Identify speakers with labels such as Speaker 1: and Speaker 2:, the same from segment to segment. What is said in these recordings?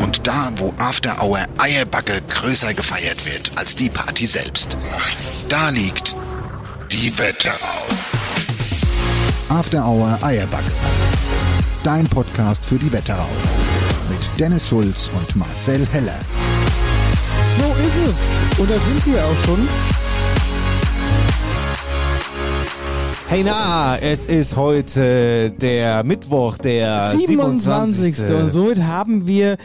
Speaker 1: Und da, wo After Hour Eierbacke größer gefeiert wird als die Party selbst. Da liegt die Wetterau. After Hour Eierbacke. Dein Podcast für die Wetterau. Mit Dennis Schulz und Marcel Heller.
Speaker 2: So ist es. Und da sind wir auch schon.
Speaker 3: Hey na, es ist heute der Mittwoch, der 27.
Speaker 2: 27. Und somit haben wir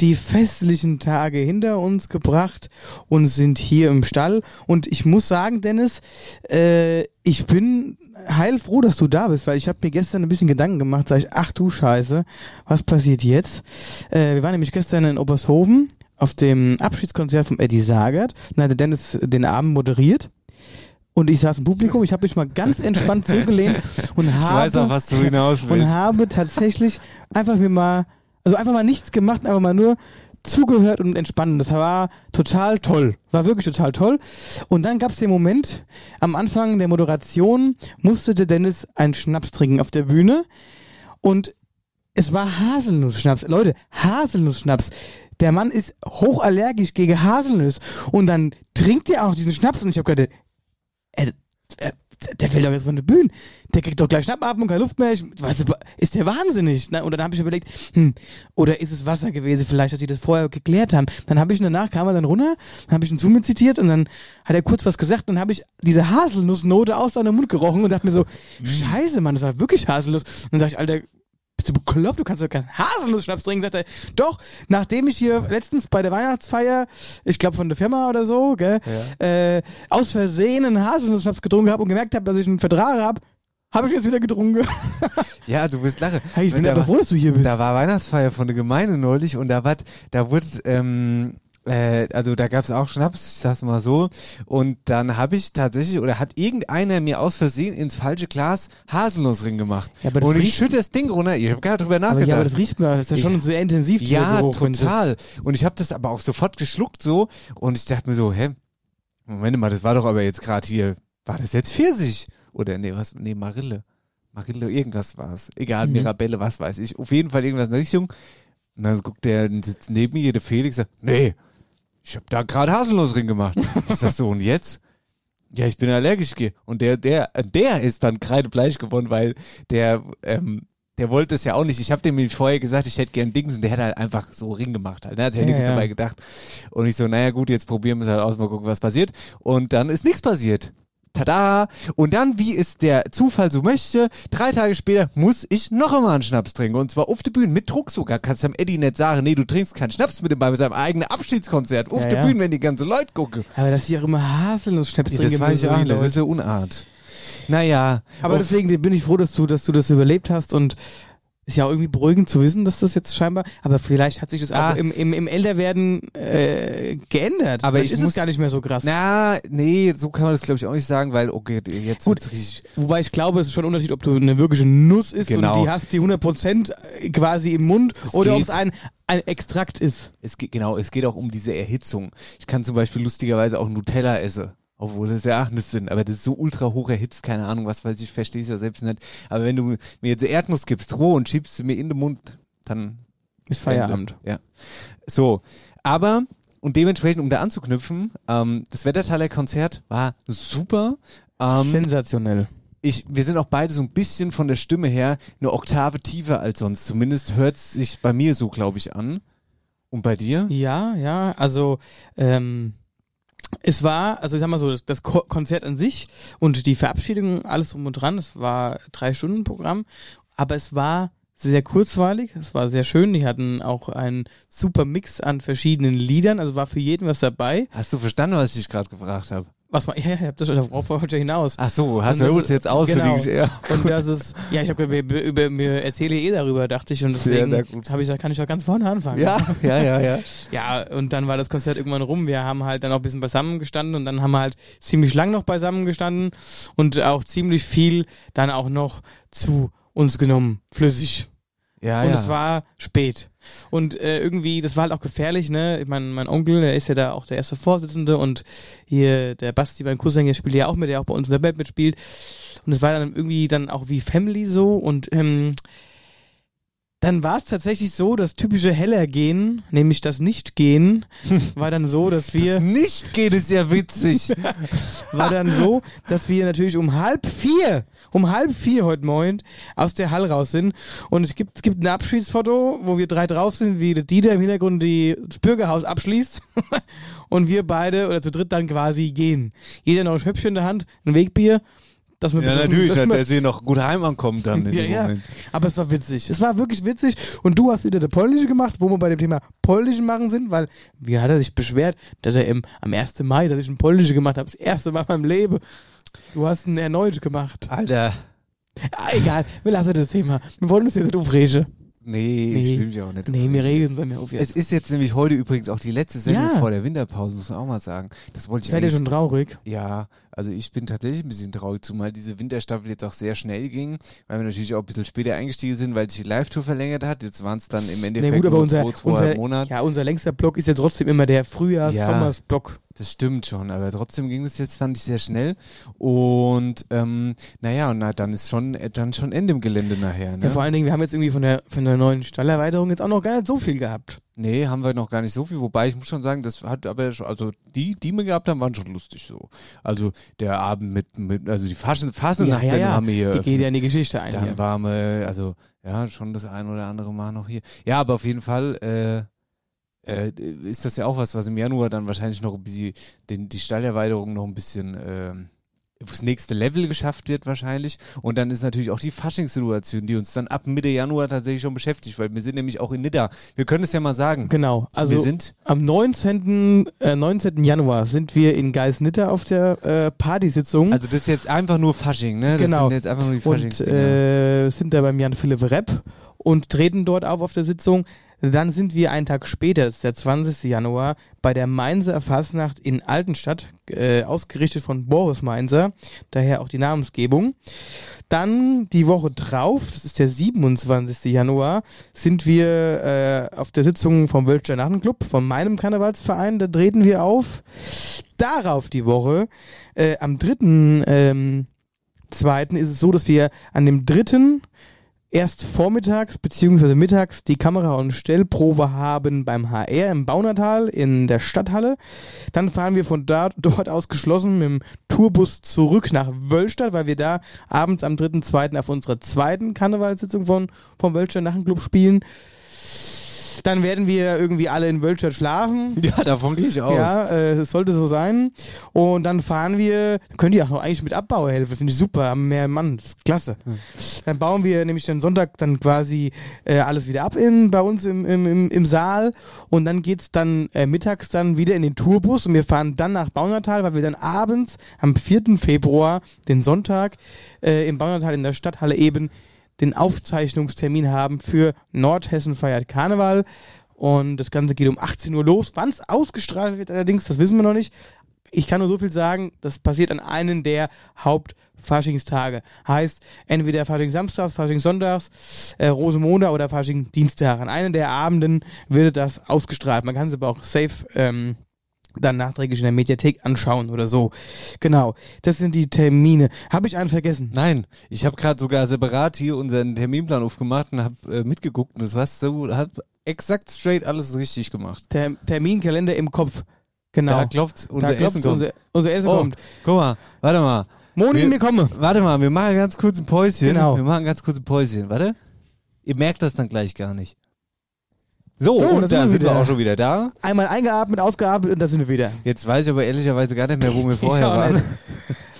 Speaker 2: die festlichen Tage hinter uns gebracht und sind hier im Stall. Und ich muss sagen, Dennis, äh, ich bin heilfroh, dass du da bist, weil ich habe mir gestern ein bisschen Gedanken gemacht, sag ich, ach du Scheiße, was passiert jetzt? Äh, wir waren nämlich gestern in Obershofen auf dem Abschiedskonzert von Eddie Sagert. Dann hatte Dennis den Abend moderiert. Und ich saß im Publikum, ich habe mich mal ganz entspannt zurückgelehnt und habe,
Speaker 3: Ich weiß auch, was du hinaus
Speaker 2: und
Speaker 3: willst.
Speaker 2: habe tatsächlich einfach mir mal, also einfach mal nichts gemacht, einfach mal nur zugehört und entspannen. Das war total toll. War wirklich total toll. Und dann gab es den Moment, am Anfang der Moderation musste der Dennis einen Schnaps trinken auf der Bühne. Und es war Haselnussschnaps. Leute, Haselnussschnaps. Der Mann ist hochallergisch gegen Haselnuss. Und dann trinkt er auch diesen Schnaps. Und ich habe gedacht, äh, äh, der fällt doch jetzt von der Bühne. Der kriegt doch gleich Schnappatmung, keine Luft mehr. Ich, weißt du, ist der wahnsinnig? Ne? Und dann habe ich überlegt, hm, oder ist es Wasser gewesen vielleicht, dass die das vorher geklärt haben. Dann habe ich ihn danach, kam er dann runter, dann habe ich ihn zu mir zitiert und dann hat er kurz was gesagt. Dann habe ich diese Haselnussnote aus seinem Mund gerochen und dachte mir so, scheiße, Mann, das war wirklich Haselnuss. Und dann sag ich, Alter, du bekloppt? Du kannst doch keinen Haselnussschnaps trinken, sagt er. Doch, nachdem ich hier letztens bei der Weihnachtsfeier, ich glaube von der Firma oder so, gell, äh, aus Versehen einen Haselnussschnaps getrunken habe und gemerkt habe, dass ich einen Vertrag habe, habe ich jetzt wieder getrunken.
Speaker 3: Ja, du bist lache.
Speaker 2: Hey, ich bin
Speaker 3: da
Speaker 2: aber
Speaker 3: war-
Speaker 2: froh, dass du hier bist.
Speaker 3: Da war Weihnachtsfeier von der Gemeinde neulich und da war, da wurde, ähm, äh, also da gab's auch Schnaps, ich sag's mal so. Und dann habe ich tatsächlich, oder hat irgendeiner mir aus Versehen ins falsche Glas Haselnussring gemacht.
Speaker 2: Ja, aber das
Speaker 3: und ich schütte das Ding runter. Ich habe gar nicht drüber nachgedacht.
Speaker 2: ja, aber das riecht mir, das ist ja schon sehr intensiv, dieser
Speaker 3: Ja, total. Und ich habe das aber auch sofort geschluckt so und ich dachte mir so, hä, Moment mal, das war doch aber jetzt gerade hier, war das jetzt Pfirsich? Oder nee, was, nee, Marille. Marille, irgendwas war es. Egal,
Speaker 2: Mhm.
Speaker 3: Mirabelle, was weiß ich. Auf jeden Fall irgendwas in der Richtung. Und dann guckt der, sitzt neben mir, der Felix, sagt, nee, ich habe da gerade Haselnussring gemacht. ich sag so, und jetzt? Ja, ich bin allergisch. Und der, der, der ist dann kreidebleich geworden, weil der, ähm, der wollte es ja auch nicht. Ich habe dem vorher gesagt, ich hätte gern Dings und der hat halt einfach so Ring gemacht. Halt. Der hat ja,
Speaker 2: Ja,
Speaker 3: nichts
Speaker 2: ja.
Speaker 3: dabei gedacht. Und ich so, naja gut, jetzt probieren wir es halt aus, mal gucken, was passiert. Und dann ist nichts passiert. Tada! Und dann, wie es der Zufall so möchte, drei Tage später muss ich noch einmal einen Schnaps trinken. Und zwar auf der Bühne, mit Druck sogar. Kannst du dem Eddie nicht sagen, nee, du trinkst keinen Schnaps mit dem bei seinem eigenen Abschiedskonzert. Auf
Speaker 2: Ja,
Speaker 3: der
Speaker 2: ja.
Speaker 3: Bühne, wenn die ganze Leute gucken.
Speaker 2: Aber dass sie auch immer Haselnussschnaps
Speaker 3: Ja,
Speaker 2: trinken.
Speaker 3: das weiß ich
Speaker 2: so
Speaker 3: auch nicht. Das ist eine Unart. Naja.
Speaker 2: Aber deswegen bin ich froh, dass du, dass du das überlebt hast und ist ja auch irgendwie beruhigend zu wissen, dass das jetzt scheinbar, aber vielleicht hat sich das
Speaker 3: Ah.
Speaker 2: auch im, im, im Älterwerden äh, geändert.
Speaker 3: Aber
Speaker 2: vielleicht
Speaker 3: ich
Speaker 2: ist
Speaker 3: muss-
Speaker 2: es gar nicht mehr so krass.
Speaker 3: Na, nee, so kann man das glaube ich auch nicht sagen, weil, okay, jetzt
Speaker 2: Gut.
Speaker 3: richtig.
Speaker 2: Wobei ich glaube, es ist schon ein Unterschied, ob du eine wirkliche Nuss isst
Speaker 3: Genau.
Speaker 2: und die hast, die 100% quasi im Mund
Speaker 3: Es
Speaker 2: oder ob es ein, ein Extrakt ist.
Speaker 3: Es geht, genau, es geht auch um diese Erhitzung. Ich kann zum Beispiel lustigerweise auch Nutella essen. Obwohl das ja auch nicht sind, aber das ist so ultra hoch erhitzt, keine Ahnung, was weiß ich, ich verstehe es ja selbst nicht. Aber wenn du mir jetzt Erdnuss gibst, roh und schiebst sie mir in den Mund, dann
Speaker 2: Ist Feierabend.
Speaker 3: Ja. So, aber und dementsprechend, um da anzuknüpfen, ähm, das Wettertaler Konzert war super. Ähm,
Speaker 2: Sensationell.
Speaker 3: ich, wir sind auch beide so ein bisschen von der Stimme her eine Oktave tiefer als sonst. Zumindest hört es sich bei mir so, glaube ich, an. Und bei dir?
Speaker 2: Ja, ja, also ähm, es war, also ich sag mal so, das, das Ko Konzert an sich und die Verabschiedung, alles drum und dran, es war drei Stunden Programm, aber es war sehr kurzweilig, es war sehr schön. Die hatten auch einen super Mix an verschiedenen Liedern, also war für jeden was dabei.
Speaker 3: Hast du verstanden, was ich gerade gefragt habe?
Speaker 2: Was man, ja, ich das schon darauf wollte hinaus.
Speaker 3: Ach so, hast du uns jetzt aus
Speaker 2: genau.
Speaker 3: für die ja.
Speaker 2: Und das ist, ja, ich habe über, mir erzähle eh darüber, dachte ich, und deswegen
Speaker 3: gut.
Speaker 2: habe ich, gesagt, kann ich doch ganz vorne anfangen.
Speaker 3: Ja, ja, ja, ja.
Speaker 2: Ja, und dann war das Konzert irgendwann rum. Wir haben halt dann auch ein bisschen beisammen gestanden und dann haben wir halt ziemlich lang noch beisammen gestanden und auch ziemlich viel dann auch noch zu uns genommen, flüssig.
Speaker 3: Ja,
Speaker 2: und
Speaker 3: ja.
Speaker 2: es war spät. Und äh, irgendwie, das war halt auch gefährlich, ne? Ich mein, mein Onkel, der ist ja da auch der erste Vorsitzende und hier der Basti, mein Cousin, der spielt ja auch mit, der auch bei uns in der Band mitspielt. Und es war dann irgendwie dann auch wie Family so und ähm, dann war es tatsächlich so, das typische Heller-Gehen, nämlich das Nicht-Gehen, war dann so, dass wir
Speaker 3: das nicht geht, ist ja witzig.
Speaker 2: war dann so, dass wir natürlich um halb vier, um halb vier heute Morgen aus der Halle raus sind. Und es gibt, es gibt ein Abschiedsfoto, wo wir drei drauf sind, wie der Dieter im Hintergrund die, das Bürgerhaus abschließt. und wir beide oder zu dritt dann quasi gehen. Jeder noch ein Schöpfchen in der Hand, ein Wegbier. Dass wir
Speaker 3: ja, natürlich,
Speaker 2: dass
Speaker 3: der See noch gut heim ankommen dann in
Speaker 2: ja,
Speaker 3: dem
Speaker 2: ja. Aber es war witzig. Es war wirklich witzig. Und du hast wieder der Polnische gemacht, wo wir bei dem Thema Polnischen machen sind, weil wie hat er sich beschwert, dass er im, am 1. Mai, dass ich ein Polnische gemacht habe, das erste Mal in meinem Leben. Du hast ihn erneut gemacht.
Speaker 3: Alter,
Speaker 2: Ah, egal, wir lassen das Thema. Wir wollen uns jetzt nicht aufregen.
Speaker 3: Nee,
Speaker 2: Nee.
Speaker 3: ich will mich auch nicht.
Speaker 2: Nee, wir regen dann mehr auf
Speaker 3: Es
Speaker 2: jetzt.
Speaker 3: ist jetzt nämlich heute übrigens auch die letzte Sendung
Speaker 2: Ja.
Speaker 3: vor der Winterpause, muss man auch mal sagen. Das wollte ich
Speaker 2: Seid ihr schon traurig?
Speaker 3: Ja, also ich bin tatsächlich ein bisschen traurig, zumal diese Winterstaffel jetzt auch sehr schnell ging, weil wir natürlich auch ein bisschen später eingestiegen sind, weil sich die Live-Tour verlängert hat. Jetzt waren es dann im Endeffekt
Speaker 2: Nee, gut, aber
Speaker 3: nur
Speaker 2: unser,
Speaker 3: zwei, zweieinhalb
Speaker 2: unser,
Speaker 3: Monate.
Speaker 2: ja, unser längster Block ist ja trotzdem immer der
Speaker 3: Ja. Das stimmt schon, aber trotzdem ging das jetzt, fand ich, sehr schnell. Und ähm, naja, und na, dann ist schon äh, dann schon Ende im Gelände nachher. Ne?
Speaker 2: Ja, vor allen Dingen, wir haben jetzt irgendwie von der, von der neuen Stallerweiterung jetzt auch noch gar nicht so viel gehabt.
Speaker 3: Nee, haben wir noch gar nicht so viel. Wobei ich muss schon sagen, das hat aber schon, also die, die wir gehabt haben, waren schon lustig so. Also der Abend mit, mit also die Faschen, Fasernachtsendung haben wir hier
Speaker 2: Die geht ja in die Geschichte ein.
Speaker 3: Dann
Speaker 2: hier.
Speaker 3: waren wir, also ja, schon das ein oder andere Mal noch hier. Ja, aber auf jeden Fall äh, äh, ist das ja auch was, was im Januar dann wahrscheinlich noch ein bisschen, den, die Stallerweiterung noch ein bisschen ähm, aufs nächste Level geschafft wird wahrscheinlich. Und dann ist natürlich auch die Faschingssituation, die uns dann ab Mitte Januar tatsächlich schon beschäftigt, weil wir sind nämlich auch in Nidda. Wir können es ja mal sagen.
Speaker 2: Genau,
Speaker 3: wir
Speaker 2: also
Speaker 3: sind,
Speaker 2: am 19. Äh, 19. Januar sind wir in Geisnitter auf der äh, Partysitzung
Speaker 3: also das ist jetzt einfach nur Fasching, ne? Das
Speaker 2: Genau.
Speaker 3: sind jetzt einfach nur die
Speaker 2: und
Speaker 3: Faschingsdinger.
Speaker 2: äh, sind da beim Jan Philipp Repp und treten dort auf auf der Sitzung. Dann sind wir einen Tag später, das ist der 20. Januar, bei der Mainzer Fastnacht in Altenstadt, äh, ausgerichtet von Boris Mainzer, daher auch die Namensgebung. Dann die Woche drauf, das ist der 27. Januar, sind wir äh, auf der Sitzung vom Wölscher Narrenclub, von meinem Karnevalsverein, da treten wir auf. Darauf die Woche, äh, am 3. Ähm, zweiten ist es so, dass wir an dem dritten erst vormittags beziehungsweise mittags die Kamera- und Stellprobe haben beim HR im Baunatal in der Stadthalle. Dann fahren wir von dort, dort aus geschlossen mit dem Tourbus zurück nach Wölstadt, weil wir da abends am 3.2. auf unserer zweiten Karnevalssitzung von, vom Wölstadt Nachenclub spielen. Dann werden wir irgendwie alle in Wölstadt schlafen.
Speaker 3: ja, davon gehe ich aus.
Speaker 2: Ja, äh, es sollte so sein. Und dann fahren wir, könnt ihr auch noch eigentlich mit Abbau helfen, finde ich super, haben mehr Mann, das ist klasse. Dann bauen wir nämlich den Sonntag dann quasi äh, alles wieder ab in, bei uns im, im, im, im Saal und dann geht's dann äh, mittags dann wieder in den Tourbus und wir fahren dann nach Baunatal, weil wir dann abends am 4. Februar, den Sonntag, äh, im Baunatal in der Stadthalle eben den Aufzeichnungstermin haben für Nordhessen feiert Karneval. Und das Ganze geht um 18 Uhr los. Wann es ausgestrahlt wird allerdings, das wissen wir noch nicht. Ich kann nur so viel sagen, das passiert an einem der Hauptfaschingstage. Heißt, entweder Fasching Samstags, Fasching Sonntags, äh, Rosemonde oder Fasching Dienstag. An einem der Abenden wird das ausgestrahlt. Man kann es aber auch safe ähm, dann nachträglich in der Mediathek anschauen oder so. Genau, das sind die Termine. Habe ich einen vergessen?
Speaker 3: Nein, ich habe gerade sogar separat hier unseren Terminplan aufgemacht und habe äh, mitgeguckt und das war so, hab exakt straight alles richtig gemacht.
Speaker 2: Ter Terminkalender im Kopf. Genau.
Speaker 3: Da klopft unser
Speaker 2: Da klopft's,
Speaker 3: Essen kommt.
Speaker 2: Unser, unser Essen
Speaker 3: Oh.
Speaker 2: kommt.
Speaker 3: Guck mal, warte mal.
Speaker 2: Moni,
Speaker 3: Wir-
Speaker 2: wir kommen.
Speaker 3: Warte mal, wir machen ganz kurz ein Päuschen.
Speaker 2: Genau.
Speaker 3: Wir machen ganz kurz ein Päuschen. Warte. Ihr merkt das dann gleich gar nicht. So,
Speaker 2: So,
Speaker 3: und
Speaker 2: da sind wir
Speaker 3: sind wir auch schon wieder da.
Speaker 2: Einmal eingeatmet, ausgeatmet und da sind wir wieder.
Speaker 3: Jetzt weiß ich aber ehrlicherweise gar nicht mehr, wo wir vorher waren.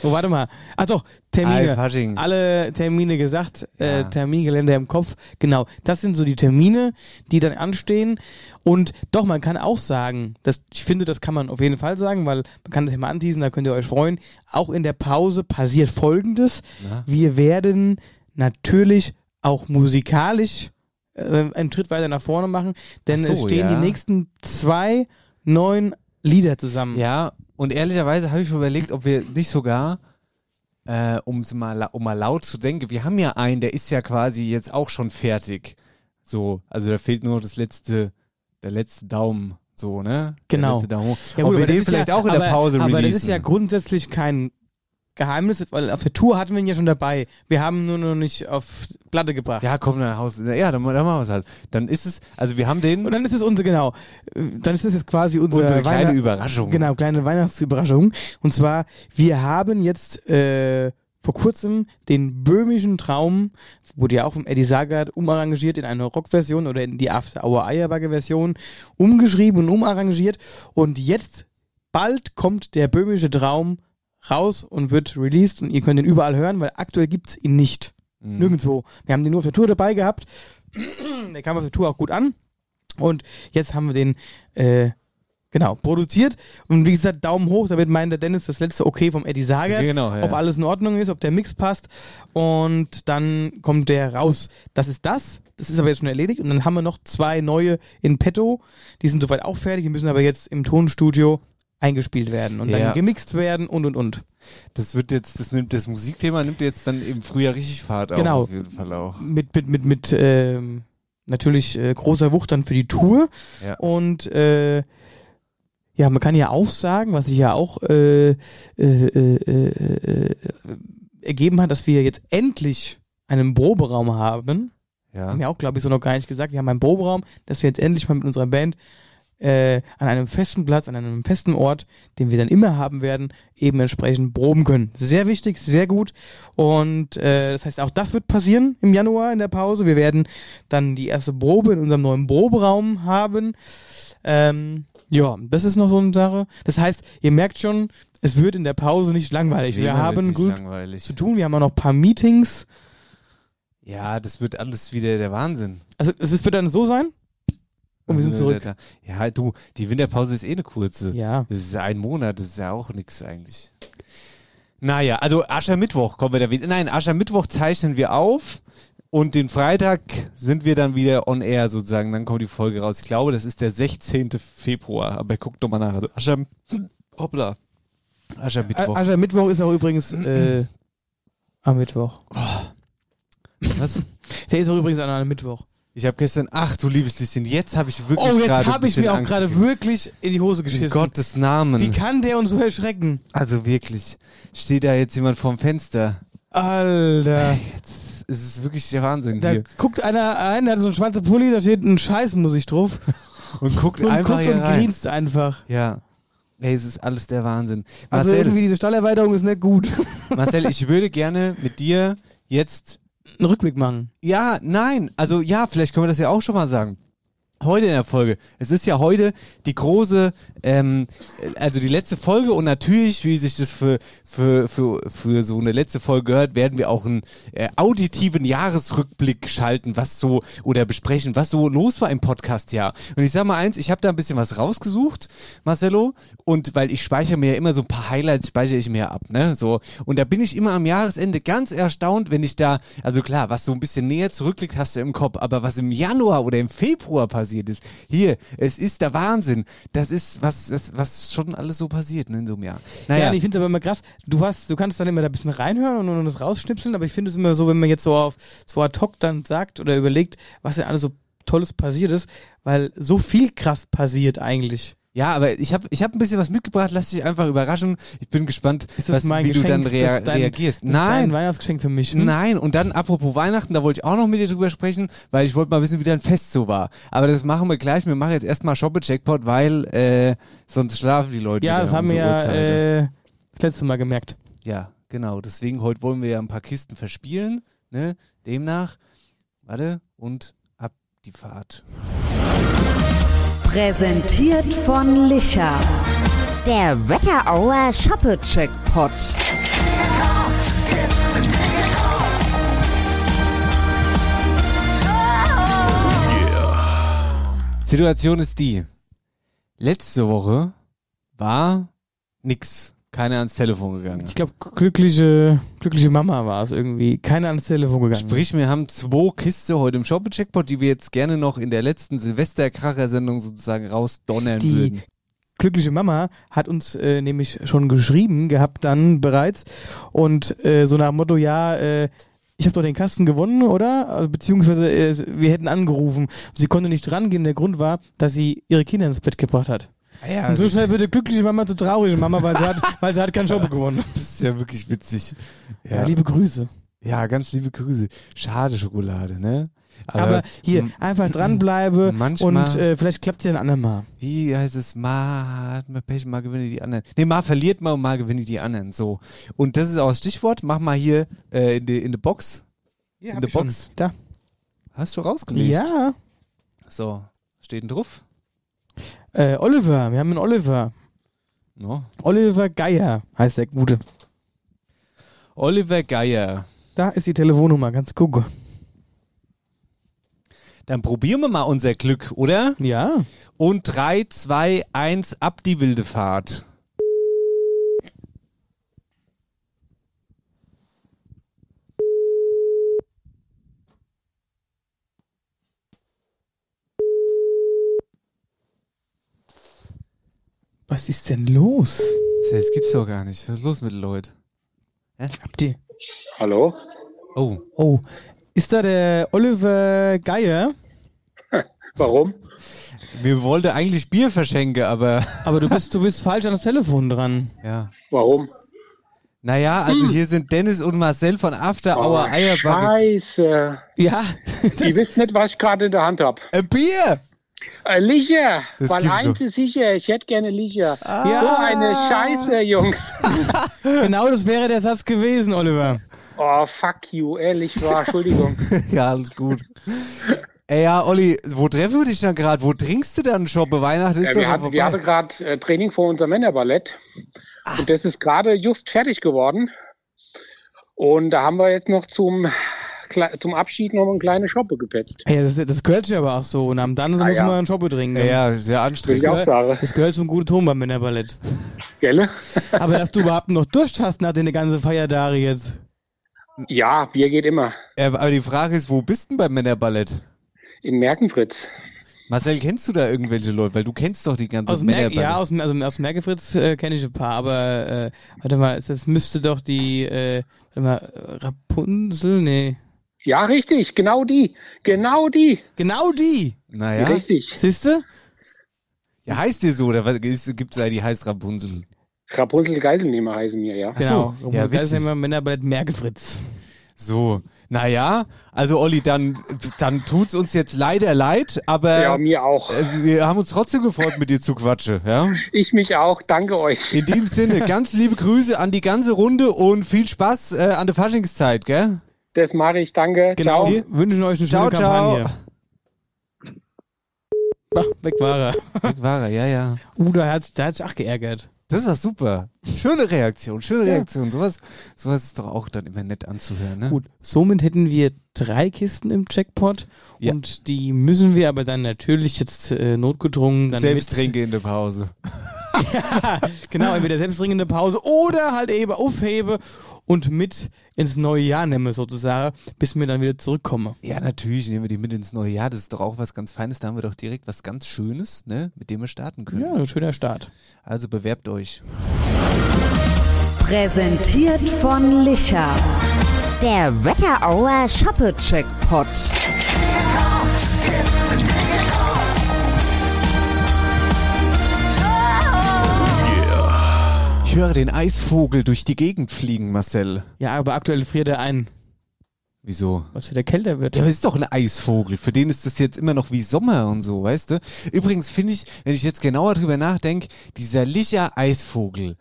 Speaker 2: Oh, warte mal. Ach doch, Termine. Alle Termine gesagt, äh,
Speaker 3: Ja.
Speaker 2: Termingelände im Kopf. Genau, das sind so die Termine, die dann anstehen. Und doch, man kann auch sagen, dass, ich finde, das kann man auf jeden Fall sagen, weil man kann das ja mal anteasen, da könnt ihr euch freuen. Auch in der Pause passiert Folgendes.
Speaker 3: Na?
Speaker 2: Wir werden natürlich auch musikalisch äh, einen Schritt weiter nach vorne machen, denn
Speaker 3: so,
Speaker 2: es stehen
Speaker 3: ja.
Speaker 2: die nächsten zwei neuen Lieder zusammen.
Speaker 3: Ja, und ehrlicherweise habe ich überlegt, ob wir nicht sogar, äh, um's mal, um mal laut zu denken, wir haben ja einen, der ist ja quasi jetzt auch schon fertig. So, also da fehlt nur das letzte, der letzte Daumen, so, ne?
Speaker 2: Genau. Ja,
Speaker 3: ob
Speaker 2: gut,
Speaker 3: wir
Speaker 2: aber das
Speaker 3: den vielleicht
Speaker 2: ja,
Speaker 3: auch in
Speaker 2: aber,
Speaker 3: der Pause
Speaker 2: Aber
Speaker 3: releasen.
Speaker 2: das ist ja grundsätzlich kein Geheimnis, weil auf der Tour hatten wir ihn ja schon dabei. Wir haben nur noch nicht auf Platte gebracht.
Speaker 3: ja, komm, dann Haus. Ja, dann, dann machen wir es halt. Dann ist es, also wir haben den,
Speaker 2: Und dann ist es unsere, genau, dann ist es jetzt quasi unsere,
Speaker 3: unsere kleine
Speaker 2: Weihnacht-
Speaker 3: Überraschung.
Speaker 2: Genau, kleine Weihnachtsüberraschung. Und zwar, wir haben jetzt äh, vor kurzem den böhmischen Traum, wurde ja auch vom Eddie Sagard umarrangiert in eine Rockversion oder in die After Hour Eierbagger-Version, umgeschrieben und umarrangiert. Und jetzt, bald kommt der böhmische Traum raus und wird released und ihr könnt ihn überall hören, weil aktuell gibt's ihn nicht.
Speaker 3: Mhm.
Speaker 2: Nirgendwo. Wir haben den nur auf der Tour dabei gehabt. der kam auf der Tour auch gut an. Und jetzt haben wir den äh, genau produziert. Und wie gesagt, Daumen hoch, damit meint der Dennis das letzte Okay vom Eddie Sager.
Speaker 3: Genau, ja.
Speaker 2: Ob alles in Ordnung ist, ob der Mix passt. Und dann kommt der raus. Das ist das. Das ist aber jetzt schon erledigt. Und dann haben wir noch zwei neue in petto. Die sind soweit auch fertig. Die müssen aber jetzt im Tonstudio eingespielt werden und
Speaker 3: Ja.
Speaker 2: dann gemixt werden und und und.
Speaker 3: Das wird jetzt, das nimmt das Musikthema nimmt jetzt dann im Frühjahr richtig Fahrt
Speaker 2: Genau.
Speaker 3: auf, auf jeden Fall auch.
Speaker 2: mit, mit, mit, mit ähm, natürlich äh, großer Wucht dann für die Tour.
Speaker 3: Ja.
Speaker 2: Und äh, ja, man kann ja auch sagen, was sich ja auch äh, äh, äh, äh, äh, ergeben hat, dass wir jetzt endlich einen Proberaum haben.
Speaker 3: Ja.
Speaker 2: Haben ja auch, glaube ich, so noch gar nicht gesagt. Wir haben einen Proberaum, dass wir jetzt endlich mal mit unserer Band äh, an einem festen Platz, an einem festen Ort, den wir dann immer haben werden, eben entsprechend proben können. Sehr wichtig, sehr gut. Und äh, das heißt, auch das wird passieren im Januar in der Pause. Wir werden dann die erste Probe in unserem neuen Proberaum haben. Ähm, ja, das ist noch so eine Sache. Das heißt, ihr merkt schon, es wird in der Pause nicht langweilig. Wir haben gut
Speaker 3: langweilig.
Speaker 2: zu tun. Wir haben auch noch ein paar Meetings.
Speaker 3: Ja, das wird alles wieder der Wahnsinn.
Speaker 2: Also es wird dann so sein. Und wir sind
Speaker 3: Also,
Speaker 2: zurück.
Speaker 3: Ja, du, die Winterpause ist eh eine kurze.
Speaker 2: Ja.
Speaker 3: Das ist ein Monat, das ist ja auch nix eigentlich. Naja, also Aschermittwoch kommen wir da wieder. Nein, Aschermittwoch zeichnen wir auf und den Freitag sind wir dann wieder on air sozusagen. Dann kommt die Folge raus. Ich glaube, das ist der 16. Februar. Aber guckt doch mal nach. Also Ascher, hoppla. Aschermittwoch.
Speaker 2: Ascher Mittwoch ist auch übrigens äh, am Mittwoch.
Speaker 3: Was?
Speaker 2: Der ist auch übrigens an einem Mittwoch.
Speaker 3: Ich habe gestern, ach du liebes Lieschen, jetzt habe ich wirklich
Speaker 2: Oh, jetzt habe ich mir auch gerade wirklich in die Hose
Speaker 3: In
Speaker 2: geschissen.
Speaker 3: Gottes Namen.
Speaker 2: Wie kann der uns so erschrecken?
Speaker 3: Also wirklich, steht da jetzt jemand vorm Fenster?
Speaker 2: Alter.
Speaker 3: Jetzt ist es wirklich der Wahnsinn
Speaker 2: Da
Speaker 3: hier.
Speaker 2: guckt einer ein, der hat so einen schwarzen Pulli, da steht ein Scheißmusik drauf.
Speaker 3: Und guckt
Speaker 2: Und
Speaker 3: einfach
Speaker 2: guckt und
Speaker 3: rein.
Speaker 2: grinst einfach.
Speaker 3: Ja. Ey, es ist alles der Wahnsinn.
Speaker 2: Also
Speaker 3: Marcel,
Speaker 2: irgendwie diese Stallerweiterung ist nicht gut.
Speaker 3: Marcel, ich würde gerne mit dir jetzt.
Speaker 2: Einen Rückblick machen.
Speaker 3: Ja, nein. Also ja, vielleicht können wir das ja auch schon mal sagen. Heute in der Folge. Es ist ja heute die große, ähm, also die letzte Folge und natürlich, wie sich das für, für, für, für so eine letzte Folge gehört, werden wir auch einen äh, auditiven Jahresrückblick schalten, was so, oder besprechen, was so los war im Podcast-Jahr. Und ich sag mal eins, ich habe da ein bisschen was rausgesucht, Marcelo, und weil ich speichere mir ja immer so ein paar Highlights, speichere ich mir ab, ne, so. Und da bin ich immer am Jahresende ganz erstaunt, wenn ich da, also klar, was so ein bisschen näher zurückliegt, hast du im Kopf, aber was im Januar oder im Februar passiert ist, hier, es ist der Wahnsinn. Das ist, was, das, was schon alles so passiert, ne, in so einem Jahr.
Speaker 2: Ja,
Speaker 3: Naja,
Speaker 2: und ich finde es aber immer krass, du hast, du kannst dann immer da ein bisschen reinhören und, und das rausschnipseln, aber ich finde es immer so, wenn man jetzt so auf so ad hoc dann sagt oder überlegt, was denn alles so Tolles passiert ist, weil so viel krass passiert eigentlich.
Speaker 3: Ja, aber ich habe ich hab ein bisschen was mitgebracht, lass dich einfach überraschen. Ich bin gespannt, was,
Speaker 2: mein
Speaker 3: wie
Speaker 2: Geschenk?
Speaker 3: du dann rea
Speaker 2: dein-
Speaker 3: reagierst.
Speaker 2: Das ist ein
Speaker 3: Nein,
Speaker 2: Weihnachtsgeschenk für mich. Hm?
Speaker 3: Nein, und dann apropos Weihnachten, da wollte ich auch noch mit dir drüber sprechen, weil ich wollte mal wissen, wie dein Fest so war. Aber das machen wir gleich. Wir machen jetzt erstmal Shoppe-Jackpot, weil äh, sonst schlafen die Leute
Speaker 2: Ja, das haben wir ja äh, das letzte Mal gemerkt.
Speaker 3: Ja, genau. Deswegen heute wollen wir ja ein paar Kisten verspielen. Ne? Demnach, warte, und ab die Fahrt.
Speaker 4: Präsentiert von Licher. Der Wetterauer Shoppe-Checkpot.
Speaker 3: Situation ist die. Letzte Woche war nix. Keiner ans Telefon gegangen.
Speaker 2: Ich glaube, glückliche, glückliche Mama war es irgendwie. Keiner ans Telefon gegangen.
Speaker 3: Sprich, wir haben zwei Kiste heute im Shoppe-Checkpot, die wir jetzt gerne noch in der letzten Silvesterkracher-Sendung sozusagen rausdonnern
Speaker 2: die
Speaker 3: würden.
Speaker 2: glückliche Mama hat uns äh, nämlich schon geschrieben gehabt dann bereits und äh, so nach dem Motto, ja, äh, ich habe doch den Kasten gewonnen, oder? Also, beziehungsweise äh, wir hätten angerufen. Sie konnte nicht rangehen. Der Grund war, dass sie ihre Kinder ins Bett gebracht hat.
Speaker 3: Ja,
Speaker 2: Und so schnell wird die glückliche Mama zu traurige Mama, weil sie hat, weil sie hat keinen Job gewonnen.
Speaker 3: das ist ja wirklich witzig.
Speaker 2: Ja, liebe Grüße.
Speaker 3: Ja, ganz liebe Grüße. Schade Schokolade, ne?
Speaker 2: Aber hier,
Speaker 3: m-
Speaker 2: einfach dranbleibe
Speaker 3: manchmal-
Speaker 2: und äh, vielleicht klappt es ja ein andermal.
Speaker 3: Wie heißt es? Mal hat man Pech, mal gewinne die anderen. Nee, mal verliert man und mal gewinne die anderen. So. Und das ist auch das Stichwort. Mach mal hier äh, in die in die Box.
Speaker 2: Ja,
Speaker 3: In der
Speaker 2: ich schon.
Speaker 3: Box.
Speaker 2: Da.
Speaker 3: Hast du rausgelegt?
Speaker 2: Ja.
Speaker 3: So. Steht denn drauf?
Speaker 2: Äh, Oliver, wir haben einen Oliver.
Speaker 3: No.
Speaker 2: Oliver Geier heißt der Gute.
Speaker 3: Oliver Geier.
Speaker 2: Da ist die Telefonnummer, ganz gucken.
Speaker 3: Dann probieren wir mal unser Glück, oder?
Speaker 2: Ja.
Speaker 3: Und 3, 2, 1, ab die wilde Fahrt.
Speaker 2: Was ist denn los?
Speaker 3: Das gibt's doch gar nicht. Was ist los mit den Leuten?
Speaker 2: Habt ihr.
Speaker 5: Hallo?
Speaker 3: Oh.
Speaker 2: Oh. Ist da der Oliver Geier?
Speaker 5: Warum?
Speaker 3: Wir wollten eigentlich Bier verschenken, aber
Speaker 2: Aber du bist, du bist falsch an das Telefon dran.
Speaker 3: ja.
Speaker 5: Warum?
Speaker 3: Naja, also hier sind Dennis und Marcel von After Hour
Speaker 5: Oh,
Speaker 3: Eierbacke.
Speaker 5: Scheiße.
Speaker 2: Ja.
Speaker 5: Ihr wisst nicht, was ich gerade in der Hand habe.
Speaker 3: Ein Bier!
Speaker 5: Äh, Licher.
Speaker 3: Das
Speaker 5: Weil eins
Speaker 3: doch.
Speaker 5: ist sicher, ich hätte gerne Licher.
Speaker 2: Ja.
Speaker 5: So eine Scheiße, Jungs.
Speaker 2: genau das wäre der Satz gewesen, Oliver.
Speaker 5: Oh, fuck you, ehrlich war, Entschuldigung.
Speaker 3: Ja, alles gut. Ey, ja, Olli, wo treffen wir dich dann gerade? Wo trinkst du dann schon? Bei Weihnachten ist
Speaker 5: Ja,
Speaker 3: doch
Speaker 5: wir,
Speaker 3: schon
Speaker 5: hatten, wir hatten gerade äh, Training vor unserem Männerballett. Und das ist gerade just fertig geworden. Und da haben wir jetzt noch zum, zum Abschied noch eine kleine Shoppe gepetzt.
Speaker 2: Ey, das, das gehört sich aber auch so. Und am dann muss
Speaker 5: ja.
Speaker 2: man einen Schoppe trinken.
Speaker 3: Ja, ja, sehr anstrengend.
Speaker 5: auch sagen.
Speaker 2: Das gehört zum guten Ton beim Männerballett.
Speaker 5: Gell?
Speaker 2: Aber dass du überhaupt noch Durst hast nach den ganzen Feiertage jetzt.
Speaker 5: Ja, Bier geht immer.
Speaker 3: Äh, aber die Frage ist, wo bist du denn beim Männerballett?
Speaker 5: In Merkenfritz.
Speaker 3: Marcel, kennst du da irgendwelche Leute? Weil du kennst doch die ganze
Speaker 2: Aus Mer
Speaker 3: Männerballett.
Speaker 2: ja, aus, also aus Merkefritz äh, kenne ich ein paar, aber äh, warte mal, das müsste doch die äh, warte mal, Rapunzel, nee.
Speaker 5: Ja, richtig, genau die. Genau die.
Speaker 2: Genau die!
Speaker 3: naja,
Speaker 5: Richtig.
Speaker 2: Siehste?
Speaker 3: ja, heißt dir so? Oder ist- gibt's da, die heißt Rapunzel?
Speaker 5: Rapunzel Geiselnehmer heißen wir, ja.
Speaker 2: Genau.
Speaker 3: so, ja,
Speaker 2: immer Männerballett Merkefritz.
Speaker 3: So, naja, also Olli, dann, dann tut's uns jetzt leider leid, aber
Speaker 5: Ja, mir auch.
Speaker 3: äh, wir haben uns trotzdem gefreut, mit dir zu quatschen, ja?
Speaker 5: Ich mich auch. Danke euch.
Speaker 3: In dem Sinne, ganz liebe Grüße an die ganze Runde und viel Spaß äh, an der Faschingszeit, gell?
Speaker 5: Das mache ich. Danke.
Speaker 2: Genau.
Speaker 5: Ciao.
Speaker 2: Wünschen euch eine
Speaker 3: Ciao,
Speaker 2: schöne
Speaker 3: ciao.
Speaker 2: Kampagne. Ach, weg war er.
Speaker 3: Weg war er, ja, ja.
Speaker 2: Uh, da hat, da hat sich auch geärgert.
Speaker 3: Das war super. Schöne Reaktion, schöne Reaktion. Sowas, sowas ist doch auch dann immer nett anzuhören, ne?
Speaker 2: Gut, somit hätten wir drei Kisten im Jackpot
Speaker 3: Ja.
Speaker 2: und die müssen wir aber dann natürlich jetzt äh, notgedrungen dann
Speaker 3: Selbst
Speaker 2: mit,
Speaker 3: trinke in der Pause.
Speaker 2: genau, entweder selbstdringende Pause oder halt eben aufhebe und mit ins neue Jahr nehme sozusagen, bis wir dann wieder zurückkommen.
Speaker 3: Ja, natürlich nehmen wir die mit ins neue Jahr. Das ist doch auch was ganz Feines. Da haben wir doch direkt was ganz Schönes, ne, mit dem wir starten können.
Speaker 2: Ja, ein schöner Start.
Speaker 3: Also bewerbt euch.
Speaker 4: Präsentiert von Licher. Der Wetterauer Shoppe-Checkpot.
Speaker 3: Ich höre den Eisvogel durch die Gegend fliegen, Marcel.
Speaker 2: Ja, aber aktuell friert er ein,
Speaker 3: Wieso?
Speaker 2: weil es wieder kälter wird.
Speaker 3: Ja, aber ist doch ein Eisvogel. Für den ist das jetzt immer noch wie Sommer und so, weißt du? Übrigens finde ich, wenn ich jetzt genauer drüber nachdenke, dieser Licher Eisvogel,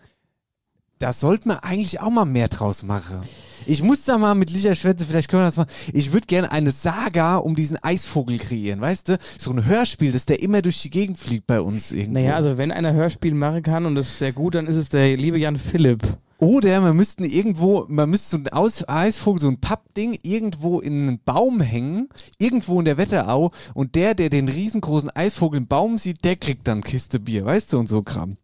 Speaker 3: da sollte man eigentlich auch mal mehr draus machen. Ich muss da mal mit Licher schwätzen, vielleicht können wir das mal. Ich würde gerne eine Saga um diesen Eisvogel kreieren, weißt du? So ein Hörspiel, dass der immer durch die Gegend fliegt bei uns irgendwo.
Speaker 2: Naja, also wenn einer Hörspiel machen kann und das ist sehr gut, dann ist es der liebe Jan Philipp.
Speaker 3: Oder man müsste irgendwo, man müsste so ein Aus Eisvogel, so ein Pappding irgendwo in einen Baum hängen, irgendwo in der Wetterau und der, der den riesengroßen Eisvogel im Baum sieht, der kriegt dann Kiste Bier, weißt du, und so Kram.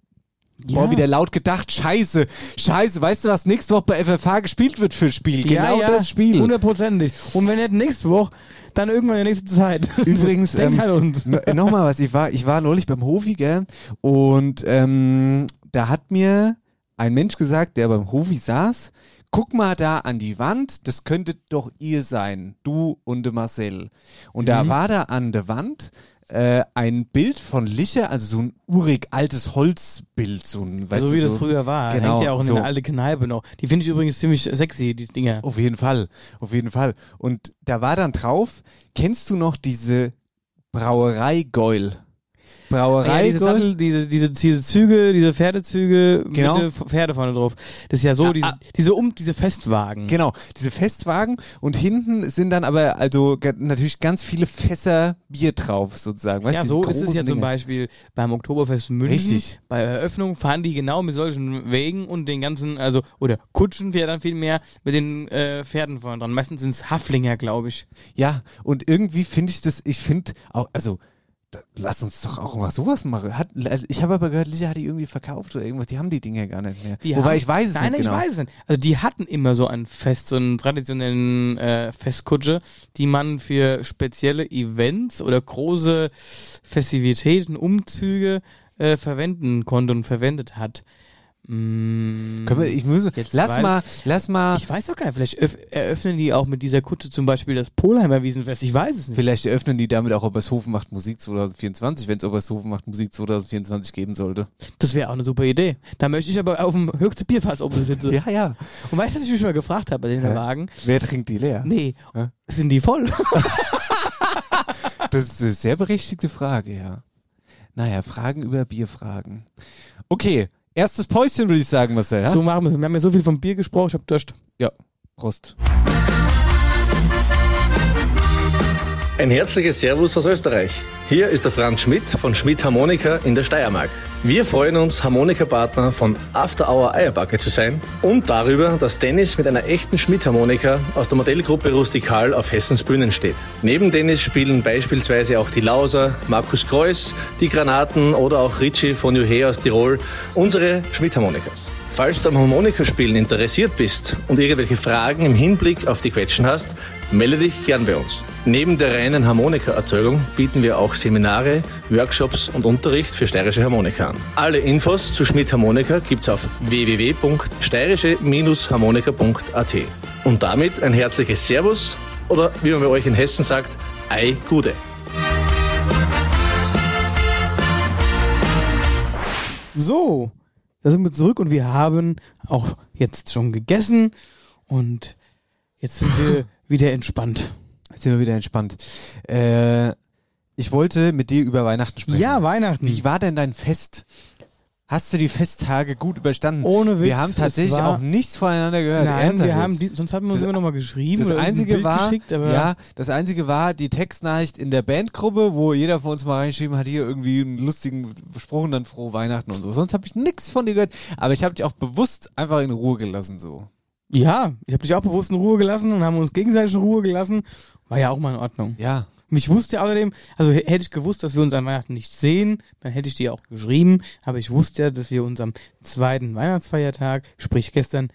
Speaker 3: Boah, wieder laut gedacht, scheiße, scheiße, weißt du, was nächste Woche bei FFH gespielt wird für Spiel? Genau
Speaker 2: ja, ja,
Speaker 3: das Spiel.
Speaker 2: Hundertprozentig. Und wenn nicht nächste Woche, dann irgendwann in der nächsten Zeit.
Speaker 3: Übrigens,
Speaker 2: Denk
Speaker 3: ähm,
Speaker 2: an uns.
Speaker 3: no- Nochmal was, ich war, ich war neulich beim Hofi, gell, und ähm, da hat mir ein Mensch gesagt, der beim Hofi saß, guck mal da an die Wand, das könnte doch ihr sein, du und Marcel. Und da war da an der Wand äh, ein Bild von Licher, also so ein urig altes Holzbild, so ein, weißt
Speaker 2: so
Speaker 3: du,
Speaker 2: wie
Speaker 3: so,
Speaker 2: das früher war.
Speaker 3: Genau,
Speaker 2: Hängt ja auch in
Speaker 3: so.
Speaker 2: der alten Kneipe noch. Die finde ich übrigens ziemlich sexy, die Dinger.
Speaker 3: Auf jeden Fall, auf jeden Fall. Und da war dann drauf, kennst du noch diese Brauerei Geul? Brauerei
Speaker 2: Ja, diese? Sattel, diese, diese, diese Züge, diese Pferdezüge
Speaker 3: Genau.
Speaker 2: mit Pferde vorne drauf. Das ist ja so,
Speaker 3: Ja,
Speaker 2: diese,
Speaker 3: ah.
Speaker 2: diese, um, diese Festwagen.
Speaker 3: Genau, diese Festwagen und hinten sind dann aber also natürlich ganz viele Fässer Bier drauf sozusagen. Weißt,
Speaker 2: ja, so ist es ja zum
Speaker 3: Dinger.
Speaker 2: Beispiel beim Oktoberfest München.
Speaker 3: Richtig.
Speaker 2: Bei Eröffnung fahren die genau mit solchen Wegen und den ganzen, also, oder Kutschen ja dann viel mehr mit den äh, Pferden vorne dran. Meistens sind es Haflinger, glaube ich.
Speaker 3: Ja, und irgendwie finde ich das, ich finde auch, also lass uns doch auch mal sowas machen. Hat, also ich habe aber gehört, Licha hat die irgendwie verkauft oder irgendwas. Die haben die Dinger gar nicht mehr.
Speaker 2: Die
Speaker 3: Wobei
Speaker 2: haben-
Speaker 3: ich weiß es
Speaker 2: Nein,
Speaker 3: nicht
Speaker 2: ich
Speaker 3: genau.
Speaker 2: weiß es nicht. Also die hatten immer so ein Fest, so einen traditionellen äh, Festkutsche, die man für spezielle Events oder große Festivitäten, Umzüge äh, verwenden konnte und verwendet hat. Mm,
Speaker 3: Können wir, ich muss,
Speaker 2: Jetzt
Speaker 3: lass
Speaker 2: weiß-
Speaker 3: mal, lass mal,
Speaker 2: ich weiß doch gar nicht, vielleicht öff- eröffnen die auch mit dieser Kutsche zum Beispiel das Polheimer Wiesenfest. Ich weiß es nicht.
Speaker 3: vielleicht eröffnen die damit auch Obershofen macht Musik 2024, wenn es Obershofen macht Musik 2024 geben sollte.
Speaker 2: Das wäre auch eine super Idee. Da möchte ich aber auf dem höchsten Bierfass oben sitzen.
Speaker 3: Ja, ja.
Speaker 2: Und weißt du, was ich mich mal gefragt habe bei den
Speaker 3: Hä?
Speaker 2: Wagen?
Speaker 3: Wer trinkt die leer?
Speaker 2: Nee,
Speaker 3: Hä?
Speaker 2: sind die voll?
Speaker 3: Das ist eine sehr berechtigte Frage, ja. Naja, Fragen über Bierfragen. Okay, erstes Päuschen würde ich sagen, Marcel. Ja?
Speaker 2: So machen wir es. Wir haben ja so viel vom Bier gesprochen, ich hab Durst.
Speaker 3: Prost.
Speaker 6: Ein herzliches Servus aus Österreich. Hier ist der Franz Schmidt von Schmidt Harmonika in der Steiermark. Wir freuen uns, Harmonikapartner von After Hour Eierbacke zu sein und darüber, dass Dennis mit einer echten Schmidt-Harmonika aus der Modellgruppe Rustikal auf Hessens Bühnen steht. Neben Dennis spielen beispielsweise auch die Lauser, Markus Kreuz, die Granaten oder auch Richie von Juhe aus Tirol unsere Schmidt-Harmonikas. Falls du am Harmonikaspielen interessiert bist und irgendwelche Fragen im Hinblick auf die Quetschen hast, melde dich gern bei uns. Neben der reinen Harmonikaerzeugung bieten wir auch Seminare, Workshops und Unterricht für steirische Harmonika an. Alle Infos zu Schmidt Harmonika gibt's auf www.steirische-harmonika.at. Und damit ein herzliches Servus oder wie man bei euch in Hessen sagt, Ei Gude.
Speaker 2: So, da sind wir zurück und wir haben auch jetzt schon gegessen und jetzt sind wir wieder entspannt.
Speaker 3: Jetzt sind wir wieder entspannt. Äh, ich wollte mit dir über Weihnachten sprechen.
Speaker 2: Ja, Weihnachten.
Speaker 3: Wie war denn dein Fest? Hast du die Festtage gut überstanden?
Speaker 2: Ohne Witz.
Speaker 3: Wir haben tatsächlich auch nichts voneinander gehört.
Speaker 2: Nein,
Speaker 3: Ernsthaft
Speaker 2: wir haben die, sonst hatten wir uns
Speaker 3: Das-
Speaker 2: immer noch mal geschrieben
Speaker 3: Das einzige
Speaker 2: Bild
Speaker 3: war, ja, das einzige war die Textnachricht in der Bandgruppe, wo jeder von uns mal reingeschrieben hat, hier irgendwie einen lustigen Spruch und dann frohe Weihnachten und so. Sonst habe ich nichts von dir gehört, aber ich habe dich auch bewusst einfach in Ruhe gelassen so.
Speaker 2: Ja, ich habe dich auch bewusst in Ruhe gelassen und haben uns gegenseitig in Ruhe gelassen. War ja auch mal in Ordnung.
Speaker 3: Ja.
Speaker 2: Und ich wusste außerdem, also hätte ich gewusst, dass wir uns an Weihnachten nicht sehen, dann hätte ich dir auch geschrieben, aber ich wusste ja, dass wir uns am zweiten Weihnachtsfeiertag, sprich gestern,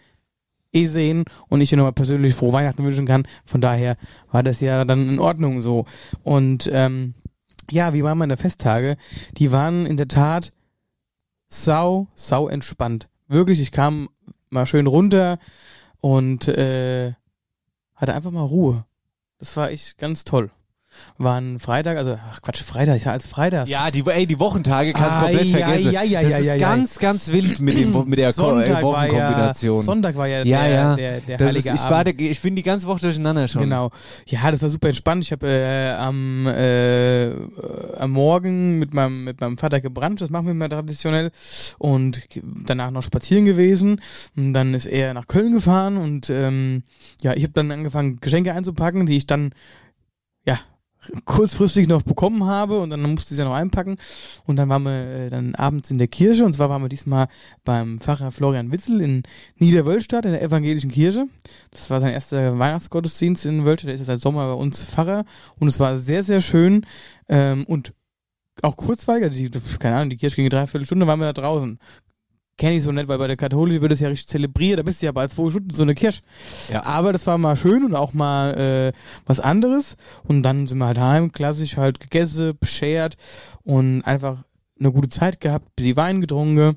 Speaker 2: eh sehen und ich dir nochmal persönlich frohe Weihnachten wünschen kann. Von daher war das ja dann in Ordnung so. Und ähm, ja, wie waren meine Festtage? Die waren in der Tat sau, sau entspannt. Wirklich, ich kam mal schön runter und äh, hatte einfach mal Ruhe. Das war echt ganz toll. Waren Freitag, also ach Quatsch, Freitag, ist ja als Freitag.
Speaker 3: Ja, die, ey, die Wochentage kannst du komplett
Speaker 2: Ai, ai,
Speaker 3: vergessen.
Speaker 2: ai, ai,
Speaker 3: das ist ganz, ganz wild mit, dem, mit der äh,
Speaker 2: Sonntag war ja,
Speaker 3: Wochenkombination.
Speaker 2: Sonntag war ja,
Speaker 3: ja,
Speaker 2: der,
Speaker 3: ja.
Speaker 2: der, der heilige
Speaker 3: ist, ich, war ich bin die ganze Woche durcheinander schon.
Speaker 2: Genau. Ja, das war super entspannt. Ich habe äh, am, äh, äh, am Morgen mit meinem, mit meinem Vater gebrannt, das machen wir immer traditionell. Und danach noch spazieren gewesen. Und dann ist er nach Köln gefahren und ähm, ja, ich habe dann angefangen, Geschenke einzupacken, die ich dann ja kurzfristig noch bekommen habe und dann musste ich sie noch einpacken und dann waren wir äh, dann abends in der Kirche und zwar waren wir diesmal beim Pfarrer Florian Witzel in Niederwölstadt in der evangelischen Kirche. Das war sein erster Weihnachtsgottesdienst in Wölstadt, der ist ja seit Sommer bei uns Pfarrer und es war sehr, sehr schön ähm, und auch kurzweilig, also die, keine Ahnung, die Kirche ging eine Dreiviertelstunde, waren wir da draußen. Kenne ich so nett, weil bei der Katholischen wird das ja richtig zelebriert, da bist du ja bald zwei Stunden so eine Kirche.
Speaker 3: Ja.
Speaker 2: Aber das war mal schön und auch mal äh, was anderes. Und dann sind wir halt heim, klassisch halt gegessen, beschert und einfach eine gute Zeit gehabt, bisschen Wein getrunken.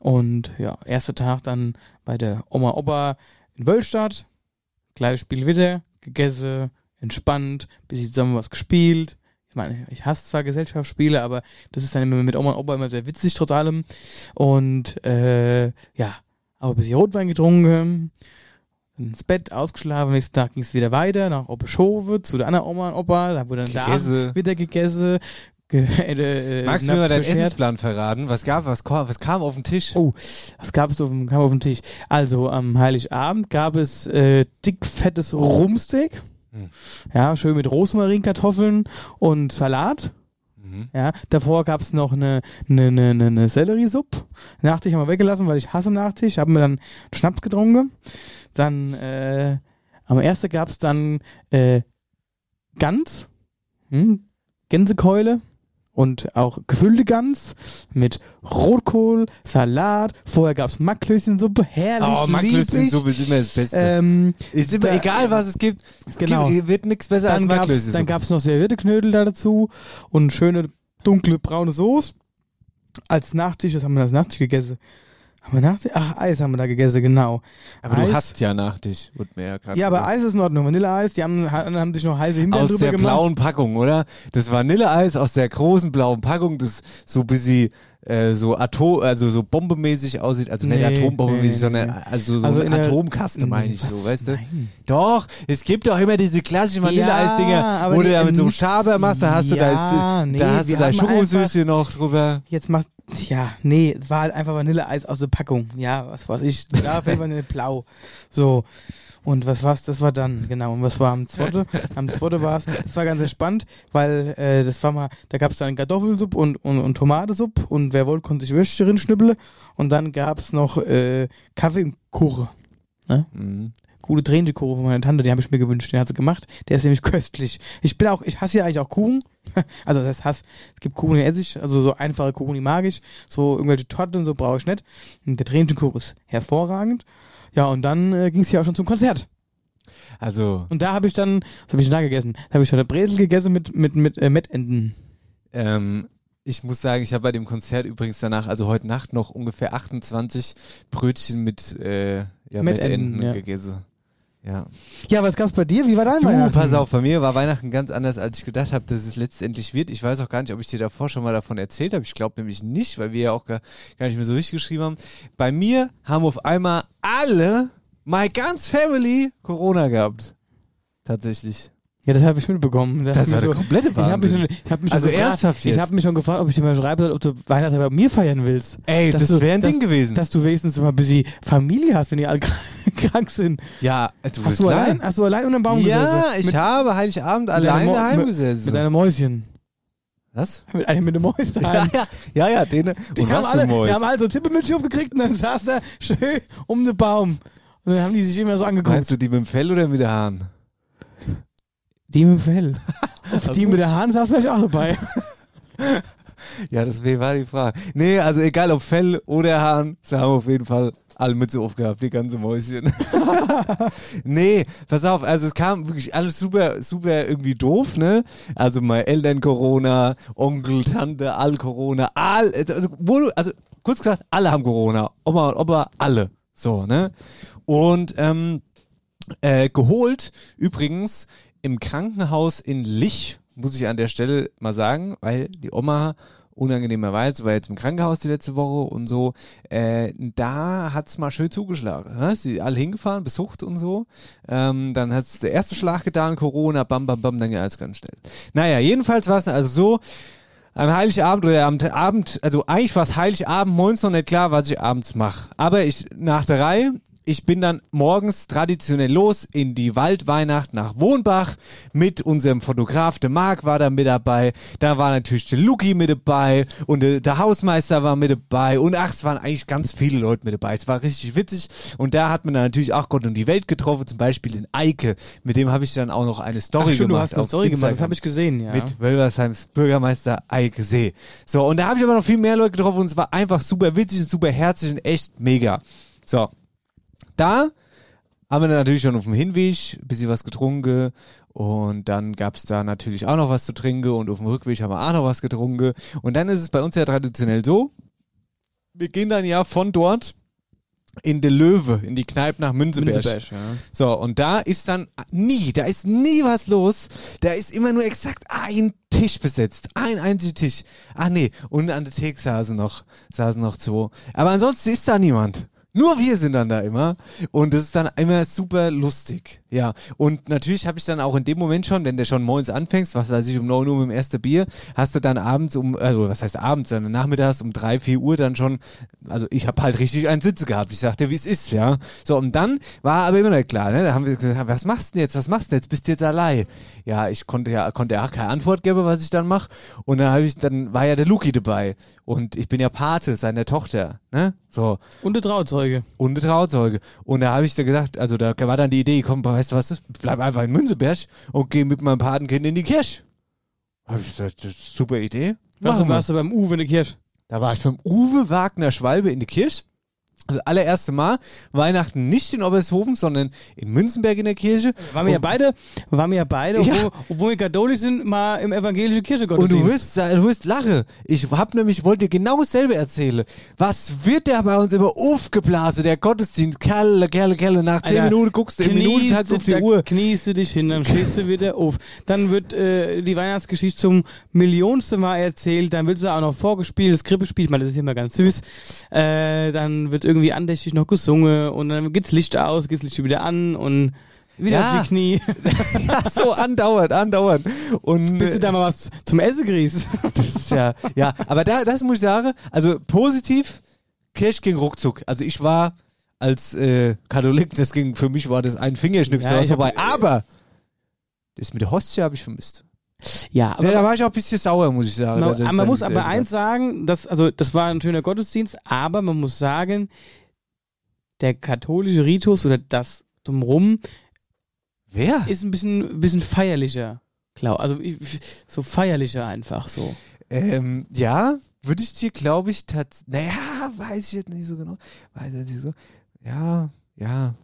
Speaker 2: Und ja, erster Tag dann bei der Oma Opa in Wölstadt. Gleiches Spiel wieder, gegessen, entspannt, bisschen zusammen was gespielt. Ich meine, ich hasse zwar Gesellschaftsspiele, aber das ist dann immer mit Oma und Opa immer sehr witzig trotz allem. Und äh, ja, aber ein bisschen Rotwein getrunken, ins Bett, ausgeschlafen, nächsten Tag ging es wieder weiter nach Obeschove zu der anderen Oma und Opa, da wurde dann da wieder gegessen. Ge äh,
Speaker 3: Magst du mir mal deinen
Speaker 2: beschert.
Speaker 3: Essensplan verraten? Was gab, was, was kam auf den Tisch?
Speaker 2: Oh, was gab es auf dem, kam auf dem Tisch? Also am Heiligabend gab es äh, dickfettes Rumsteak.
Speaker 3: Hm.
Speaker 2: Ja, schön mit Rosmarinkartoffeln und Salat.
Speaker 3: Mhm.
Speaker 2: Ja, davor gab es noch eine, eine, eine, eine, eine Selleriesuppe. Nachtisch haben wir weggelassen, weil ich hasse Nachtisch. Haben wir dann Schnaps getrunken. Dann äh, am ersten gab es dann äh, Gans, hm, Gänsekeule und auch gefüllte Gans mit Rotkohl, Salat. Vorher gab es Macklöschensuppe, herrlich
Speaker 3: Oh, Macklöschensuppe ist immer das Beste.
Speaker 2: Ähm,
Speaker 3: ist immer
Speaker 2: da-
Speaker 3: egal, was es gibt. Es
Speaker 2: Genau.
Speaker 3: gibt, wird nichts besser
Speaker 2: dann
Speaker 3: als Macklöschensuppe.
Speaker 2: dann gab's noch servierte Knödel da dazu und schöne dunkle braune Soße. Als Nachtisch, was haben wir als Nachtisch gegessen? Haben wir Nachtisch? Ach, Eis haben wir da gegessen, genau.
Speaker 3: aber
Speaker 2: Eis.
Speaker 3: du hast ja nach dich, wurde mir ja gerade
Speaker 2: Ja, aber. Eis ist in Ordnung. Vanilleeis, die haben, haben sich noch heiße Himbeeren
Speaker 3: aus
Speaker 2: drüber
Speaker 3: der
Speaker 2: gemacht.
Speaker 3: blauen Packung, oder? Das Vanilleeis aus der großen blauen Packung, das so bis sie äh, so Atom, also so bombemäßig aussieht, also nicht
Speaker 2: Nee,
Speaker 3: atombombemäßig,
Speaker 2: nee,
Speaker 3: sondern
Speaker 2: nee.
Speaker 3: also so
Speaker 2: Also
Speaker 3: eine Atomkaste, meine ich so,
Speaker 2: was?
Speaker 3: weißt du?
Speaker 2: Nein.
Speaker 3: Doch, es gibt doch immer diese klassischen Vanilleeis-Dinger,
Speaker 2: Ja,
Speaker 3: wo du da mit so einem Schaber machst, da hast du da,
Speaker 2: Ja,
Speaker 3: ist, da hast du da Schokosüße noch drüber.
Speaker 2: Jetzt macht, ja, nee, es war halt einfach Vanilleeis aus der Packung. Ja, was weiß ich. Da fällt Vanille blau. So. Und was war's? Das war dann, genau. Und was war am zweiten? am zweiten war es, das war ganz entspannt, weil äh, das war mal, da gab's dann Kartoffelsuppe und, und, und Tomatensuppe und wer wollte, konnte sich Würstchen drin schnippeln. Und dann gab's noch äh, Kaffee und Kuchen.
Speaker 3: Mhm.
Speaker 2: Gute Tränenkuchen von meiner Tante, die habe ich mir gewünscht, den hat sie gemacht. Der ist nämlich köstlich. Ich bin auch, ich hasse ja eigentlich auch Kuchen. Also das Hass, es gibt Kuchen, die esse ich, also so einfache Kuchen, die mag ich. So irgendwelche Torten und so brauche ich nicht. Und der Tränenkuchen ist hervorragend. Ja, und dann äh, ging es ja auch schon zum Konzert.
Speaker 3: Also,
Speaker 2: Und da habe ich dann, was habe ich denn da gegessen? Da habe ich dann eine Bresel gegessen mit, mit, mit äh, Mettenden.
Speaker 3: ähm, ich muss sagen, ich habe bei dem Konzert übrigens danach, also heute Nacht noch ungefähr 28 Brötchen mit, äh, ja,
Speaker 2: Mit
Speaker 3: mit
Speaker 2: Enden,
Speaker 3: Enden
Speaker 2: ja.
Speaker 3: gegessen. Ja.
Speaker 2: Ja, was gab's bei dir? Wie war dein
Speaker 3: Du,
Speaker 2: Weihnachten?
Speaker 3: pass auf, bei mir war Weihnachten ganz anders, als ich gedacht habe, dass es letztendlich wird. Ich weiß auch gar nicht, ob ich dir davor schon mal davon erzählt habe. Ich glaube nämlich nicht, weil wir ja auch gar, gar nicht mehr so richtig geschrieben haben. Bei mir haben auf einmal alle, my ganz Family, Corona gehabt. Tatsächlich.
Speaker 2: Ja, das habe ich mitbekommen.
Speaker 3: Das
Speaker 2: hat
Speaker 3: war der komplette
Speaker 2: Ich habe mich,
Speaker 3: Wahnsinn.
Speaker 2: schon- ich hab mich
Speaker 3: Also
Speaker 2: schon gefragt,
Speaker 3: ernsthaft
Speaker 2: Ich
Speaker 3: jetzt?
Speaker 2: habe mich schon gefragt, ob ich dir mal schreiben soll, ob du Weihnachten bei mir feiern willst.
Speaker 3: Ey,
Speaker 2: Dass
Speaker 3: das
Speaker 2: du-
Speaker 3: wäre ein
Speaker 2: dass-
Speaker 3: Ding gewesen.
Speaker 2: Dass du wenigstens mal ein bisschen Familie hast, wenn die alle krank sind.
Speaker 3: ja, du
Speaker 2: Hast
Speaker 3: bist
Speaker 2: du, allein, hast du allein unter dem Baum gesessen?
Speaker 3: Ja, ich
Speaker 2: mit,
Speaker 3: habe Heiligabend allein daheim
Speaker 2: mit-
Speaker 3: gesessen.
Speaker 2: mit deinem Mäuschen.
Speaker 3: Was?
Speaker 2: Mit einem mit dem Mäus
Speaker 3: Ja,
Speaker 2: daheim.
Speaker 3: ja, ja, ja, den. Und
Speaker 2: Die haben,
Speaker 3: was
Speaker 2: alle,
Speaker 3: Mäus?
Speaker 2: haben alle so Tippelmütze aufgekriegt und dann saß da schön um den Baum. Und dann haben die sich immer so angeguckt.
Speaker 3: Meinst du die mit dem Fell oder mit der Hahn?
Speaker 2: Die mit dem Fell. Auf die
Speaker 3: so.
Speaker 2: mit der Hahn saß vielleicht auch dabei.
Speaker 3: Ja, das war die Frage. Nee, also egal ob Fell oder Hahn, sie haben auf jeden Fall alle Mütze aufgehabt, die ganze Mäuschen. nee, pass auf, also es kam wirklich alles super, super irgendwie doof, ne? Also meine Eltern Corona, Onkel, Tante, all Corona, all, also, wo also kurz gesagt, alle haben Corona. Oma und Opa, alle. So, ne? Und ähm, äh, geholt übrigens im Krankenhaus in Lich muss ich an der Stelle mal sagen, weil die Oma unangenehmerweise war jetzt im Krankenhaus die letzte Woche und so, äh, da hat's mal schön zugeschlagen. Ne? Sie alle hingefahren, besucht und so. Ähm, dann hat's der erste Schlag getan, Corona, bam, bam, bam, dann ging alles ganz schnell. Naja, jedenfalls war es also so, am Heiligabend oder am Abend, also eigentlich war es Heiligabend, morgens noch nicht klar, was ich abends mache. Aber ich nach der Reihe, ich bin dann morgens traditionell los in die Waldweihnacht nach Wohnbach mit unserem Fotograf, der Marc war da mit dabei. Da war natürlich der Luki mit dabei und der, der Hausmeister war mit dabei und ach, es waren eigentlich ganz viele Leute mit dabei. Es war richtig witzig und da hat man dann natürlich auch Gott und die Welt getroffen, zum Beispiel den Eike. Mit dem habe ich dann auch noch eine Story
Speaker 2: Ach, stimmt,
Speaker 3: gemacht.
Speaker 2: du hast eine Story gemacht, das habe ich gesehen, ja.
Speaker 3: mit Wölversheims Bürgermeister Eike See. So, und da habe ich aber noch viel mehr Leute getroffen und es war einfach super witzig und super herzlich und echt mega. So, da haben wir dann natürlich schon auf dem Hinweg ein bisschen was getrunken und dann gab's da natürlich auch noch was zu trinken und auf dem Rückweg haben wir auch noch was getrunken und dann ist es bei uns ja traditionell so, wir gehen dann ja von dort in de Löwe, in die Kneipe nach Münzeberg.
Speaker 2: Münzeberg, ja.
Speaker 3: So, und da ist dann nie, da ist nie was los. Da ist immer nur exakt ein Tisch besetzt. Ein einziger Tisch. Ach nee, und an der Theke saßen noch, saßen noch zwei. Aber ansonsten ist da niemand. Nur wir sind dann da immer. Und das ist dann immer super lustig. Ja. Und natürlich habe ich dann auch in dem Moment schon, wenn der schon morgens anfängst, was weiß ich, um 9 Uhr mit dem ersten Bier, hast du dann abends um, also was heißt abends, sondern nachmittags um 3, 4 Uhr dann schon, also ich habe halt richtig einen Sitze gehabt. Ich sagte, wie es ist, ja. So, und dann war aber immer nicht klar, ne? Da haben wir gesagt, was machst du denn jetzt? Was machst du denn jetzt? Bist du jetzt allein? Ja, ich konnte ja, konnte ja auch keine Antwort geben, was ich dann mache. Und dann habe ich, dann war ja der Luki dabei. Und ich bin ja Pate seiner Tochter, ne? So.
Speaker 2: Und der Trauzeuge.
Speaker 3: Und der Trauzeuge. Und da habe ich da gesagt, also da war dann die Idee, komm, weißt du was, ist? bleib einfach in Münzeberg und geh mit meinem Patenkind in die Kirche. Habe ich gesagt, das ist eine super Idee.
Speaker 2: Warst
Speaker 3: Machen
Speaker 2: du,
Speaker 3: wir.
Speaker 2: warst du beim Uwe in der Kirche?
Speaker 3: Da war ich beim Uwe Wagner Schwalbe in die Kirche. Das allererste Mal Weihnachten nicht in Obershofen, sondern in Münzenberg in der Kirche.
Speaker 2: Waren wir ja beide, waren wir ja beide,
Speaker 3: Ja.
Speaker 2: obwohl, obwohl wir katholisch sind, mal im evangelischen Kirche
Speaker 3: Und du wirst, du wirst lachen. Ich hab nämlich, wollte dir genau dasselbe erzählen. Was wird der bei uns immer aufgeblasen, der Gottesdienst? Kerle, Kerle, Kerle, nach zehn Minuten guckst du im Minutentakt auf die Uhr.
Speaker 2: Kniest du dich hin, dann stehst du wieder auf. Dann wird äh, die Weihnachtsgeschichte zum millionsten Mal erzählt, dann wird sie auch noch vorgespielt, das Krippespiel, ich meine, das ist immer ganz süß. Äh, dann wird irgendwie andächtig noch gesungen und dann geht's Licht aus, geht's Licht wieder an und wieder
Speaker 3: Ja.
Speaker 2: auf die Knie.
Speaker 3: Ja, so andauernd, andauernd. Und
Speaker 2: Bis du da mal was zum Essen kriegst.
Speaker 3: Das ist ja, ja, aber da, das muss ich sagen, also positiv, Kirche ging ruckzuck. Also ich war als äh, Katholik, das ging, für mich war das ein Fingerschnips,
Speaker 2: Ja,
Speaker 3: da vorbei. Aber das mit der Hostie habe ich vermisst.
Speaker 2: Ja,
Speaker 3: Ja, da war ich auch ein bisschen sauer, muss ich sagen.
Speaker 2: Man, man muss aber eins sagen, dass, also das war ein schöner Gottesdienst, aber man muss sagen, der katholische Ritus oder das drumrum.
Speaker 3: Wer?
Speaker 2: ist ein bisschen, bisschen feierlicher. Klar, also so feierlicher einfach so.
Speaker 3: Ähm, ja, würde ich dir, glaube ich, tatsächlich, naja, weiß ich jetzt nicht so genau. Weiß ich nicht so. Ja, ja.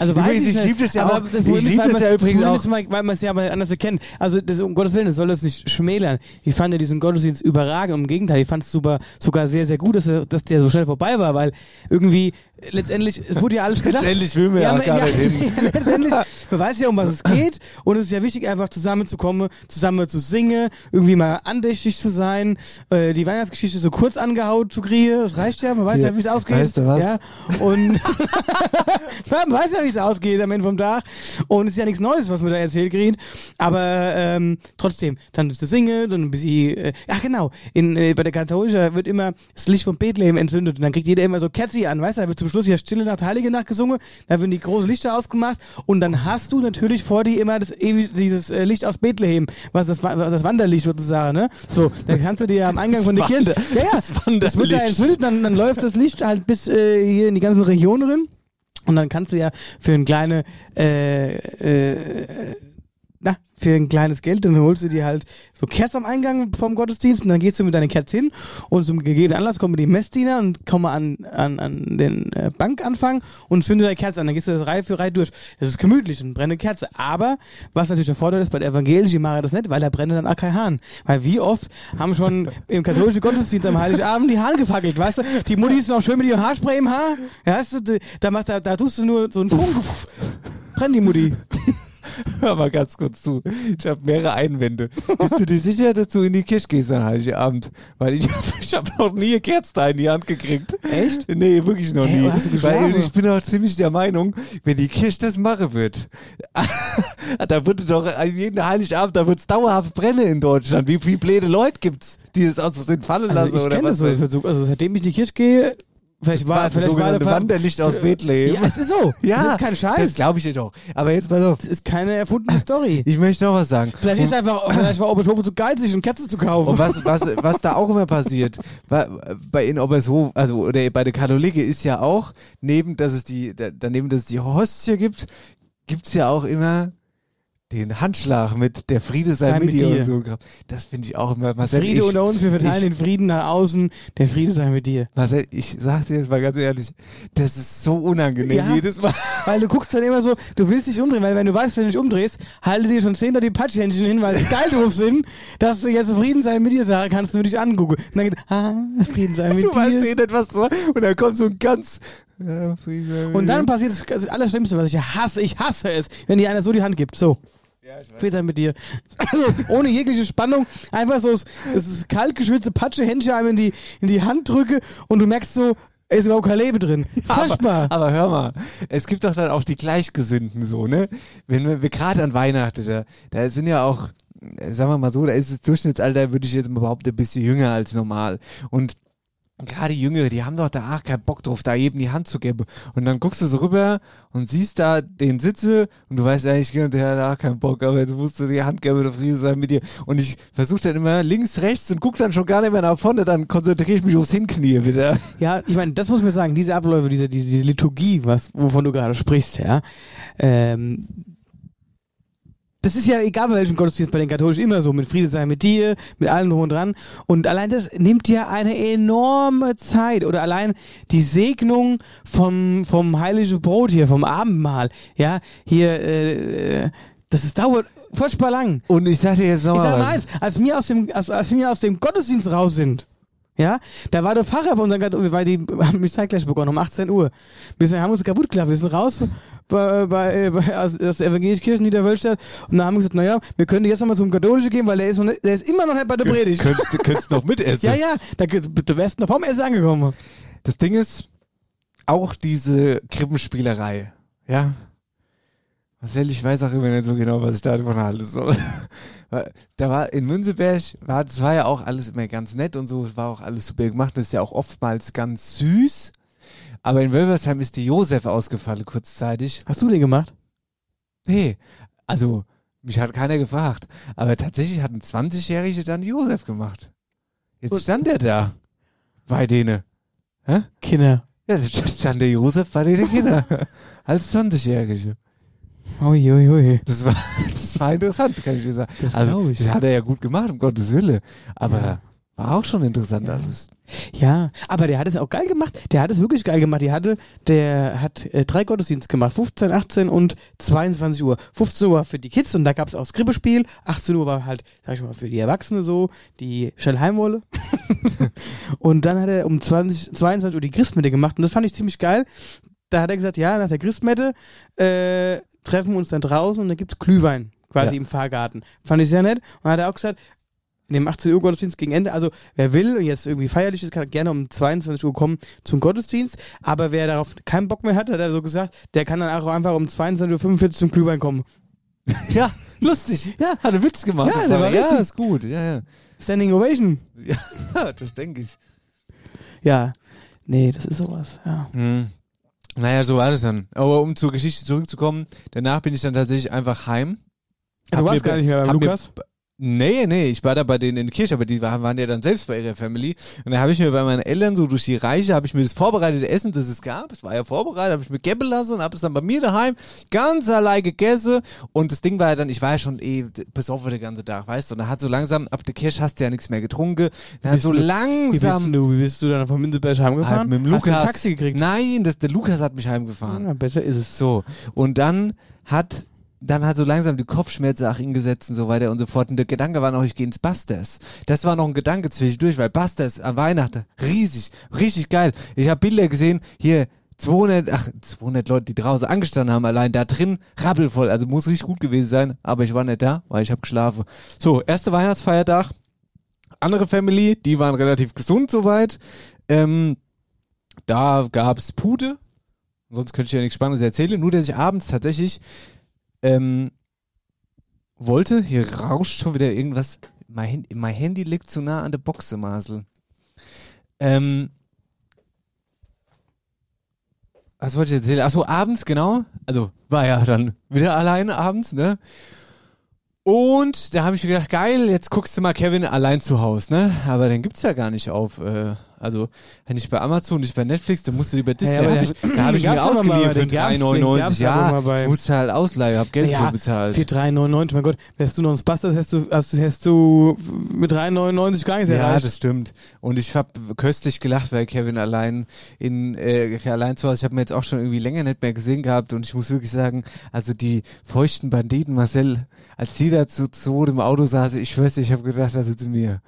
Speaker 2: Also
Speaker 3: Übrigens,
Speaker 2: weiß ich,
Speaker 3: ich
Speaker 2: nicht,
Speaker 3: lieb das ja
Speaker 2: aber
Speaker 3: auch.
Speaker 2: Das
Speaker 3: Ich
Speaker 2: Problem ist,
Speaker 3: lieb
Speaker 2: weil
Speaker 3: das
Speaker 2: man-
Speaker 3: ja übrigens auch.
Speaker 2: Mal- weil man es ja aber anders erkennt. Also das, um Gottes Willen, das soll das nicht schmälern. Ich fand ja diesen Gottesdienst überragend. Im Gegenteil, ich fand es super, sogar sehr, sehr gut, dass, er, dass der so schnell vorbei war, weil irgendwie äh, letztendlich, es wurde ja alles gesagt.
Speaker 3: Letztendlich will man ja,
Speaker 2: man-
Speaker 3: gar nicht hin.
Speaker 2: letztendlich, man weiß ja, um was es geht und es ist ja wichtig, einfach zusammenzukommen, zusammen zu singen, irgendwie mal andächtig zu sein, äh, die Weihnachtsgeschichte so kurz angehaut zu kriegen, das reicht ja, man weiß ja,
Speaker 3: Ja.
Speaker 2: wie es ausgeht.
Speaker 3: Weißt du was?
Speaker 2: Ja, und weiß ja, wie es ausgeht am Ende vom Tag. Und es ist ja nichts Neues, was man da erzählt kriegt, aber ähm, trotzdem, dann zu singen, dann ein bisschen, äh, ach genau, in, äh, bei der katholischen wird immer das Licht von Bethlehem entzündet. Und dann kriegt jeder immer so Kerzi an, weißt du, da wird zum Schluss ja Stille Nacht, Heilige Nacht gesungen, da werden die großen Lichter ausgemacht. Und dann hast du natürlich vor dir immer das, dieses äh, Licht aus Bethlehem, was das, das Wanderlicht sozusagen, ne? So, dann kannst du dir am Eingang von der Kirche, ja, ja,
Speaker 3: Das
Speaker 2: das wird da entzündet, dann, dann läuft das Licht halt bis äh, hier in die ganzen Regionen drin. Und dann kannst du ja für ein kleine, äh, äh, na, für ein kleines Geld, dann holst du dir halt so Kerzen am Eingang vom Gottesdienst und dann gehst du mit deiner Kerze hin und zum gegebenen Anlass kommen die Messdiener und kommen an, an, an den äh, Bankanfang und zünden deine Kerze an. Dann gehst du das Reihe für Reihe durch. Das ist gemütlich und brennende Kerze. Aber was natürlich der Vorteil ist bei der Evangelischen, die machen das nicht, weil da brennt dann auch kein Hahn. Weil wie oft haben schon im katholischen Gottesdienst am Heiligabend die Haare gefackelt, weißt du? Die Mutti ist noch schön mit ihrem Haarspray im Haar. Ja, weißt du, da, machst, da, da tust du nur so einen Funken. Brennt die Mutti.
Speaker 3: Hör mal ganz kurz zu. Ich habe mehrere Einwände. Bist du dir sicher, dass du in die Kirche gehst an Heiligabend? Weil ich, ich habe noch nie eine Kerze da in die Hand gekriegt.
Speaker 2: Echt?
Speaker 3: Nee, wirklich noch
Speaker 2: Hä,
Speaker 3: nie. Weil ich bin auch ziemlich der Meinung, wenn die Kirche das machen wird, da würde doch an jeden Heiligabend, da wird es dauerhaft brennen in Deutschland. Wie viele blöde Leute gibt's, die das aus Versehen fallen lassen
Speaker 2: Also ich
Speaker 3: oder
Speaker 2: kenne
Speaker 3: was?
Speaker 2: das so. Also seitdem ich in die Kirche gehe, vielleicht
Speaker 3: das
Speaker 2: war,
Speaker 3: war das
Speaker 2: vielleicht war der
Speaker 3: Wanderlicht aus Bethlehem.
Speaker 2: Ja, es ist so.
Speaker 3: Ja,
Speaker 2: das ist kein Scheiß.
Speaker 3: Das glaube ich dir doch. Aber jetzt pass auf.
Speaker 2: Das ist keine erfundene Story.
Speaker 3: Ich möchte noch was sagen.
Speaker 2: Vielleicht ist einfach, vielleicht war Obershofe zu geizig, um Kerzen zu kaufen.
Speaker 3: Und was, was, was da auch immer passiert, bei, in Obershof, also oder bei der Katholiken ist ja auch, neben dass es die, da- daneben, dass es die Hostie gibt, gibt's ja auch immer den Handschlag mit der Friede sei,
Speaker 2: Sei
Speaker 3: mit
Speaker 2: mit
Speaker 3: dir
Speaker 2: dir.
Speaker 3: und so. Das finde ich auch immer, Marcel,
Speaker 2: Friede
Speaker 3: ich,
Speaker 2: unter uns, wir verteilen
Speaker 3: ich-
Speaker 2: den Frieden nach außen. Der Friede sei mit dir.
Speaker 3: Marcel, ich sag dir jetzt mal ganz ehrlich, das ist so unangenehm
Speaker 2: Ja.
Speaker 3: jedes Mal.
Speaker 2: Weil du guckst dann immer so, du willst dich umdrehen, weil wenn du weißt, wenn du dich umdrehst, halte dir schon zehn da die Patschhändchen hin, weil sie geil drauf sind, dass du jetzt Frieden sei mit dir sagen kannst, nur dich angucken. Und dann geht, ah, Frieden sei mit
Speaker 3: Du weißt
Speaker 2: dir.
Speaker 3: eh nicht, was du und dann kommt so ein ganz ja, Friede sei mit
Speaker 2: Und dann passiert das, das Allerschlimmste, was ich hasse, ich hasse es, wenn dir einer so die Hand gibt, so. Frieden sei mit dir. Also, ohne jegliche Spannung, einfach so, es ist kalt geschwitzte Patschehändchen einem in die, in die Hand drücke und du merkst so, es ist überhaupt kein Leben drin. Furchtbar.
Speaker 3: Aber, aber hör mal, es gibt doch dann auch die Gleichgesinnten so, ne? Wenn wir, wir gerade an Weihnachten, da, da sind ja auch, äh, sagen wir mal so, da ist das Durchschnittsalter, würde ich jetzt mal behaupten, ein bisschen jünger als normal. Und gerade Jüngere, die haben doch da auch keinen Bock drauf, da jedem die Hand zu geben. Und dann guckst du so rüber und siehst da den Sitze und du weißt eigentlich, genau, der hat auch keinen Bock, aber jetzt musst du die Hand geben, der Friede sein mit dir. Und ich versuche dann immer links, rechts und guck dann schon gar nicht mehr nach vorne, dann konzentriere ich mich aufs Hinknie wieder.
Speaker 2: Ja, ich meine, das muss man sagen, diese Abläufe, diese, diese, diese Liturgie, was, wovon du gerade sprichst, ja, ähm, das ist ja egal bei welchem Gottesdienst bei den Katholischen immer so, mit Friede sei mit dir, mit allem drum und dran. Und allein das nimmt ja eine enorme Zeit. Oder allein die Segnung vom, vom heiligen Brot hier, vom Abendmahl. Ja, hier, äh, das ist, dauert furchtbar lang.
Speaker 3: Und ich sag dir jetzt noch
Speaker 2: Ich sag mal
Speaker 3: was.
Speaker 2: eins, als wir aus dem, als, als wir aus dem Gottesdienst raus sind, ja, da war der Pfarrer bei unserem Gat- weil die haben mich zeitgleich begonnen, um 18 Uhr. Wir sind, haben uns kaputt gelacht, wir sind raus bei, bei, äh, bei aus, aus der evangelischen Kirche in Niederwölstadt und dann haben wir gesagt, naja, wir können jetzt nochmal zum Katholischen gehen, weil der ist, noch nicht, der ist immer noch nicht bei der Predigt.
Speaker 3: Könntest, du könntest noch mitessen.
Speaker 2: Ja, ja, da, du wärst noch vom Essen angekommen.
Speaker 3: Das Ding ist, auch diese Krippenspielerei, ja. Marcel, ich weiß auch immer nicht so genau, was ich davon halten soll. Da war in Münzeberg, war, das war ja auch alles immer ganz nett und so, es war auch alles super gemacht, das ist ja auch oftmals ganz süß. Aber in Wölversheim ist die Josef ausgefallen kurzzeitig.
Speaker 2: Hast du den gemacht?
Speaker 3: Nee, also mich hat keiner gefragt. Aber tatsächlich hat ein 20-Jähriger dann die Josef gemacht. Jetzt
Speaker 2: Und-
Speaker 3: stand er da bei denen. Hä?
Speaker 2: Kinder.
Speaker 3: Ja, da stand der Josef bei den Kindern. Als 20-Jährige.
Speaker 2: Ui, ui, ui.
Speaker 3: Das war, das war interessant, kann ich dir sagen.
Speaker 2: Das
Speaker 3: also,
Speaker 2: ich.
Speaker 3: das hat er ja gut gemacht, um Gottes Wille. Aber
Speaker 2: Ja.
Speaker 3: war auch schon interessant
Speaker 2: Ja.
Speaker 3: alles.
Speaker 2: Ja, aber der hat es auch geil gemacht. Der hat es wirklich geil gemacht. Die hatte, der hat äh, drei Gottesdienste gemacht. 15, 18 und 22 Uhr. 15 Uhr für die Kids und da gab es auch das Krippespiel. 18 Uhr war halt, sag ich mal, für die Erwachsene so, die schnell heim wolle. und dann hat er um 20, 22 Uhr die Christmette gemacht und das fand ich ziemlich geil. Da hat er gesagt, ja, nach der Christmette äh, treffen wir uns dann draußen und dann gibt's Glühwein quasi
Speaker 3: Ja.
Speaker 2: im Fahrgarten. Fand ich sehr nett. Und dann hat er auch gesagt, in dem 18 Uhr Gottesdienst gegen Ende. Also wer will und jetzt irgendwie feierlich ist, kann gerne um 22 Uhr kommen zum Gottesdienst. Aber wer darauf keinen Bock mehr hat, hat er so gesagt, der kann dann auch einfach um 22.45 Uhr zum Glühwein kommen.
Speaker 3: Ja, lustig.
Speaker 2: Ja.
Speaker 3: Hat einen Witz gemacht.
Speaker 2: Ja, der war
Speaker 3: ja,
Speaker 2: richtig.
Speaker 3: ist gut. Ja, ja.
Speaker 2: Standing Ovation.
Speaker 3: ja das denke ich.
Speaker 2: Ja. Nee, das ist sowas, ja.
Speaker 3: Hm. Naja, so war das dann. Aber um zur Geschichte zurückzukommen, danach bin ich dann tatsächlich einfach heim.
Speaker 2: Du warst gar nicht mehr beim
Speaker 3: hab mir-
Speaker 2: Lukas?
Speaker 3: Nee, nee, ich war da bei denen in der Kirche, aber die waren, waren ja dann selbst bei ihrer Family. Und da habe ich mir bei meinen Eltern so durch die Reiche, habe ich mir das vorbereitete Essen, das es gab, es war ja vorbereitet, habe ich mir geben lassen und habe es dann bei mir daheim ganz allein gegessen. Und das Ding war ja dann, ich war ja schon eh besoffen den ganzen Tag, weißt du. Und da hat so langsam, ab der Kirche hast du ja nichts mehr getrunken. Dann so
Speaker 2: du- Wie bist,
Speaker 3: langsam...
Speaker 2: du, wie bist du dann von Münzeberg heimgefahren?
Speaker 3: Halt mit dem
Speaker 2: Hast du
Speaker 3: Lukas.
Speaker 2: ein Taxi gekriegt?
Speaker 3: Nein, das, der Lukas hat mich heimgefahren.
Speaker 2: Ja, besser ist es.
Speaker 3: So, und dann hat dann hat so langsam die Kopfschmerzen auch hingesetzt und so weiter und so fort. Und der Gedanke war noch, ich gehe ins Busters. Das war noch ein Gedanke zwischendurch, weil Busters an Weihnachten, riesig, richtig geil. Ich habe Bilder gesehen, hier 200, ach, 200 Leute, die draußen angestanden haben, allein da drin, rappelvoll. Also muss richtig gut gewesen sein, aber ich war nicht da, weil ich habe geschlafen. So, erster Weihnachtsfeiertag. Andere Family, die waren relativ gesund soweit. Ähm, da gab's Pute. Sonst könnte ich ja nichts Spannendes erzählen. Nur, dass ich abends tatsächlich ähm, wollte, hier rauscht schon wieder irgendwas. Mein, mein Handy liegt zu nah an der Boxe, Masel. Ähm, was wollte ich erzählen? Achso, abends, genau. Also war ja dann wieder alleine abends, ne? Und da habe ich mir gedacht, geil, jetzt guckst du mal Kevin allein zu Hause, ne? Aber den gibt's ja gar nicht auf, äh, also nicht bei Amazon, nicht bei Netflix, dann musst du lieber Disney.
Speaker 2: Ja,
Speaker 3: da habe ich, da hab ich mir ausgeliehen für
Speaker 2: den gab's- den
Speaker 3: 3,99.
Speaker 2: gab's aber
Speaker 3: Ja, ich musste halt ausleihen, hab Geld
Speaker 2: Ja,
Speaker 3: für bezahlt.
Speaker 2: Für 3,99, mein Gott, wärst du noch ein Spasters, hättest du, hast, du- hättest du mit 3,99 gar nichts
Speaker 3: Ja,
Speaker 2: erreicht.
Speaker 3: das stimmt. Und ich habe köstlich gelacht bei Kevin allein in äh, allein zu Hause. Ich habe mir jetzt auch schon irgendwie länger nicht mehr gesehen gehabt und ich muss wirklich sagen, also die feuchten Banditen Marcel, als die da zu, zu im Auto saßen, ich weiß nicht, ich habe gedacht, da sitzen wir.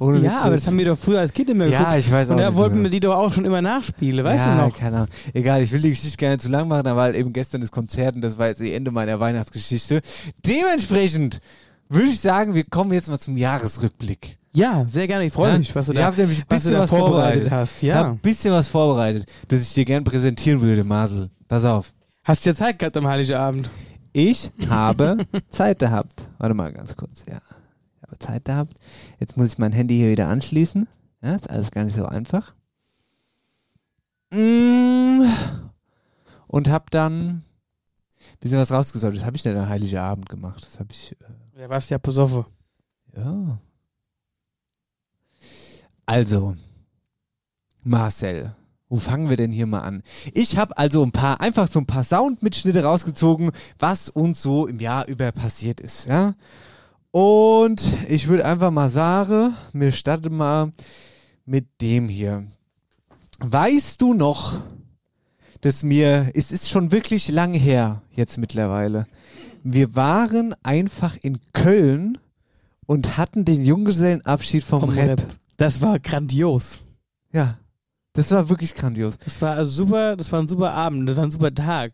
Speaker 3: Ohne
Speaker 2: ja,
Speaker 3: Witz
Speaker 2: aber das haben wir doch früher als Kind immer
Speaker 3: Ja,
Speaker 2: geguckt.
Speaker 3: ich weiß auch
Speaker 2: Und da wollten wir die doch auch schon immer nachspielen, weißt
Speaker 3: ja,
Speaker 2: du noch?
Speaker 3: keine Ahnung. Egal, ich will die Geschichte gerne zu lang machen, da war halt eben gestern das Konzert und das war jetzt die Ende meiner Weihnachtsgeschichte. Dementsprechend würde ich sagen, wir kommen jetzt mal zum Jahresrückblick.
Speaker 2: Ja, sehr gerne. Ich freue
Speaker 3: Ja?
Speaker 2: mich, was du
Speaker 3: Ich
Speaker 2: da,
Speaker 3: hab nämlich ein
Speaker 2: was
Speaker 3: bisschen
Speaker 2: da
Speaker 3: was
Speaker 2: vorbereitet
Speaker 3: vorbereitet.
Speaker 2: hast.
Speaker 3: Ich habe
Speaker 2: Ja.
Speaker 3: ein bisschen was vorbereitet, das ich dir gern präsentieren würde, Marcel. Pass auf.
Speaker 2: Hast du ja Zeit gehabt am Heiligen Abend?
Speaker 3: Ich habe Zeit gehabt. Warte mal ganz kurz, ja. Zeit gehabt. Jetzt muss ich mein Handy hier wieder anschließen. Ja, ist alles gar nicht so einfach. Mm. Und habe dann ein bisschen was rausgesucht. Das habe ich nicht am Heiligen Abend gemacht. Das habe ich, äh,
Speaker 2: Ja, warst ja besoffen.
Speaker 3: ja. Also, Marcel, wo fangen wir denn hier mal an? Ich habe also ein paar, einfach so ein paar Soundmitschnitte rausgezogen, was uns so im Jahr über passiert ist, ja. Und ich würde einfach mal sagen, mir starte mal mit dem hier. Weißt du noch, dass mir, es ist schon wirklich lang her jetzt mittlerweile, wir waren einfach in Köln und hatten den Junggesellenabschied vom,
Speaker 2: Vom
Speaker 3: Rap.
Speaker 2: Rap. Das war grandios.
Speaker 3: Ja, das war wirklich grandios.
Speaker 2: Das war super, das war ein super Abend, das war ein super Tag.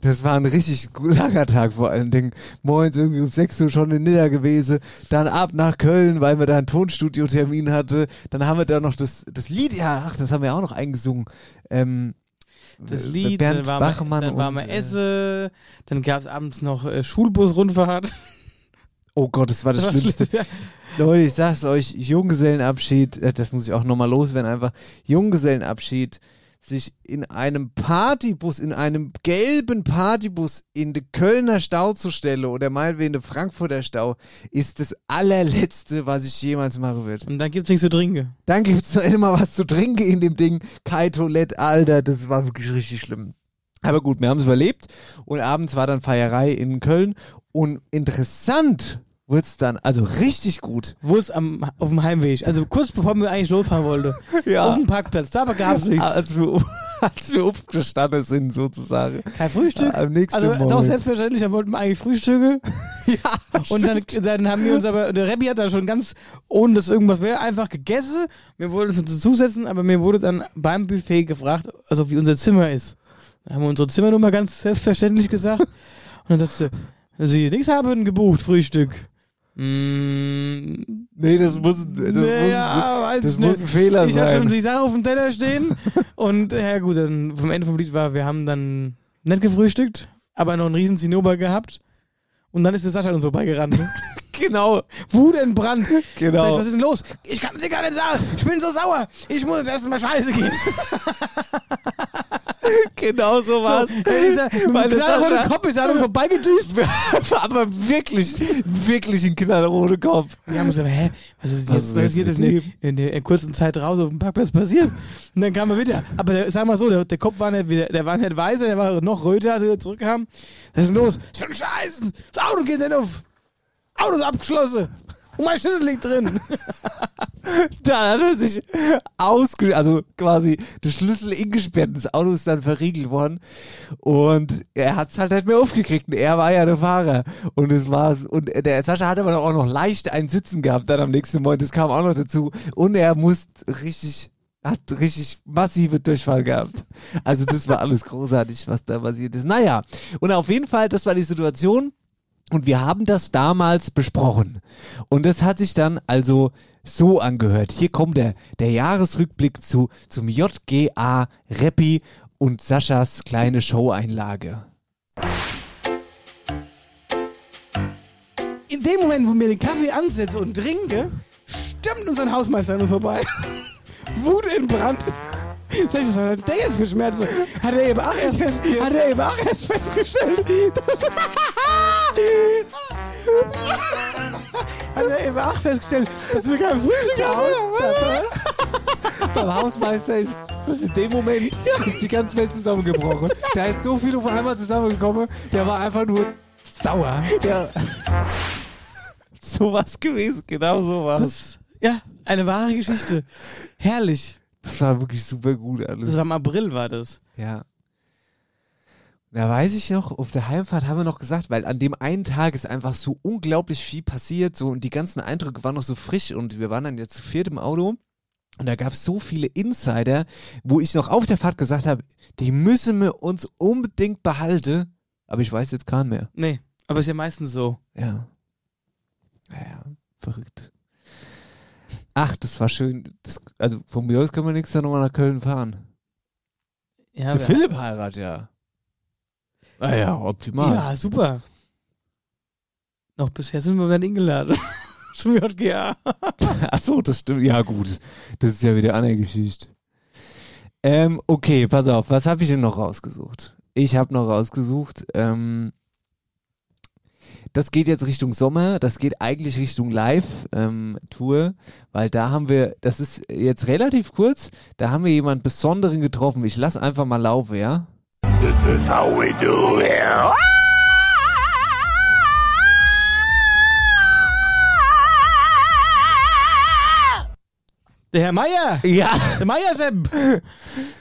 Speaker 3: Das war ein richtig langer Tag vor allen Dingen. Morgens irgendwie um 6 Uhr schon in Nidda gewesen, dann ab nach Köln, weil wir da einen Tonstudio-Termin hatte. Dann haben wir da noch das, das Lied, ja, ach, das haben wir auch noch eingesungen. Ähm,
Speaker 2: Das
Speaker 3: äh,
Speaker 2: Lied,
Speaker 3: Bernd
Speaker 2: dann war
Speaker 3: Bachmann
Speaker 2: dann war
Speaker 3: und,
Speaker 2: mal
Speaker 3: äh,
Speaker 2: Esse, dann gab es abends noch äh, Schulbus-Rundfahrt.
Speaker 3: Oh Gott, das war das,
Speaker 2: war
Speaker 3: Schlimmste.
Speaker 2: schlimm.
Speaker 3: Leute, ich sag's euch, Junggesellenabschied, äh, das muss ich auch nochmal loswerden, einfach Junggesellenabschied, sich in einem Partybus, in einem gelben Partybus in den Kölner Stau zu stellen oder meinetwegen in den Frankfurter Stau, ist das allerletzte, was ich jemals machen würde.
Speaker 2: Und dann gibt's nichts zu trinken.
Speaker 3: Dann gibt's noch immer was zu trinken in dem Ding. Kein Toilette, Alter, das war wirklich richtig schlimm. Aber gut, wir haben es überlebt und abends war dann Feierei in Köln und interessant wird's dann, also richtig gut.
Speaker 2: Wo es auf dem Heimweg, also kurz bevor wir eigentlich losfahren wollten.
Speaker 3: Ja.
Speaker 2: Auf dem Parkplatz, da gab's nichts.
Speaker 3: Als wir, als wir aufgestanden sind, sozusagen.
Speaker 2: Kein Frühstück.
Speaker 3: Am nächsten
Speaker 2: Also
Speaker 3: Morgen.
Speaker 2: doch selbstverständlich, da wollten wir eigentlich Frühstücke.
Speaker 3: ja,
Speaker 2: Und dann, dann haben wir uns aber, der Rebbi hat da schon ganz, ohne dass irgendwas wäre, einfach gegessen. Wir wollten uns dazusetzen, aber mir wurde dann beim Buffet gefragt, also wie unser Zimmer ist. Dann haben wir unsere Zimmernummer ganz selbstverständlich gesagt. Und dann sagte sie, Sie nichts haben gebucht, Frühstück. Mm,
Speaker 3: nee, das muss, das
Speaker 2: naja, weiß
Speaker 3: das
Speaker 2: ich
Speaker 3: muss ein Fehler
Speaker 2: Ich hatte
Speaker 3: sein.
Speaker 2: schon die Sache auf dem Teller stehen. und ja gut, dann vom Ende vom Lied war, wir haben dann nicht gefrühstückt, aber noch einen riesen Zinnober gehabt. Und dann ist der Sascha uns vorbeigerannt.
Speaker 3: genau,
Speaker 2: Wut entbrannt. Sag ich,
Speaker 3: genau.
Speaker 2: was ist denn los? Ich kann es dir gar nicht sagen. Ich bin so sauer. Ich muss jetzt erstmal scheiße gehen.
Speaker 3: genau so war's.
Speaker 2: So, ist er, mit knallroten Kopf ist er an uns vorbeigedüst.
Speaker 3: Aber wirklich, wirklich ein knallroter Kopf.
Speaker 2: Wir haben gedacht, hä, was ist jetzt, was ist
Speaker 3: jetzt
Speaker 2: in, der, in der kurzen Zeit raus auf dem Parkplatz passiert? Und dann kam er wieder. Aber der, sag mal so, der, der Kopf war nicht wieder, der war nicht weißer, der war noch röter, als er zurückkam. Was ist los? Schon scheiße. Das Auto geht nicht auf. Auto ist abgeschlossen. Und mein Schlüssel liegt drin.
Speaker 3: Da hat er sich ausge... Also quasi der Schlüssel ingesperrt. Das Auto ist dann verriegelt worden. Und er hat es halt nicht mehr aufgekriegt. Und er war ja der Fahrer. Und das war's. Und der Sascha hat aber auch noch leicht ein Sitzen gehabt dann am nächsten Morgen. Das kam auch noch dazu. Und er muss richtig hat richtig massive Durchfall gehabt. Also das war alles großartig, was da passiert ist. Naja, und auf jeden Fall, das war die Situation. Und wir haben das damals besprochen. Und das hat sich dann also so angehört. Hier kommt der, der Jahresrückblick zu, zum JGA Reppi und Saschas kleine Showeinlage.
Speaker 2: In dem Moment, wo mir den Kaffee ansetze und trinke, stimmt unser Hausmeister an uns vorbei. Wut in Brand. Was hat der jetzt für Schmerzen? Hat er eben auch erst, fest, hat er eben auch erst festgestellt, dass, hat er eben auch festgestellt, dass wir kein Frühstück haben.
Speaker 3: Beim Hausmeister ist, ist in dem Moment ist die ganze Welt zusammengebrochen. Da ist so viel auf einmal zusammengekommen, der war einfach nur sauer. Der sowas gewesen, genau sowas.
Speaker 2: Das, ja, eine wahre Geschichte. Herrlich.
Speaker 3: Das war wirklich super gut alles.
Speaker 2: Das war im April, war das.
Speaker 3: Ja. Da weiß ich noch, auf der Heimfahrt haben wir noch gesagt, weil an dem einen Tag ist einfach so unglaublich viel passiert, so und die ganzen Eindrücke waren noch so frisch und wir waren dann jetzt zu viert im Auto und da gab es so viele Insider, wo ich noch auf der Fahrt gesagt habe, die müssen wir uns unbedingt behalten, aber ich weiß jetzt keinen mehr.
Speaker 2: Nee, aber ist ja meistens so.
Speaker 3: Ja. Naja, verrückt. Ach, das war schön. Das, also von mir aus können wir nächstes Jahr nochmal nach Köln fahren.
Speaker 2: Ja,
Speaker 3: Der Philipp heiratet ja. Ah ja, optimal.
Speaker 2: Ja, super. Noch bisher sind wir nicht eingeladen. Zum JGA.
Speaker 3: Ach so, das stimmt. Ja, gut. Das ist ja wieder eine Geschichte. Ähm, okay, pass auf. Was habe ich denn noch rausgesucht? Ich habe noch rausgesucht, ähm, das geht jetzt Richtung Sommer, das geht eigentlich Richtung Live-Tour, weil da haben wir, das ist jetzt relativ kurz, da haben wir jemanden Besonderen getroffen. Ich lass einfach mal laufen, ja?
Speaker 7: This is how we do it.
Speaker 2: Der Herr Meier.
Speaker 3: Ja.
Speaker 2: Der Meier Sepp.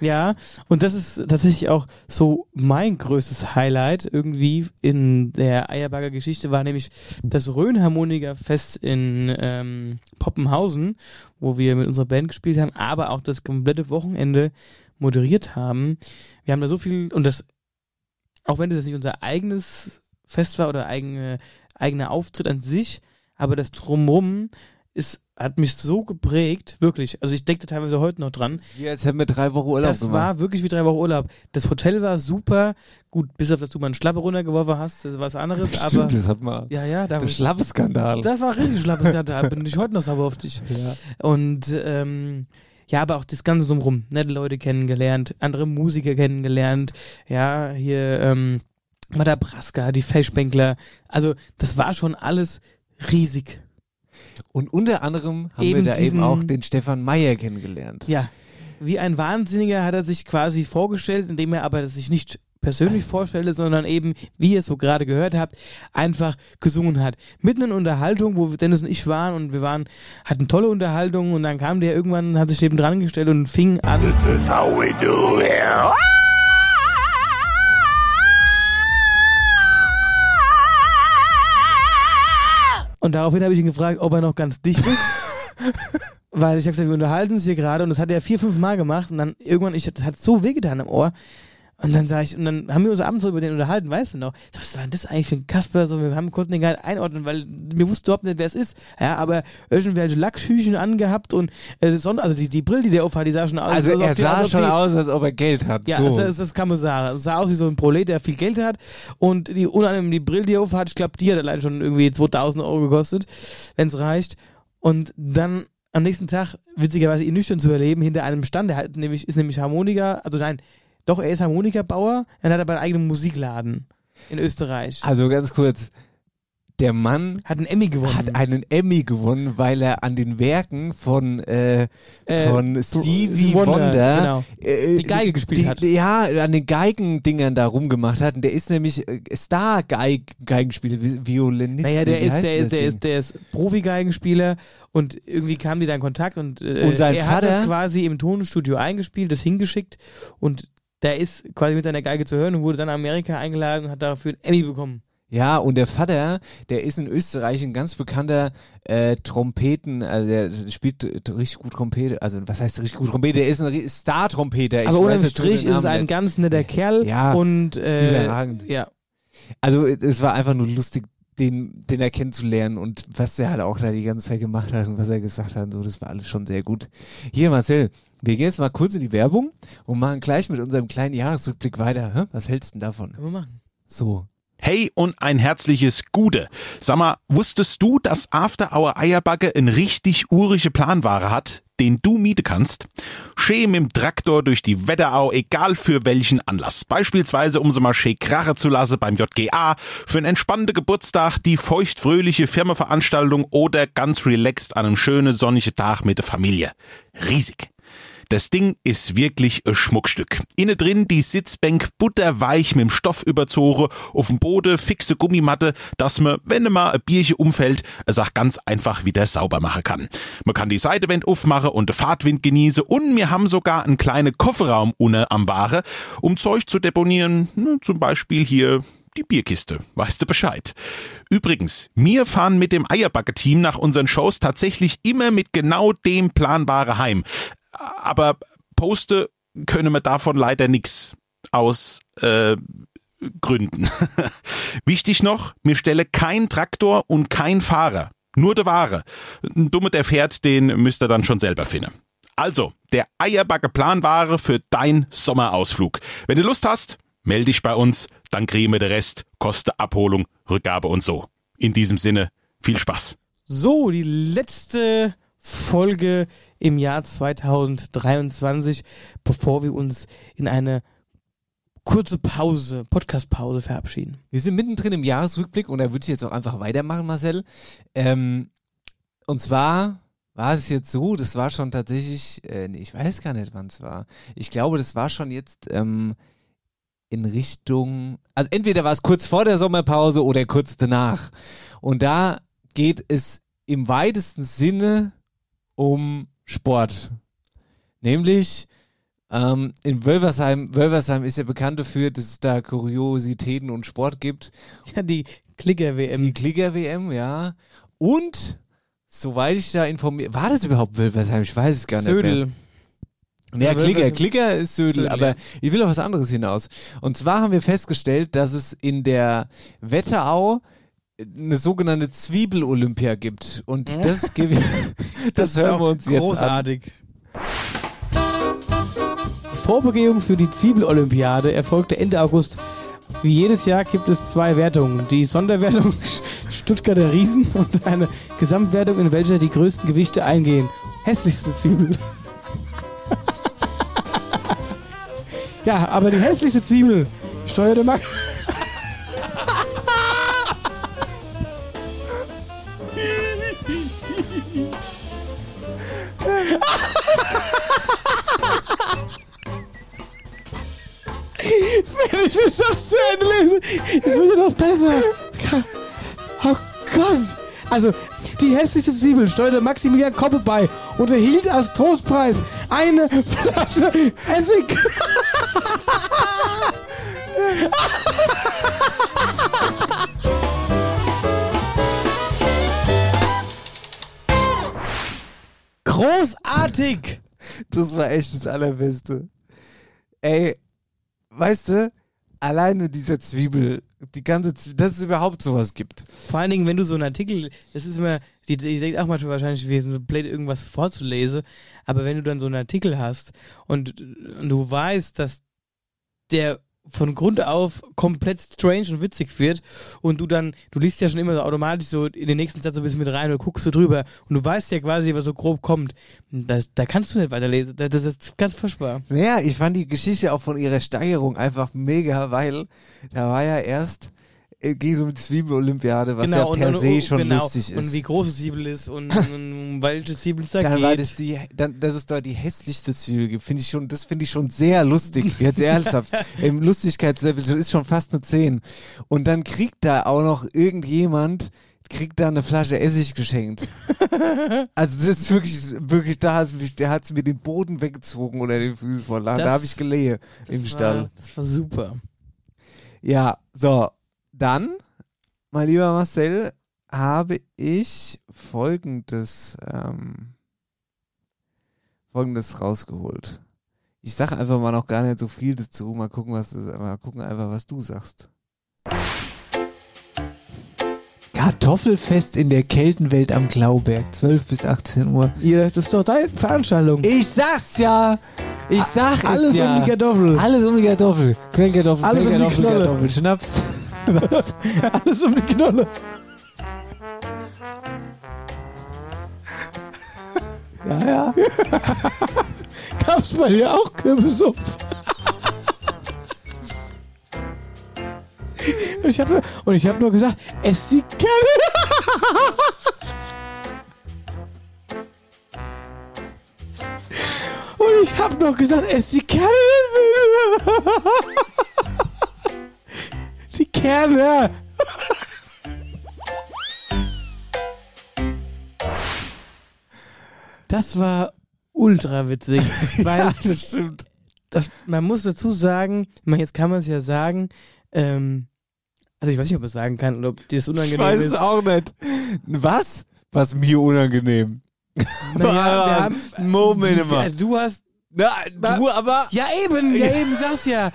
Speaker 2: Ja, und das ist tatsächlich auch so mein größtes Highlight irgendwie in der Eierbagger Geschichte war nämlich das Rhönharmoniker-Fest in ähm, Poppenhausen, wo wir mit unserer Band gespielt haben, aber auch das komplette Wochenende moderiert haben. Wir haben da so viel, und das, auch wenn das jetzt nicht unser eigenes Fest war oder eigene, eigener Auftritt an sich, aber das Drumrum ist, hat mich so geprägt, wirklich. Also ich denke da teilweise heute noch dran.
Speaker 3: Wie als hätten wir drei Wochen Urlaub
Speaker 2: Das
Speaker 3: gemacht.
Speaker 2: war wirklich wie drei Wochen Urlaub. Das Hotel war super. Gut, bis auf dass du mal einen Schlappe runtergeworfen hast, das war was anderes. aber
Speaker 3: Stimmt, das hat man.
Speaker 2: ja, ja, da
Speaker 3: Der Schlappeskandal.
Speaker 2: das war richtig schlappes Skandal. Bin ich heute noch sauer auf dich. Und ähm, ja, aber auch das Ganze drumherum. Nette Leute kennengelernt, andere Musiker kennengelernt. Ja, hier ähm, Madabraska, die Feschbänkler. Also das war schon alles riesig.
Speaker 3: Und unter anderem haben
Speaker 2: Eben
Speaker 3: wir da
Speaker 2: diesen-
Speaker 3: eben auch den Stefan Meyer kennengelernt.
Speaker 2: Ja, wie ein Wahnsinniger hat er sich quasi vorgestellt, indem er aber sich nicht persönlich vorstellte, sondern eben, wie ihr es so gerade gehört habt, einfach gesungen hat. Mitten in Unterhaltung, wo Dennis und ich waren und wir waren, hatten tolle Unterhaltung und dann kam der irgendwann, hat sich neben dran gestellt und fing an.
Speaker 7: This is how we do it.
Speaker 2: Und daraufhin habe ich ihn gefragt, ob er noch ganz dicht ist. Weil ich habe gesagt, wir unterhalten uns hier gerade und das hat er vier, fünf Mal gemacht und dann irgendwann, ich, das hat so wehgetan im Ohr. Und dann sage ich, und dann haben wir uns abends so über den unterhalten, weißt du noch? Sag, Was war denn das eigentlich für ein Kasper? So, wir haben, konnten den gar nicht einordnen, weil wir wussten überhaupt nicht, wer es ist. Ja, aber irgendwelche Lackschüchen angehabt und äh, Sonne, also die, die Brille, die der aufhat, die sah schon aus.
Speaker 3: Also
Speaker 2: als ob
Speaker 3: er
Speaker 2: die-
Speaker 3: sah
Speaker 2: ob
Speaker 3: schon
Speaker 2: die,
Speaker 3: aus, als ob er Geld hat.
Speaker 2: Ja,
Speaker 3: so.
Speaker 2: das, das, das kann man sagen. Es sah aus wie so ein Prolet, der viel Geld hat. Und die unangenehm die Brille, die er aufhat, ich glaube, die hat allein schon irgendwie 2000 Euro gekostet, wenn es reicht. Und dann am nächsten Tag, witzigerweise ihn nüchtern zu erleben, hinter einem Stand, der hat nämlich, ist nämlich Harmoniker, also nein, doch, er ist Harmonikerbauer, dann hat er aber einen eigenen Musikladen in Österreich.
Speaker 3: also ganz kurz, der Mann
Speaker 2: Hat einen Emmy gewonnen.
Speaker 3: hat einen Emmy gewonnen, weil er an den Werken von, äh,
Speaker 2: Äh,
Speaker 3: von Stevie
Speaker 2: Wonder,
Speaker 3: Wonder,
Speaker 2: genau.
Speaker 3: äh,
Speaker 2: Die Geige gespielt
Speaker 3: die,
Speaker 2: hat.
Speaker 3: Ja, an den Geigendingern da rumgemacht hat. Und der ist nämlich äh, Star-Geigenspieler, Violinist.
Speaker 2: Naja, der ist, der ist, der ist, der ist Profi-Geigenspieler und irgendwie kamen die da in Kontakt und, äh,
Speaker 3: Und sein
Speaker 2: er hat
Speaker 3: Vater-
Speaker 2: das quasi im Tonstudio eingespielt, das hingeschickt und der ist quasi mit seiner Geige zu hören und wurde dann in Amerika eingeladen und hat dafür einen Emmy bekommen.
Speaker 3: Ja, und der Vater, der ist in Österreich ein ganz bekannter äh, Trompeten, also der spielt äh, richtig gut Trompete, also was heißt richtig gut Trompete? Der ist ein Star-Trompeter.
Speaker 2: Aber
Speaker 3: den
Speaker 2: Strich ist es ein ganz netter Kerl
Speaker 3: Ja,
Speaker 2: und äh,
Speaker 3: überragend.
Speaker 2: ja.
Speaker 3: Also es war einfach nur lustig, den, den er kennenzulernen und was er halt auch da die ganze Zeit gemacht hat und was er gesagt hat und so, das war alles schon sehr gut. Hier Marcel, wir gehen jetzt mal kurz in die Werbung und machen gleich mit unserem kleinen Jahresrückblick weiter. Hä? Was hältst du denn davon?
Speaker 2: Können wir machen.
Speaker 3: So.
Speaker 8: Hey und ein herzliches Gude. Sag mal, wusstest du, dass After Hour Eierbacke ein richtig urische Planware hat, den du mieten kannst? Schee mit dem Traktor durch die Wetterau, egal für welchen Anlass. Beispielsweise, um sie mal schee krache zu lassen beim JGA, für einen entspannten Geburtstag, die feuchtfröhliche Firmenveranstaltung oder ganz relaxed an einem schönen sonnigen Tag mit der Familie. Riesig. Das Ding ist wirklich ein Schmuckstück. Innen drin die Sitzbank butterweich mit dem Stoff überzogen, auf dem Boden fixe Gummimatte, dass man, wenn mal ein Bierchen umfällt, es auch ganz einfach wieder sauber machen kann. Man kann die Seitewand aufmachen und den Fahrtwind genießen und wir haben sogar einen kleinen Kofferraum unten am Ware, um Zeug zu deponieren, ne, zum Beispiel hier die Bierkiste. Weißt du Bescheid? Übrigens, wir fahren mit dem Eierbacke-Team nach unseren Shows tatsächlich immer mit genau dem Planbare heim. Aber poste können wir davon leider nix aus äh, Gründen. Wichtig noch, mir stelle kein Traktor und kein Fahrer. Nur der Ware. Ein Dumme, der fährt, den müsst ihr dann schon selber finden. Also, der Eierbacke Planware für dein Sommerausflug. Wenn du Lust hast, melde dich bei uns, dann kriegen wir den Rest, Koste, Abholung, Rückgabe und so. In diesem Sinne, viel Spaß.
Speaker 2: So, die letzte Folge im Jahr 2023, bevor wir uns in eine kurze Pause, Podcast-Pause verabschieden.
Speaker 3: Wir sind mittendrin im Jahresrückblick und da würde ich jetzt auch einfach weitermachen, Marcel. Ähm, und zwar war es jetzt so, das war schon tatsächlich, äh, ich weiß gar nicht, wann es war. Ich glaube, das war schon jetzt ähm, in Richtung, also entweder war es kurz vor der Sommerpause oder kurz danach. Und da geht es im weitesten Sinne um Sport. Nämlich ähm, in Wölversheim, Wölversheim ist ja bekannt dafür, dass es da Kuriositäten und Sport gibt.
Speaker 2: Ja, die Klicker-WM.
Speaker 3: Die Klicker-WM, ja. Und, soweit ich da informiert, war das überhaupt Wölversheim? Ich weiß es gar nicht
Speaker 2: Södel.
Speaker 3: mehr. Ja,
Speaker 2: Ja,
Speaker 3: Klicker, Klicker ist Södel,
Speaker 2: Södel,
Speaker 3: aber
Speaker 2: ja.
Speaker 3: ich will auf was anderes hinaus. Und zwar haben wir festgestellt, dass es in der Wetterau eine sogenannte Zwiebel-Olympia gibt. Und das, gebe ich- das,
Speaker 2: ist
Speaker 3: hören wir uns jetzt an.
Speaker 2: großartig. Vorbegehung für die Zwiebel-Olympiade erfolgte Ende August. Wie jedes Jahr gibt es zwei Wertungen. Die Sonderwertung Stuttgarter Riesen und eine Gesamtwertung, in welcher die größten Gewichte eingehen. Hässlichste Zwiebel. ja, aber die hässlichste Zwiebel steuerte Max. Wenn ich das noch zu Ende lese, es wird ja noch besser. Oh Gott. Also, die hässlichste Zwiebel steuerte Maximilian Koppe bei und erhielt als Trostpreis eine Flasche Essig. Großartig!
Speaker 3: Das war echt das Allerbeste. Ey, weißt du, alleine dieser Zwiebel, die ganze, Zwie- dass es überhaupt sowas gibt.
Speaker 2: Vor allen Dingen, wenn du so einen Artikel, das ist immer, die, die denkt auch manchmal wahrscheinlich, wir sind so blöd, irgendwas vorzulesen, aber wenn du dann so einen Artikel hast und, und du weißt, dass der von Grund auf komplett strange und witzig wird und du dann, du liest ja schon immer so automatisch so in den nächsten Satz so ein bisschen mit rein und guckst so drüber und du weißt ja quasi, was so grob kommt. Das, da kannst du nicht weiterlesen. Das, das ist ganz furchtbar.
Speaker 3: Naja, ich fand die Geschichte auch von ihrer Steigerung einfach mega, weil da war ja erst, äh, ging so die Zwiebel-Olympiade, was ja per
Speaker 2: und,
Speaker 3: se schon
Speaker 2: genau,
Speaker 3: lustig ist.
Speaker 2: Und wie groß die Zwiebel ist und, und welche Zwiebel es da
Speaker 3: dann
Speaker 2: geht.
Speaker 3: war das die, dann, dass es da die hässlichste Zwiebel finde ich schon, das finde ich schon sehr lustig, jetzt ernsthaft. Im Lustigkeitslevel, das ist schon fast eine 10. Und dann kriegt da auch noch irgendjemand, kriegt da eine Flasche Essig geschenkt. Also das ist wirklich, wirklich, da hat's mich, der hat's mir den Boden weggezogen oder den Füßen vor.
Speaker 2: Das-
Speaker 3: Da habe ich gelehe
Speaker 2: Das
Speaker 3: im
Speaker 2: war-
Speaker 3: Stall.
Speaker 2: Das war super.
Speaker 3: Ja, so, dann mein lieber Marcel, habe ich folgendes, ähm, folgendes rausgeholt. Ich sage einfach mal noch gar nicht so viel dazu. Mal gucken, was mal gucken einfach, was du sagst. Kartoffelfest in der Keltenwelt am Klauberg, 12 bis 18 Uhr.
Speaker 2: Ja, das ist doch deine Veranstaltung.
Speaker 3: Ich sag's ja! Ich sag
Speaker 2: Alles
Speaker 3: es ja.
Speaker 2: um die Kartoffel.
Speaker 3: Alles um die Kartoffel. Quellkartoffel,
Speaker 2: Alles um die Knolle.
Speaker 3: Kartoffel, Schnaps. Was?
Speaker 2: Alles um die Knolle. Ja, ja. Gab's bei dir auch Kürbissuppe? Und ich habe ich hab nur gesagt, ess sie gerne. Und ich habe noch gesagt, ess sie gerne. Gerne. Das war ultra witzig, weil
Speaker 3: das stimmt.
Speaker 2: das, man muss dazu sagen, ich meine, jetzt kann man es ja sagen, ähm, also ich weiß nicht, ob man es sagen kann oder ob dir das
Speaker 3: Ich
Speaker 2: unangenehm
Speaker 3: weiß
Speaker 2: ist.
Speaker 3: es auch nicht. Was? Was mir unangenehm.
Speaker 2: Naja, haben,
Speaker 3: Moment mal.
Speaker 2: Du hast,
Speaker 3: Na, du aber.
Speaker 2: ja eben, ja eben, sag's ja.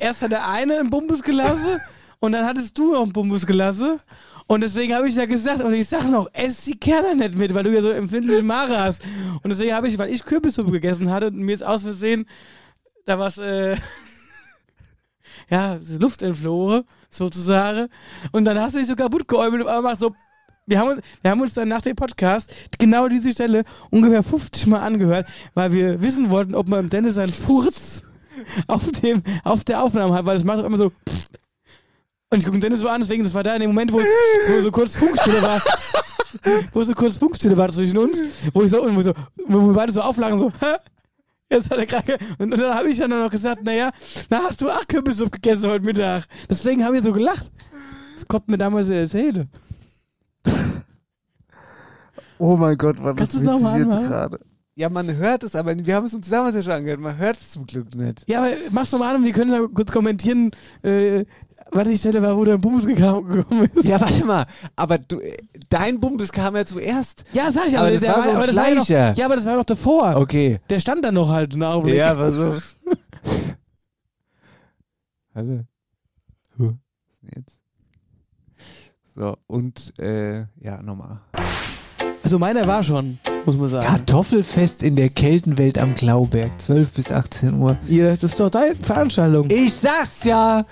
Speaker 2: Erst hat der eine einen Bumbus gelassen und dann hattest du noch einen Bumbus gelassen. Und deswegen habe ich ja gesagt, und ich sag noch, ess die Kerne nicht mit, weil du ja so empfindliche Mare hast. Und deswegen habe ich, weil ich Kürbissuppe gegessen hatte und mir ist aus Versehen, da was, äh, ja, Luft entflohen, sozusagen. Und dann hast du dich so kaputt geäumelt und einfach so, wir haben, uns, wir haben uns dann nach dem Podcast genau diese Stelle ungefähr 50 Mal angehört, weil wir wissen wollten, ob man im Dennis seinen Furz auf, dem, auf der Aufnahme hat, weil das macht auch immer so. Und ich gucke Dennis so an, deswegen, das war da in dem Moment, wo es wo so kurz Funkstille war. wo so kurz Funkstille war zwischen uns, wo ich so, und wo, so, wo wir beide so auflagen, so, hä? Jetzt hat er gerade. Und, und dann habe ich dann noch gesagt, naja, na hast du auch Kürbissuppe gegessen heute Mittag. Deswegen haben wir so gelacht. Das kommt mir damals erzählen.
Speaker 3: Oh mein Gott, was
Speaker 2: Kannst du's noch mal anmachen?
Speaker 3: gerade. Ja, man hört es, aber wir haben es uns damals ja schon angehört. Man hört es zum Glück nicht.
Speaker 2: Ja, aber mach's doch mal an und wir können da kurz kommentieren, äh, was die Stelle war, wo der Bums gekommen ist.
Speaker 3: Ja, warte mal. Aber du, dein Bumbus kam ja zuerst.
Speaker 2: Ja, sag ich,
Speaker 3: Aber
Speaker 2: aber,
Speaker 3: das
Speaker 2: der
Speaker 3: war so
Speaker 2: aber das war ja noch. Ja, aber das war noch davor.
Speaker 3: Okay.
Speaker 2: Der stand da noch halt einen Augenblick.
Speaker 3: Ja, war so. Hallo. Huh. Jetzt? So, und, äh, ja, nochmal.
Speaker 2: Also meiner war schon, muss man sagen.
Speaker 3: Kartoffelfest in der Keltenwelt am Klauberg, 12 bis 18 Uhr.
Speaker 2: Ja, das ist doch deine Veranstaltung.
Speaker 3: Ich sag's ja!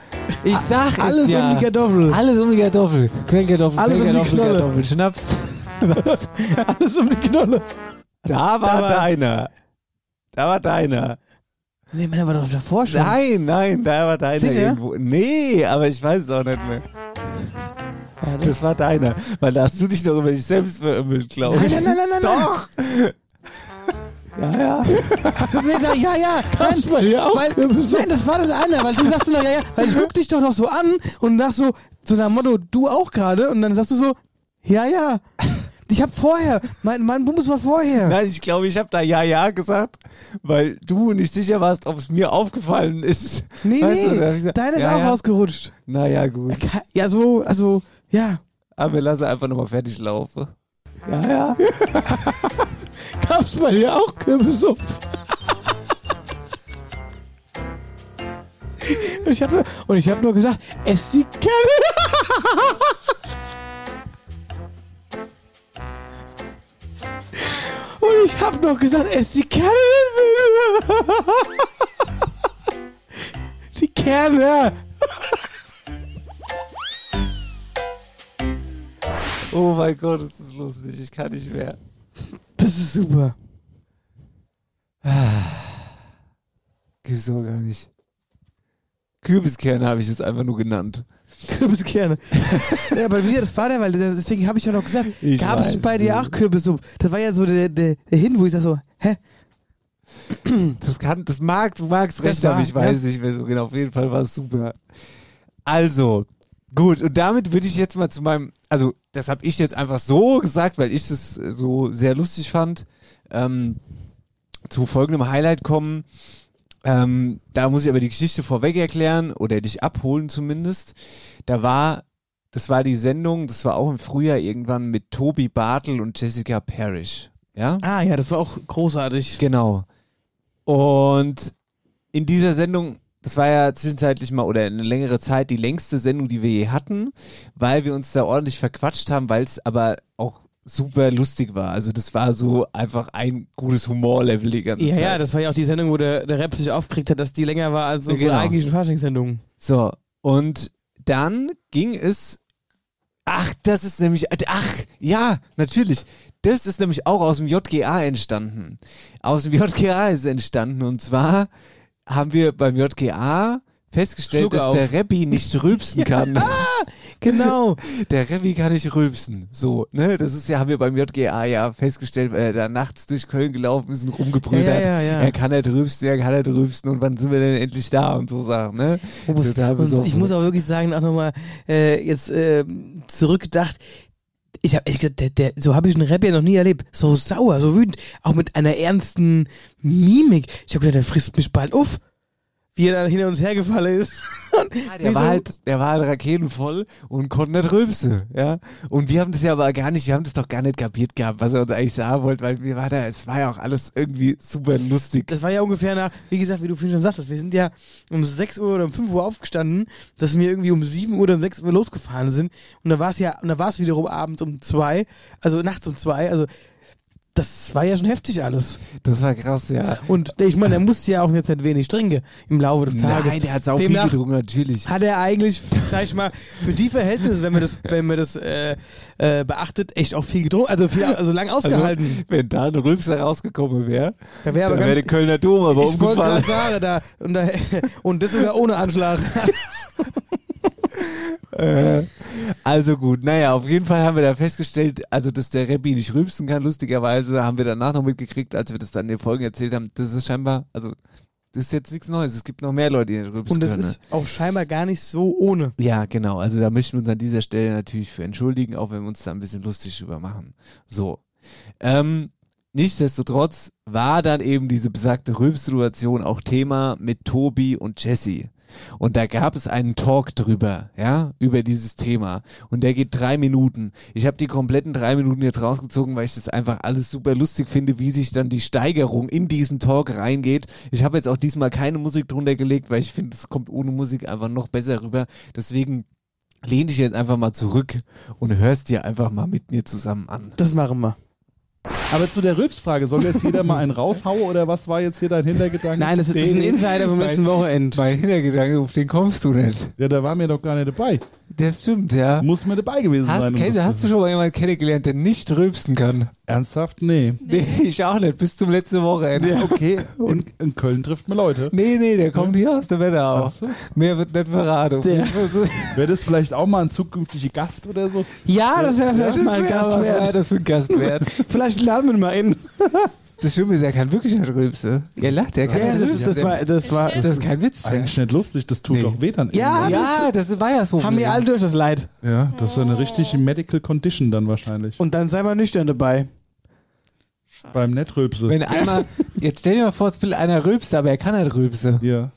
Speaker 3: Ich sag
Speaker 2: Alles
Speaker 3: es ja!
Speaker 2: um die Kartoffel.
Speaker 3: Alles um die Kartoffel. Quellkartoffel,
Speaker 2: Alles um die.
Speaker 3: Kartoffel, Schnaps. Was?
Speaker 2: Alles um die Knolle.
Speaker 3: Da war
Speaker 2: Da war-
Speaker 3: deiner. Da war deiner.
Speaker 2: Nee, meiner war doch davor schon.
Speaker 3: Nein, nein, da war deiner
Speaker 2: Sicher?
Speaker 3: irgendwo. Nee, aber ich weiß es auch nicht mehr. Das war deiner. Weil da hast du dich noch über dich selbst verümmelt, glaube ich.
Speaker 2: nein, nein, nein, nein.
Speaker 3: Doch!
Speaker 2: Ja, ja. Wir sagen, ja, ja. Nein,
Speaker 1: bei dir auch
Speaker 2: weil, nein, das war der andere, weil du sagst noch, ja, ja, weil ich guck dich doch noch so an und sagst so, so nach dem Motto, du auch gerade und dann sagst du so, ja, ja. Ich hab vorher, mein, mein Bumbus war vorher.
Speaker 3: Nein, ich glaube, ich habe da Ja, Ja gesagt, weil du nicht sicher warst, ob es mir aufgefallen ist.
Speaker 2: Nee,
Speaker 3: Weißt du, hab
Speaker 2: nee,
Speaker 3: gesagt,
Speaker 2: deine ist
Speaker 3: ja,
Speaker 2: auch
Speaker 3: ja.
Speaker 2: rausgerutscht.
Speaker 3: Naja, gut.
Speaker 2: Ja, so, also, ja.
Speaker 3: Aber wir lassen einfach nochmal fertig laufen.
Speaker 2: Ja, ja. Gab's bei dir auch Kürbissuppe? Und ich habe und ich hab nur gesagt, ess sie gerne. Und ich habe noch gesagt, ess sie gerne. Sie gerne.
Speaker 3: Oh mein Gott, ist das lustig. Ich kann nicht mehr.
Speaker 2: Das ist super.
Speaker 3: Gibt's doch gar nicht. Kürbiskerne habe ich es einfach nur genannt.
Speaker 2: Kürbiskerne. ja, aber wie das war der, weil das- deswegen habe ich ja noch gesagt,
Speaker 3: Ich
Speaker 2: gab es bei dir auch Kürbissuppe? Das war ja so der, der, der Hin, wo ich so, hä?
Speaker 3: Das kann, das mag, du magst recht haben, ich weiß nicht mehr so genau. Auf jeden Fall war es super. Also, gut, und damit würde ich jetzt mal zu meinem, also, das habe ich jetzt einfach so gesagt, weil ich es so sehr lustig fand, ähm, zu folgendem Highlight kommen. Ähm, da muss ich aber die Geschichte vorweg erklären oder dich abholen zumindest. Da war das war die Sendung, das war auch im Frühjahr irgendwann mit Toby Bartel und Jessica Parrish. Ja?
Speaker 2: Ah ja, das war auch großartig.
Speaker 3: Genau. Und in dieser Sendung, das war ja zwischenzeitlich mal oder eine längere Zeit die längste Sendung, die wir je hatten, weil wir uns da ordentlich verquatscht haben, weil es aber auch super lustig war. Also das war so einfach ein gutes Humorlevel die ganze
Speaker 2: Ja,
Speaker 3: Zeit.
Speaker 2: ja, das war ja auch die Sendung, wo der, der Rap sich aufgeregt hat, dass die länger war als unsere
Speaker 3: Genau.
Speaker 2: eigentlichen Faschingssendungen.
Speaker 3: So, und dann ging es. Ach, das ist nämlich. Ach, ja, natürlich. Das ist nämlich auch aus dem JGA entstanden. Aus dem JGA ist es entstanden. Und zwar haben wir beim JGA festgestellt,
Speaker 2: Schluck
Speaker 3: dass
Speaker 2: auf.
Speaker 3: der Rappi nicht rülpsen kann.
Speaker 2: Genau.
Speaker 3: Der Rappi kann nicht rülpsen. So, ne? Das ist ja, haben wir beim JGA ja festgestellt, weil er da nachts durch Köln gelaufen ist und rumgebrüllt
Speaker 2: Ja,
Speaker 3: hat.
Speaker 2: ja, ja.
Speaker 3: Er kann nicht rülpsen, er kann nicht rülpsen und wann sind wir denn endlich da und so Sachen, ne? Besoffen.
Speaker 2: ich muss auch wirklich sagen, auch nochmal äh, jetzt äh, zurückgedacht, ich habe echt gesagt, der, der, so habe ich einen Rap ja noch nie erlebt. So sauer, so wütend, auch mit einer ernsten Mimik. Ich habe gedacht, der frisst mich bald auf, wie er dann hin und her gefallen ist.
Speaker 3: Der war, halt, der war halt raketenvoll und konnte nicht rülpsen, ja. Und wir haben das ja aber gar nicht, wir haben das doch gar nicht kapiert gehabt, was er uns eigentlich sagen wollte, weil wir war da, es war ja auch alles irgendwie super lustig.
Speaker 2: Das war ja ungefähr nach, wie gesagt, wie du vorhin schon sagtest, wir sind ja um 6 Uhr oder um 5 Uhr aufgestanden, dass wir irgendwie um 7 Uhr oder um 6 Uhr losgefahren sind. Und da war es ja, und da war es wiederum abends um 2, also nachts um 2, also das war ja schon heftig alles.
Speaker 3: Das war krass, ja.
Speaker 2: Und ich meine, er musste ja auch jetzt nicht wenig trinken im Laufe des Tages.
Speaker 3: Nein, der hat sau viel getrunken, natürlich.
Speaker 2: Hat er eigentlich, sag ich mal, für die Verhältnisse, wenn man das, wenn man das äh, äh, beachtet, echt auch viel getrunken, also viel, also lang ausgehalten.
Speaker 3: Also, wenn da ein Rülpser rausgekommen wäre,
Speaker 2: Da wär aber
Speaker 3: dann
Speaker 2: ganz-
Speaker 3: wäre der Kölner Dom aber
Speaker 2: ich
Speaker 3: umgefallen.
Speaker 2: sagen, da, und, da, und das sogar ohne Anschlag.
Speaker 3: Äh, also gut, naja, auf jeden Fall haben wir da festgestellt, also dass der Rappi nicht rülpsen kann, lustigerweise haben wir danach noch mitgekriegt, als wir das dann in den Folgen erzählt haben, das ist scheinbar, also das ist jetzt nichts Neues, es gibt noch mehr Leute, die nicht rülpsen
Speaker 2: Und das
Speaker 3: können.
Speaker 2: ist auch scheinbar gar nicht so ohne.
Speaker 3: Ja, genau. Also da möchten wir uns an dieser Stelle natürlich für entschuldigen, auch wenn wir uns da ein bisschen lustig drüber machen. So. Ähm, nichtsdestotrotz war dann eben diese besagte Rülpssituation auch Thema mit Tobi und Jesse. Und da gab es einen Talk drüber, ja, über dieses Thema. Und der geht drei Minuten. Ich habe die kompletten drei Minuten jetzt rausgezogen, weil ich das einfach alles super lustig finde, wie sich dann die Steigerung in diesen Talk reingeht. Ich habe jetzt auch diesmal keine Musik drunter gelegt, weil ich finde, es kommt ohne Musik einfach noch besser rüber. Deswegen lehn dich jetzt einfach mal zurück und hörst dir einfach mal mit mir zusammen an.
Speaker 2: Das machen wir.
Speaker 9: Aber zu der Rülpsfrage, soll jetzt jeder mal einen raushauen oder was war jetzt hier dein Hintergedanke?
Speaker 2: Nein, das ist, das ist ein Insider vom letzten Wochenende.
Speaker 3: Mein Hintergedanke, auf den kommst du nicht.
Speaker 9: Ja, da war mir doch gar nicht dabei.
Speaker 3: Das stimmt, ja.
Speaker 9: Muss mir dabei gewesen sein.
Speaker 3: Hast,
Speaker 9: um
Speaker 3: kennst,
Speaker 9: das
Speaker 3: hast du schon mal jemanden kennengelernt, der nicht rülpsen kann?
Speaker 9: Ernsthaft? Nee.
Speaker 3: Nee, ich auch nicht, bis zum letzten Wochenende.
Speaker 9: Ja, okay. In, in Köln trifft man Leute.
Speaker 3: Nee, nee, der kommt hier aus der Wetterau.
Speaker 9: So.
Speaker 3: Mehr wird nicht verraten.
Speaker 9: Wäre das vielleicht auch mal ein zukünftiger Gast oder so?
Speaker 2: Ja, das wäre vielleicht mal ein Gast wert.
Speaker 3: Das für Gast wert.
Speaker 2: Vielleicht laden wir ihn mal in.
Speaker 3: Das Schlimme ist, er kann wirklich nicht rülpsen. Er lacht, er kann
Speaker 2: Ja,
Speaker 3: nicht
Speaker 2: das, das war, das war,
Speaker 3: das ist kein Witz.
Speaker 9: Eigentlich nicht lustig, das tut
Speaker 3: Nee.
Speaker 9: doch weh dann.
Speaker 2: Ja.
Speaker 3: Ja, das war ja das Problem.
Speaker 2: haben wir alle durch das Leid.
Speaker 9: ja, das ist eine richtige Medical Condition dann wahrscheinlich.
Speaker 2: Und dann sei mal nüchtern dabei.
Speaker 9: Beim Nettrülpse.
Speaker 3: Wenn einmal, jetzt stell dir mal vor, es will einer rülpsen, aber er kann nicht rülpsen.
Speaker 9: Ja.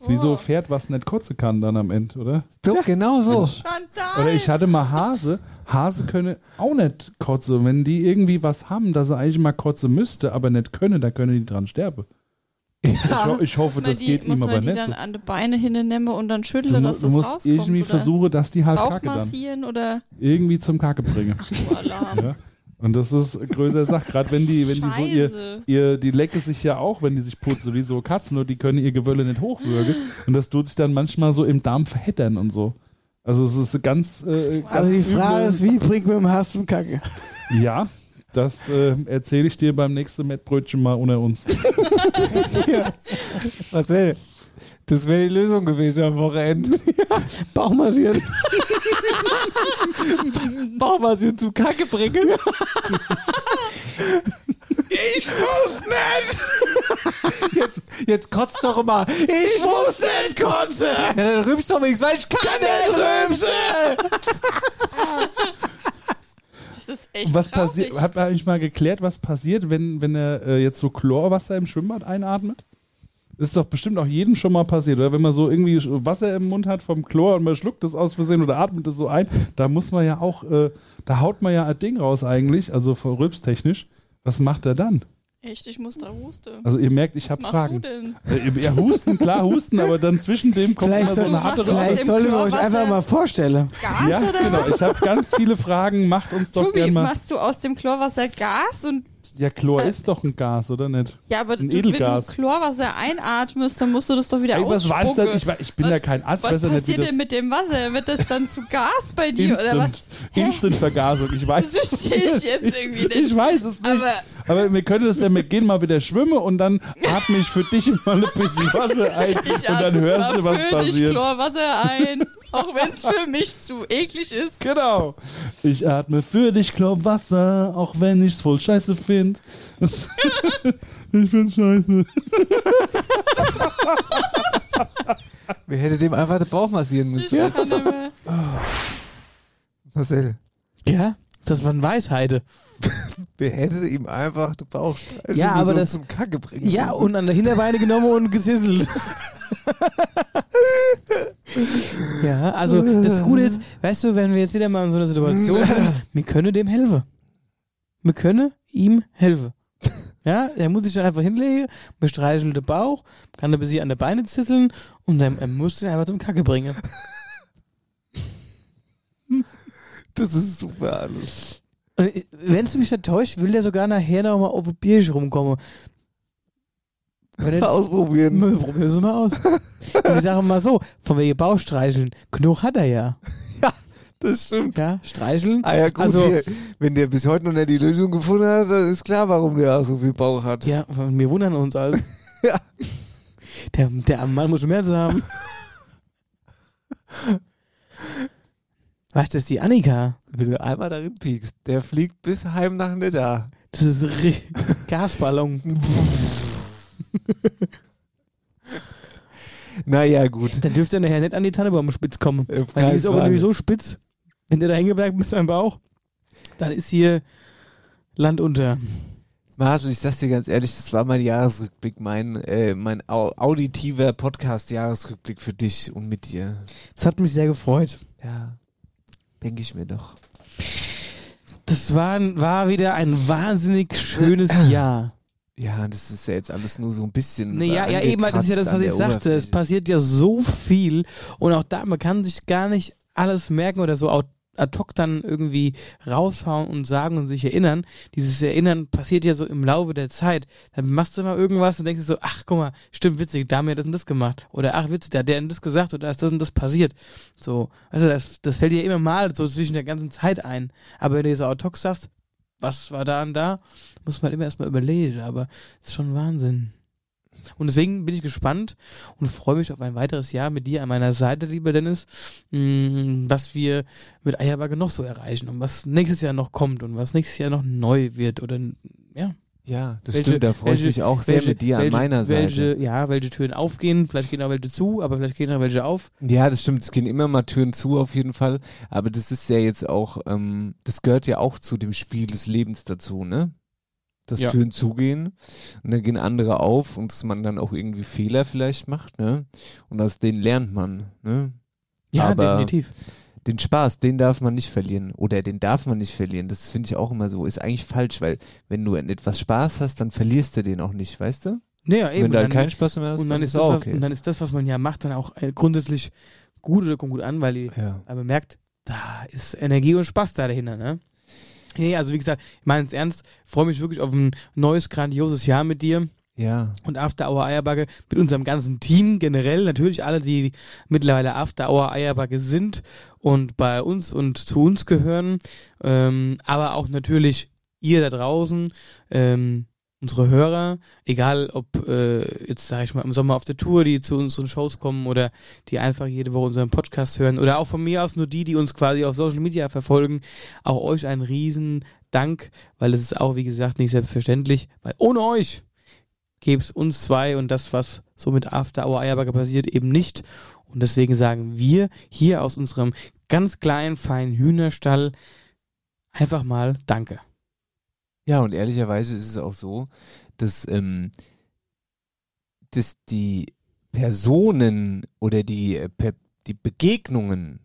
Speaker 9: Ist wie so ein Pferd, was nicht kotzen kann dann am Ende, oder?
Speaker 3: So, genau so.
Speaker 9: Oder ich hatte mal Hase. Hase könne auch nicht kotzen. Wenn die irgendwie was haben, dass sie eigentlich mal kotzen müsste, aber nicht können, dann können die dran sterben. Ich, ho ich hoffe,
Speaker 10: Muss man
Speaker 9: das
Speaker 10: die,
Speaker 9: geht
Speaker 10: muss
Speaker 9: ihm
Speaker 10: man
Speaker 9: aber
Speaker 10: die
Speaker 9: nicht
Speaker 10: dann
Speaker 9: so.
Speaker 10: an die Beine hinnehmen und dann
Speaker 9: Du,
Speaker 10: schütteln, dass
Speaker 9: du
Speaker 10: das
Speaker 9: musst
Speaker 10: rauskommt?
Speaker 9: irgendwie
Speaker 10: oder
Speaker 9: versuchen, dass die halt kacke dann irgendwie zum Kacke bringen.
Speaker 10: du Alarm.
Speaker 9: Ja. Und das ist eine größere Sache. Gerade wenn die, wenn die so ihr,
Speaker 10: Scheiße.
Speaker 9: ihr, die lecken sich ja auch, wenn die sich putzen, wie so Katzen, und die können ihr Gewölle nicht hochwürgen. Und das tut sich dann manchmal so im Darm verheddern und so. Also es ist ganz, äh, ganz
Speaker 2: Also die Frage ist, wie bringt man im Hass zum Kacke?
Speaker 9: Ja, das äh, erzähle ich dir beim nächsten Mettbrötchen mal unter uns.
Speaker 3: Marcel, das wäre die Lösung gewesen am Wochenende.
Speaker 2: Bauch massieren.
Speaker 3: Bauchmassieren zum Kacke bringen.
Speaker 2: Ich muss nicht!
Speaker 3: Jetzt, jetzt kotzt doch mal. Ich muss nicht kotzen. Ja, dann rülpst doch wenigstens, weil ich kann nicht rülpsen.
Speaker 10: Das ist echt
Speaker 9: was passiert? Habt ihr eigentlich mal geklärt, was passiert, wenn, wenn er äh, jetzt so Chlorwasser im Schwimmbad einatmet? Ist doch bestimmt auch jedem schon mal passiert, oder? Wenn man so irgendwie Wasser im Mund hat vom Chlor und man schluckt das aus Versehen oder atmet das so ein, da muss man ja auch, äh, da haut man ja ein Ding raus eigentlich, also rülpstechnisch. Was macht er dann?
Speaker 10: Echt, ich muss da husten.
Speaker 9: Also ihr merkt, ich
Speaker 10: Was
Speaker 9: habe
Speaker 10: machst
Speaker 9: Fragen.
Speaker 10: du denn?
Speaker 9: Äh, Ja, husten, klar husten, aber dann zwischen dem kommt
Speaker 2: Vielleicht,
Speaker 9: immer so
Speaker 2: soll,
Speaker 9: eine harte
Speaker 2: vielleicht sollen wir euch einfach mal vorstellen.
Speaker 10: Gas
Speaker 9: Ja,
Speaker 10: oder
Speaker 9: genau.
Speaker 10: was?
Speaker 9: Ich habe ganz viele Fragen. Macht uns doch
Speaker 10: Tobi,
Speaker 9: gerne mal.
Speaker 10: machst du aus dem Chlorwasser Gas und
Speaker 9: Ja, Chlor ist doch ein Gas, oder nicht?
Speaker 10: ja, aber
Speaker 9: Ein
Speaker 10: du, wenn du
Speaker 9: Edelgas.
Speaker 10: Chlorwasser einatmest, dann musst du das doch wieder
Speaker 9: Ey, was weiß
Speaker 10: ausspucken.
Speaker 9: denn? Ich, ich bin
Speaker 10: was,
Speaker 9: ja kein Arzt.
Speaker 10: Was
Speaker 9: nicht,
Speaker 10: passiert
Speaker 9: das
Speaker 10: denn mit dem Wasser? Wird das dann zu Gas bei dir oder was?
Speaker 9: Instant, Instant-Vergasung. Ich weiß
Speaker 10: Das verstehe ich jetzt irgendwie nicht.
Speaker 9: Ich weiß es nicht.
Speaker 10: Aber-
Speaker 9: Aber, wir können das ja, wir gehen mal wieder schwimmen und dann atme ich für dich mal ein bisschen Wasser ein
Speaker 10: Ich
Speaker 9: und dann hörst du, was passiert.
Speaker 10: Chlorwasser ein, auch wenn es für mich zu eklig ist.
Speaker 9: Genau. Ich atme für dich Chlorwasser, auch wenn ich's voll scheiße find. ich find's scheiße.
Speaker 3: Wer hätte dem einfach den Bauch massieren
Speaker 10: Ich
Speaker 3: müssen?
Speaker 10: kann nicht mehr.
Speaker 3: Marcel.
Speaker 2: Ja, das waren Weisheiten.
Speaker 3: Wer hätte ihm einfach den Bauch
Speaker 2: Ja, aber
Speaker 3: so
Speaker 2: das-
Speaker 3: zum Kacke bringen
Speaker 2: Ja,
Speaker 3: müssen?
Speaker 2: und an der Hinterbeine genommen und gezisselt. ja, also das Gute ist, weißt du, wenn wir jetzt wieder mal in so einer Situation sind, wir können dem helfen. Wir können ihm helfen. Ja, er muss sich dann einfach hinlegen, wir streicheln den Bauch, kann er bis sie an der Beine zisseln und dann er muss ihn einfach zum Kacke bringen.
Speaker 3: Das ist super alles.
Speaker 2: Wenn es mich nicht täuscht, will der sogar nachher noch mal auf ein Bierchen rumkommen. Jetzt-
Speaker 3: Ausprobieren.
Speaker 2: Wir probieren es mal aus. Und ich sage mal so, von wegen Bauchstreicheln, genug hat er ja.
Speaker 3: Das stimmt.
Speaker 2: Ja, streicheln.
Speaker 3: Ah ja, gut,
Speaker 2: Also-
Speaker 3: hier, wenn der bis heute noch nicht die Lösung gefunden hat, dann ist klar, warum der auch so viel Bauch hat.
Speaker 2: Ja, wir wundern uns alles.
Speaker 3: Ja.
Speaker 2: Der, der Mann muss Schmerzen haben. Was, das ist die Annika?
Speaker 3: Wenn du einmal darin piekst, der fliegt bis heim nach Nidda.
Speaker 2: Das ist ein Gasballon.
Speaker 3: Naja, gut.
Speaker 2: Dann dürfte er nachher nicht an die Tannenbaumspitz kommen. Weil die ist aber
Speaker 3: Fall.
Speaker 2: nämlich so spitz. Wenn der da hängen bleibt mit seinem Bauch, dann ist hier Land unter.
Speaker 3: Marcel, ich sag's dir ganz ehrlich, das war mein Jahresrückblick, mein, äh, mein au auditiver Podcast-Jahresrückblick für dich und mit dir.
Speaker 2: Das hat mich sehr gefreut.
Speaker 3: Ja, denke ich mir doch.
Speaker 2: Das war, war wieder ein wahnsinnig schönes Jahr.
Speaker 3: Ja, das ist ja jetzt alles nur so ein bisschen.
Speaker 2: Nee, ja, ja, eben, das ist ja das, was ich sagte. Es passiert ja so viel und auch da, man kann sich gar nicht alles merken oder so ad hoc dann irgendwie raushauen und sagen und sich erinnern. Dieses Erinnern passiert ja so im Laufe der Zeit. Dann machst du mal irgendwas und denkst so, ach, guck mal, stimmt, witzig, da haben wir das und das gemacht. Oder ach, witzig, da hat der und das gesagt oder da ist das und das passiert. So, also das, das fällt dir immer mal so zwischen der ganzen Zeit ein. Aber wenn du so ad hoc sagst, was war da und da, muss man immer erstmal überlegen, aber das ist schon Wahnsinn. Und deswegen bin ich gespannt und freue mich auf ein weiteres Jahr mit dir an meiner Seite, lieber Dennis, mh, was wir mit Eierbacke noch so erreichen und was nächstes Jahr noch kommt und was nächstes Jahr noch neu wird oder ja.
Speaker 3: Ja, das stimmt, da freue ich mich auch sehr mit dir an meiner
Speaker 2: welche,
Speaker 3: Seite.
Speaker 2: Ja, welche Türen aufgehen, vielleicht gehen auch welche zu, aber vielleicht gehen auch welche auf.
Speaker 3: Ja, das stimmt. Es gehen immer mal Türen zu, auf jeden Fall. Aber das ist ja jetzt auch, ähm, das gehört ja auch zu dem Spiel des Lebens dazu, ne? Dass
Speaker 2: Ja.
Speaker 3: Türen zugehen und dann gehen andere auf und dass man dann auch irgendwie Fehler vielleicht macht, ne? Und aus denen lernt man, ne?
Speaker 2: Ja,
Speaker 3: Aber
Speaker 2: definitiv.
Speaker 3: Den Spaß, den darf man nicht verlieren. Oder den darf man nicht verlieren. Das finde ich auch immer so. Ist eigentlich falsch, weil wenn du an etwas Spaß hast, dann verlierst du den auch nicht, weißt du?
Speaker 2: Naja, eben.
Speaker 3: Wenn du halt
Speaker 2: dann-
Speaker 3: keinen Spaß mehr hast,
Speaker 2: und dann, ist das,
Speaker 3: auch
Speaker 2: was,
Speaker 3: okay.
Speaker 2: und dann ist das, was man ja macht, dann auch äh, grundsätzlich gut oder kommt gut an, weil, die,
Speaker 3: Ja.
Speaker 2: man merkt, da ist Energie und Spaß da dahinter, ne? Nee, also wie gesagt, ich meine es ernst, freue mich wirklich auf ein neues, grandioses Jahr mit dir.
Speaker 3: Ja.
Speaker 2: Und After Hour Eierbacke mit unserem ganzen Team generell. Natürlich alle, die mittlerweile After Hour Eierbacke sind und bei uns und zu uns gehören. Ähm, aber auch natürlich ihr da draußen, ähm, unsere Hörer, egal ob äh, jetzt sage ich mal im Sommer auf der Tour, die zu unseren Shows kommen oder die einfach jede Woche unseren Podcast hören oder auch von mir aus nur die, die uns quasi auf Social Media verfolgen. Auch euch einen riesen Dank, weil es ist auch wie gesagt nicht selbstverständlich, weil ohne euch gäbe es uns zwei und das, was so mit After Hour Eierbacke passiert, eben nicht. Und deswegen sagen wir hier aus unserem ganz kleinen, feinen Hühnerstall einfach mal Danke.
Speaker 3: Ja, und ehrlicherweise ist es auch so, dass ähm, dass die Personen oder die, äh, die Begegnungen,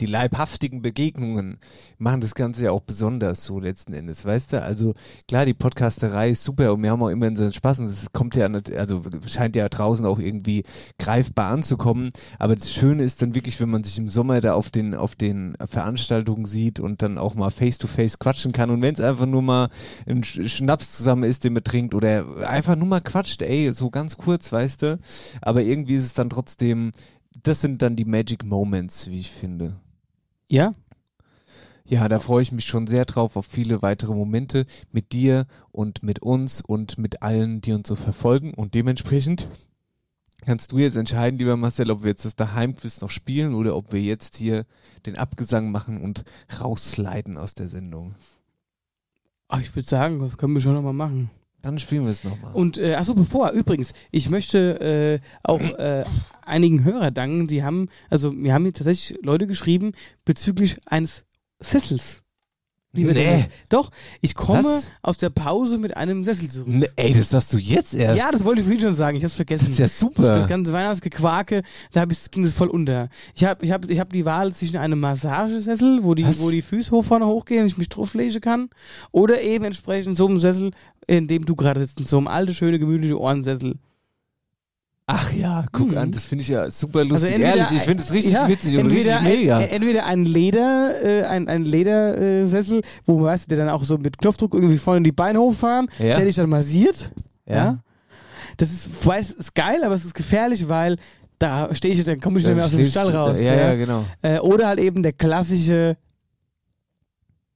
Speaker 3: die leibhaftigen Begegnungen machen das Ganze ja auch besonders so letzten Endes, weißt du? Also klar, die Podcasterei ist super und wir haben auch immer unseren Spaß und es kommt ja, nicht- also scheint ja draußen auch irgendwie greifbar anzukommen. Aber das Schöne ist dann wirklich, wenn man sich im Sommer da auf den, auf den Veranstaltungen sieht und dann auch mal face to face quatschen kann und wenn es einfach nur mal ein Sch- Schnaps zusammen ist, den man trinkt oder einfach nur mal quatscht, ey, so ganz kurz, weißt du? Aber irgendwie ist es dann trotzdem, das sind dann die Magic Moments, wie ich finde.
Speaker 2: Ja?
Speaker 3: Ja, da freue ich mich schon sehr drauf auf viele weitere Momente mit dir und mit uns und mit allen, die uns so verfolgen. Und dementsprechend kannst du jetzt entscheiden, lieber Marcel, ob wir jetzt das Daheimquiz noch spielen oder ob wir jetzt hier den Abgesang machen und raussliden aus der Sendung.
Speaker 2: Ach, ich würde sagen, das können wir schon nochmal machen.
Speaker 3: Dann spielen wir es nochmal.
Speaker 2: Und äh, achso, bevor, übrigens, ich möchte äh, auch äh, einigen Hörer danken, die haben, also mir haben hier tatsächlich Leute geschrieben bezüglich eines Sessels. Lieber
Speaker 3: Nee.
Speaker 2: Dennis. Doch, ich komme
Speaker 3: Was?
Speaker 2: aus der Pause mit einem Sessel zurück.
Speaker 3: Ne, ey, das sagst du jetzt erst.
Speaker 2: Ja, das wollte ich vorhin schon sagen. Ich hab's vergessen.
Speaker 3: Das ist ja super.
Speaker 2: Das, das ganze Weihnachtsgequake, da hab ich, ging es voll unter. Ich habe ich hab, ich hab die Wahl zwischen einem Massagesessel, wo die,
Speaker 3: Was?
Speaker 2: wo die Füße hoch vorne hochgehen und ich mich drauflegen kann, oder eben entsprechend so einem Sessel, in dem du gerade sitzt, in so einem alte, schöne, gemütliche Ohrensessel.
Speaker 3: Ach ja, guck
Speaker 2: Hm.
Speaker 3: an, das finde ich ja super
Speaker 2: Also
Speaker 3: lustig.
Speaker 2: entweder-
Speaker 3: Ehrlich, ich finde es richtig
Speaker 2: ja,
Speaker 3: witzig und
Speaker 2: entweder,
Speaker 3: richtig mega.
Speaker 2: en- entweder ein Leder, äh, ein, ein Ledersessel, äh, wo weißt du, der dann auch so mit Knopfdruck irgendwie vorne die Beine hochfahren,
Speaker 3: Ja.
Speaker 2: der dich dann massiert.
Speaker 3: Ja.
Speaker 2: Ja. Das ist, weiß, ist geil, aber es ist gefährlich, weil da stehe ich, dann komme ich
Speaker 3: Dann
Speaker 2: nicht mehr aus dem Stall raus.
Speaker 3: Ja, ja, genau.
Speaker 2: Äh, oder halt eben der klassische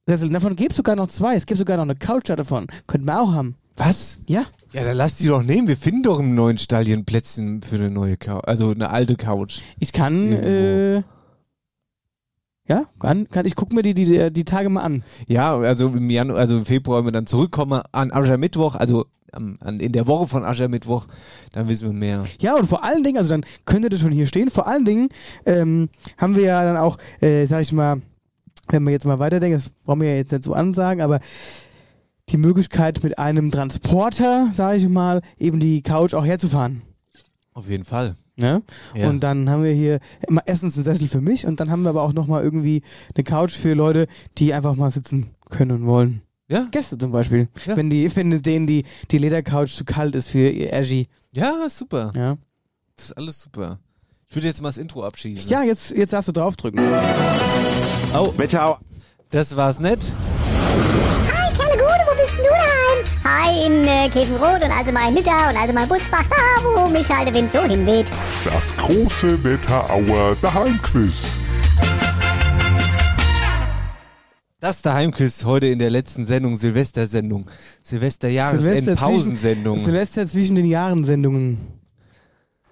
Speaker 2: Sessel. Davon gibt es sogar noch zwei. Es gibt sogar noch eine Couch davon. Könnten wir auch haben.
Speaker 3: Was?
Speaker 2: Ja.
Speaker 3: Ja, dann lass die doch nehmen. Wir finden doch im neuen ein Plätzchen für eine neue Couch. Also eine alte Couch.
Speaker 2: Ich kann, äh, ja, kann, kann ich gucke mir die, die, die Tage mal an.
Speaker 3: Ja, also im Januar, also im Februar, wenn wir dann zurückkommen an Aschermittwoch, also am, an, in der Woche von Aschermittwoch, dann wissen wir mehr.
Speaker 2: Ja, und vor allen Dingen, also dann könnte das schon hier stehen, vor allen Dingen ähm, haben wir ja dann auch, äh, sag ich mal, wenn wir jetzt mal weiterdenken, das brauchen wir ja jetzt nicht so ansagen, aber die Möglichkeit mit einem Transporter, sag ich mal, eben die Couch auch herzufahren.
Speaker 3: Auf jeden Fall.
Speaker 2: Ne?
Speaker 3: Ja.
Speaker 2: Und dann haben wir hier immer erstens einen Sessel für mich und dann haben wir aber auch nochmal irgendwie eine Couch für Leute, die einfach mal sitzen können und wollen.
Speaker 3: Ja.
Speaker 2: Gäste zum Beispiel.
Speaker 3: Ja.
Speaker 2: Wenn die, wenn denen die, die Ledercouch zu kalt ist für ihr Ergi.
Speaker 3: Ja, super.
Speaker 2: Ja.
Speaker 3: Das ist alles super. Ich würde jetzt mal das Intro abschießen.
Speaker 2: Ja, jetzt, jetzt darfst du draufdrücken.
Speaker 3: Oh,
Speaker 8: Wetterau.
Speaker 3: das war's nicht.
Speaker 11: Hi, Kerle Gude, wo bist denn du daheim? Hi, in äh, Käfenrot und also mein Nitter und also mein Butzbach, da wo mich halt der Wind so hinweht.
Speaker 7: Das große Wetterauer Daheimquiz.
Speaker 3: Das Daheimquiz heute in der letzten Sendung, Silvestersendung. Silvesterjahresend-Pausensendung.
Speaker 2: Silvester zwischen den Jahren-Sendungen.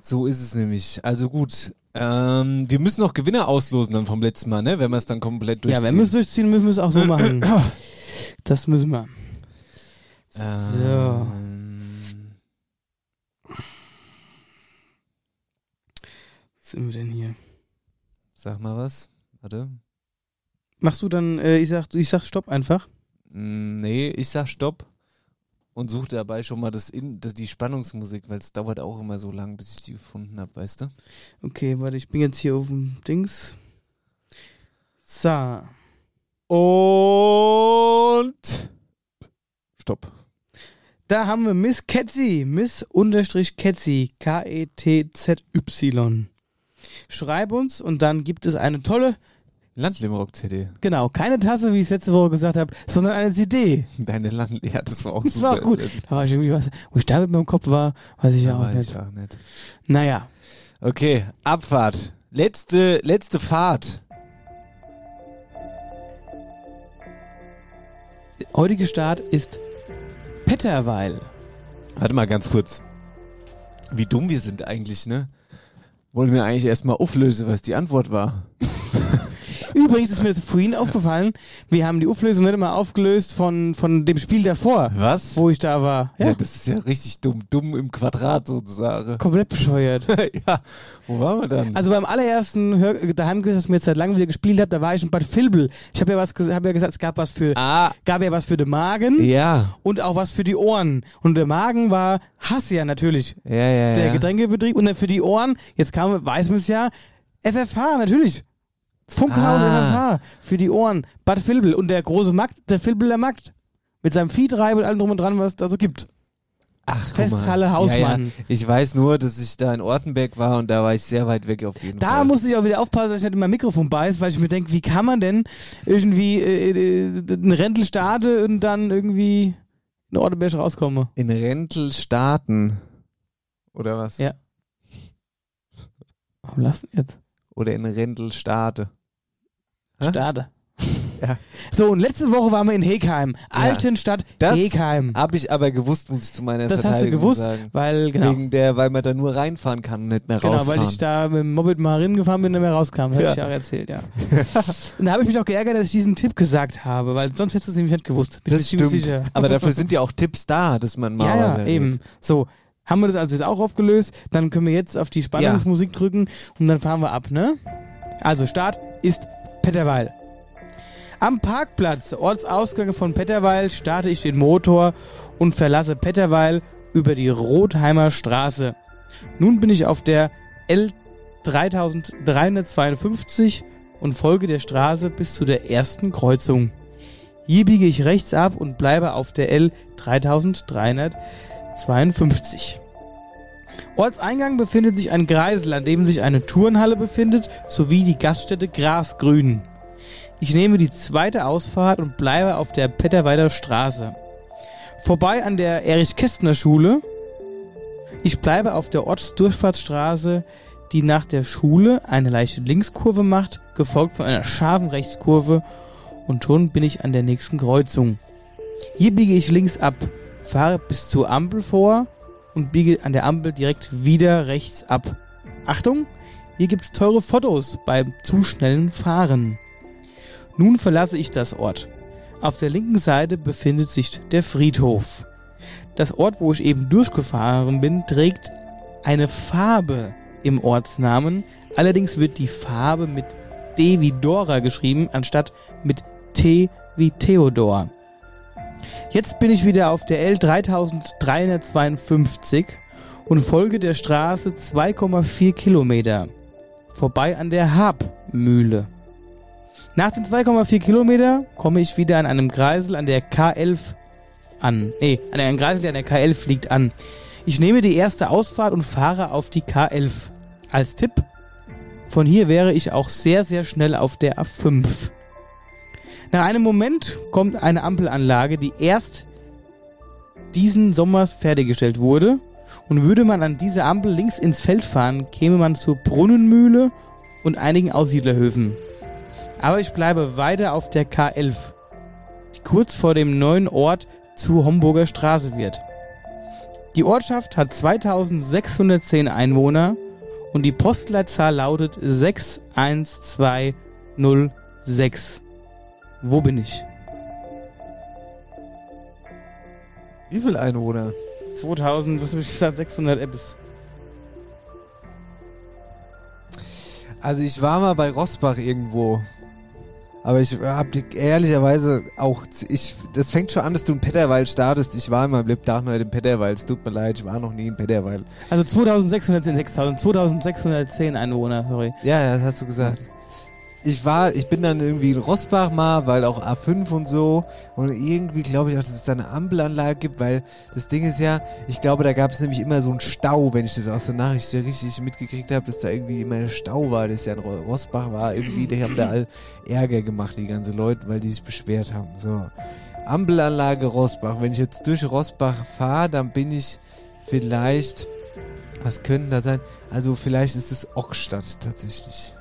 Speaker 3: So ist es nämlich. Also gut. Ähm, wir müssen noch Gewinner auslosen dann vom letzten Mal, ne? Wenn wir es dann komplett durchziehen.
Speaker 2: Ja, wenn wir es durchziehen, müssen wir es auch so machen. Das müssen wir. So. Was sind wir denn hier?
Speaker 3: Sag mal was. Warte.
Speaker 2: Machst du dann, äh, ich sag, ich sag Stopp einfach.
Speaker 3: Mm, Nee, ich sag Stopp und suche dabei schon mal das in, das, die Spannungsmusik, weil es dauert auch immer so lang, bis ich die gefunden habe, weißt du?
Speaker 2: Okay, warte, ich bin jetzt hier auf dem Dings. So.
Speaker 3: Und Stopp.
Speaker 2: Da haben wir Miss Ketzi. Miss unterstrich Ketzi. K-E-T-Z-Y. Schreib uns und dann gibt es eine tolle,
Speaker 3: Landlimrock-CD.
Speaker 2: genau, keine Tasse, wie ich es letzte Woche gesagt habe, sondern eine CD.
Speaker 3: Deine Land, ja, das war auch
Speaker 2: Das
Speaker 3: super.
Speaker 2: war auch gut. Da war ich irgendwie was, wo ich da mit meinem Kopf war, weiß ich Ja, auch
Speaker 3: weiß
Speaker 2: nicht.
Speaker 3: ich auch nicht.
Speaker 2: Naja.
Speaker 3: Okay, Abfahrt. Letzte, letzte Fahrt.
Speaker 2: Heutige Start ist Petterweil.
Speaker 3: Warte mal ganz kurz. Wie dumm wir sind eigentlich, ne? Wollen wir eigentlich erstmal auflösen, was die Antwort war?
Speaker 2: Übrigens ist mir das vorhin aufgefallen, wir haben die Auflösung nicht immer aufgelöst von, von dem Spiel davor,
Speaker 3: Was?
Speaker 2: wo ich da war.
Speaker 3: Ja.
Speaker 2: Ja,
Speaker 3: das ist ja richtig dumm. Dumm im Quadrat sozusagen.
Speaker 2: komplett bescheuert.
Speaker 3: ja, wo waren wir dann?
Speaker 2: Also beim allerersten Hör Daheimquiz, das ich mir jetzt seit langem wieder gespielt habe, da war ich in Bad Vilbel. Ich habe ja, was hab ja gesagt, es gab was für,
Speaker 3: ah,
Speaker 2: gab ja was für den Magen
Speaker 3: ja.
Speaker 2: und auch was für die Ohren. Und der Magen war Hassia natürlich,
Speaker 3: Ja, ja,
Speaker 2: der
Speaker 3: ja.
Speaker 2: Getränkebetrieb. Und dann für die Ohren, jetzt kam, weiß man es ja, FFH natürlich. Funkhaus
Speaker 3: Ah.
Speaker 2: FFH für die Ohren. Bad Vilbel und der große Markt, der Vilbeler Markt. Mit seinem Viehtreibe und allem drum und dran, was es da so gibt.
Speaker 3: Ach.
Speaker 2: Festhalle Hausmann.
Speaker 3: Ja, ja. Ich weiß nur, dass ich da in Ortenberg war und da war ich sehr weit weg auf jeden
Speaker 2: Da
Speaker 3: Fall.
Speaker 2: musste ich auch wieder aufpassen, dass ich nicht in mein Mikrofon beiß, weil ich mir denke, wie kann man denn irgendwie äh, äh, einen Rentel starten und dann irgendwie in Orteberg rauskomme?
Speaker 3: in Rentel starten. Oder was?
Speaker 2: Ja. Warum lassen jetzt?
Speaker 3: Oder in Rentel starte.
Speaker 2: Starte.
Speaker 3: Ja.
Speaker 2: So, und letzte Woche waren wir in Hekheim. Altenstadt
Speaker 3: Das
Speaker 2: Hekheim.
Speaker 3: Habe ich aber gewusst, muss ich zu meiner
Speaker 2: Das hast du gewusst,
Speaker 3: sagen.
Speaker 2: weil, genau.
Speaker 3: Wegen der, weil man da nur reinfahren kann und nicht mehr
Speaker 2: Genau,
Speaker 3: rausfahren.
Speaker 2: weil ich da mit dem Moped mal hingefahren bin und nicht mehr rauskam. Habe
Speaker 3: Ja.
Speaker 2: ich ja auch erzählt, ja. und da habe ich mich auch geärgert, dass ich diesen Tipp gesagt habe, weil sonst hättest du es nämlich nicht gewusst. Bin
Speaker 3: das stimmt.
Speaker 2: sicher.
Speaker 3: Aber dafür sind ja auch Tipps da, dass man mal
Speaker 2: Ja, ja, eben. So, haben wir das also jetzt auch aufgelöst. Dann können wir jetzt auf die Spannungsmusik drücken und dann fahren wir ab, ne? Also, Start ist Petterweil. Am Parkplatz, Ortsausgang von Petterweil, starte ich den Motor und verlasse Petterweil über die Rotheimer Straße. Nun bin ich auf der L3352 und folge der Straße bis zu der ersten Kreuzung. Hier biege ich rechts ab und bleibe auf der L3352. Ortseingang befindet sich ein Kreisel, an dem sich eine Turnhalle befindet, sowie die Gaststätte Grasgrün. Ich nehme die zweite Ausfahrt und bleibe auf der Petterweider Straße. Vorbei an der Erich-Kästner-Schule. Ich bleibe auf der Ortsdurchfahrtsstraße, die nach der Schule eine leichte Linkskurve macht, gefolgt von einer scharfen Rechtskurve und schon bin ich an der nächsten Kreuzung. Hier biege ich links ab, fahre bis zur Ampel vor und biege an der Ampel direkt wieder rechts ab. Achtung, hier gibt's teure Fotos beim zu schnellen Fahren. Nun verlasse ich das Ort. Auf der linken Seite befindet sich der Friedhof. Das Ort, wo ich eben durchgefahren bin, trägt eine Farbe im Ortsnamen. Allerdings wird die Farbe mit D wie Dora geschrieben, anstatt mit T wie Theodor. Jetzt bin ich wieder auf der L3352 und folge der Straße 2,4 Kilometer. Vorbei an der Habmühle. Nach den 2,4 Kilometer komme ich wieder an einem Kreisel an der K11 an. Nee, an einem Kreisel, der an der K11 liegt, an. Ich nehme die erste Ausfahrt und fahre auf die K11. Als Tipp, von hier wäre ich auch sehr, sehr schnell auf der A5. Nach einem Moment kommt eine Ampelanlage, die erst diesen Sommers fertiggestellt wurde. Und würde man an dieser Ampel links ins Feld fahren, käme man zur Brunnenmühle und einigen Aussiedlerhöfen. Aber ich bleibe weiter auf der K11, die kurz vor dem neuen Ort zu Homburger Straße wird. Die Ortschaft hat 2610 Einwohner und die Postleitzahl lautet 61206. Wo bin ich?
Speaker 3: Wie viele Einwohner?
Speaker 2: 2000, was habe ich gesagt, 600 Apps.
Speaker 3: Also ich war mal bei Rossbach irgendwo. Aber ich habe ehrlicherweise auch, ich, das fängt schon an, dass du in Petterweil startest. Ich war in meinem Lebtag noch nicht in Petterweil. Es tut mir leid, ich war noch nie in Petterweil.
Speaker 2: Also 2610, 6000, 2610 Einwohner, sorry.
Speaker 3: Ja, ja, das hast du gesagt. Ich war, ich bin dann irgendwie in Rossbach mal, weil auch A5 und so. Und irgendwie glaube ich auch, dass es da eine Ampelanlage gibt, weil das Ding ist ja, ich glaube, da gab es nämlich immer so einen Stau, wenn ich das aus der Nachricht richtig mitgekriegt habe, dass da irgendwie immer ein Stau war, das ja in Ro- Rossbach war. Irgendwie, die haben da all Ärger gemacht, die ganzen Leute, weil die sich beschwert haben. So. Ampelanlage Rossbach. Wenn ich jetzt durch Rossbach fahre, dann bin ich vielleicht, was könnte da sein? Also vielleicht ist es Ockstadt tatsächlich.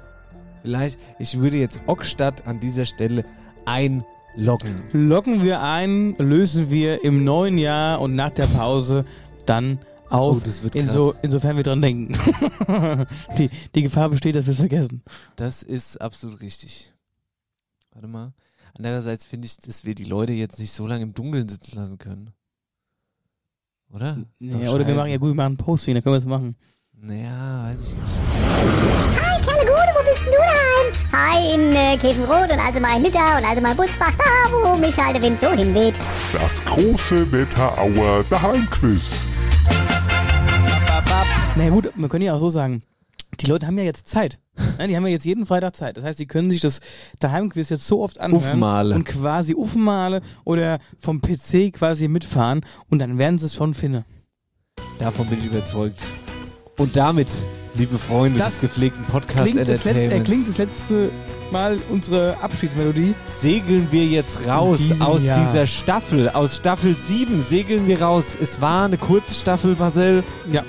Speaker 3: Vielleicht, ich würde jetzt Ockstadt an dieser Stelle einloggen.
Speaker 2: Loggen wir ein, lösen wir im neuen Jahr und nach der Pause dann auf.
Speaker 3: Oh, das wird
Speaker 2: Inso,
Speaker 3: krass.
Speaker 2: insofern wir dran denken. die, die Gefahr besteht, dass wir es vergessen.
Speaker 3: Das ist absolut richtig. Warte mal. Andererseits finde ich, dass wir die Leute jetzt nicht so lange im Dunkeln sitzen lassen können. Oder? Ist
Speaker 2: Naja, oder wir machen ja gut, wir machen ein Posting, dann können wir das machen.
Speaker 3: Naja, weiß ich nicht.
Speaker 11: Wo bist denn du daheim? Hi, in äh, Käfenrot und also mein Nitter und also mein Butzbach, da wo mich halt der Wind so hinweht.
Speaker 7: Das große Wetterauer Daheimquiz.
Speaker 2: Na ja, gut, wir können ja auch so sagen, die Leute haben ja jetzt Zeit. Ja, die haben ja jetzt jeden Freitag Zeit. Das heißt, sie können sich das Daheimquiz jetzt so oft anhören
Speaker 3: Uffmale.
Speaker 2: und quasi uffmale oder vom PC quasi mitfahren und dann werden sie es schon finden.
Speaker 3: Davon bin ich überzeugt. Und damit, liebe Freunde
Speaker 2: Das
Speaker 3: des gepflegten Podcast
Speaker 2: Klingt das, letzte, äh, klingt das letzte Mal unsere Abschiedsmelodie.
Speaker 3: segeln wir jetzt raus aus
Speaker 2: Jahr.
Speaker 3: dieser Staffel. Aus Staffel 7 segeln wir raus. Es war eine kurze Staffel, Marcel.
Speaker 2: Ja.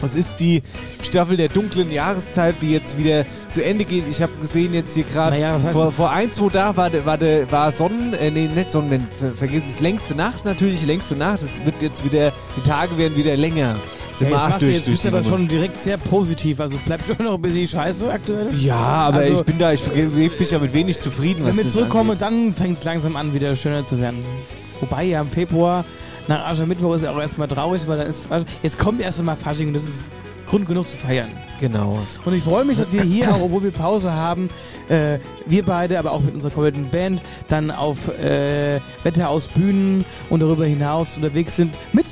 Speaker 3: Was ist die Staffel der dunklen Jahreszeit, die jetzt wieder zu Ende geht? Ich habe gesehen jetzt hier gerade,
Speaker 2: Naja,
Speaker 3: vor, vor ein, zwei Tagen war, war, war Sonnen, äh, nee, nicht Sonnen, ver, vergiss es, längste Nacht natürlich, längste Nacht. Es wird jetzt wieder, die Tage werden wieder länger. Sind
Speaker 2: Ja,
Speaker 3: wir
Speaker 2: jetzt
Speaker 3: acht durch,
Speaker 2: jetzt
Speaker 3: durch
Speaker 2: bist aber
Speaker 3: Nummer.
Speaker 2: schon direkt sehr positiv. Also es bleibt schon noch ein bisschen scheiße aktuell.
Speaker 3: Ja, aber
Speaker 2: Also,
Speaker 3: ich bin da, ich bin ja mit wenig zufrieden, was
Speaker 2: Wenn wir zurückkommen, dann fängt es langsam an, wieder schöner zu werden. Wobei ja im Februar nach Aschermittwoch ist ja auch erstmal traurig, weil dann ist Fasch- jetzt kommt erst einmal Fasching und das ist Grund genug zu feiern.
Speaker 3: Genau.
Speaker 2: Und ich freue mich, dass wir hier, auch obwohl wir Pause haben, äh, wir beide, aber auch mit unserer kompletten Band, dann auf äh, Wetter aus Bühnen und darüber hinaus unterwegs sind mit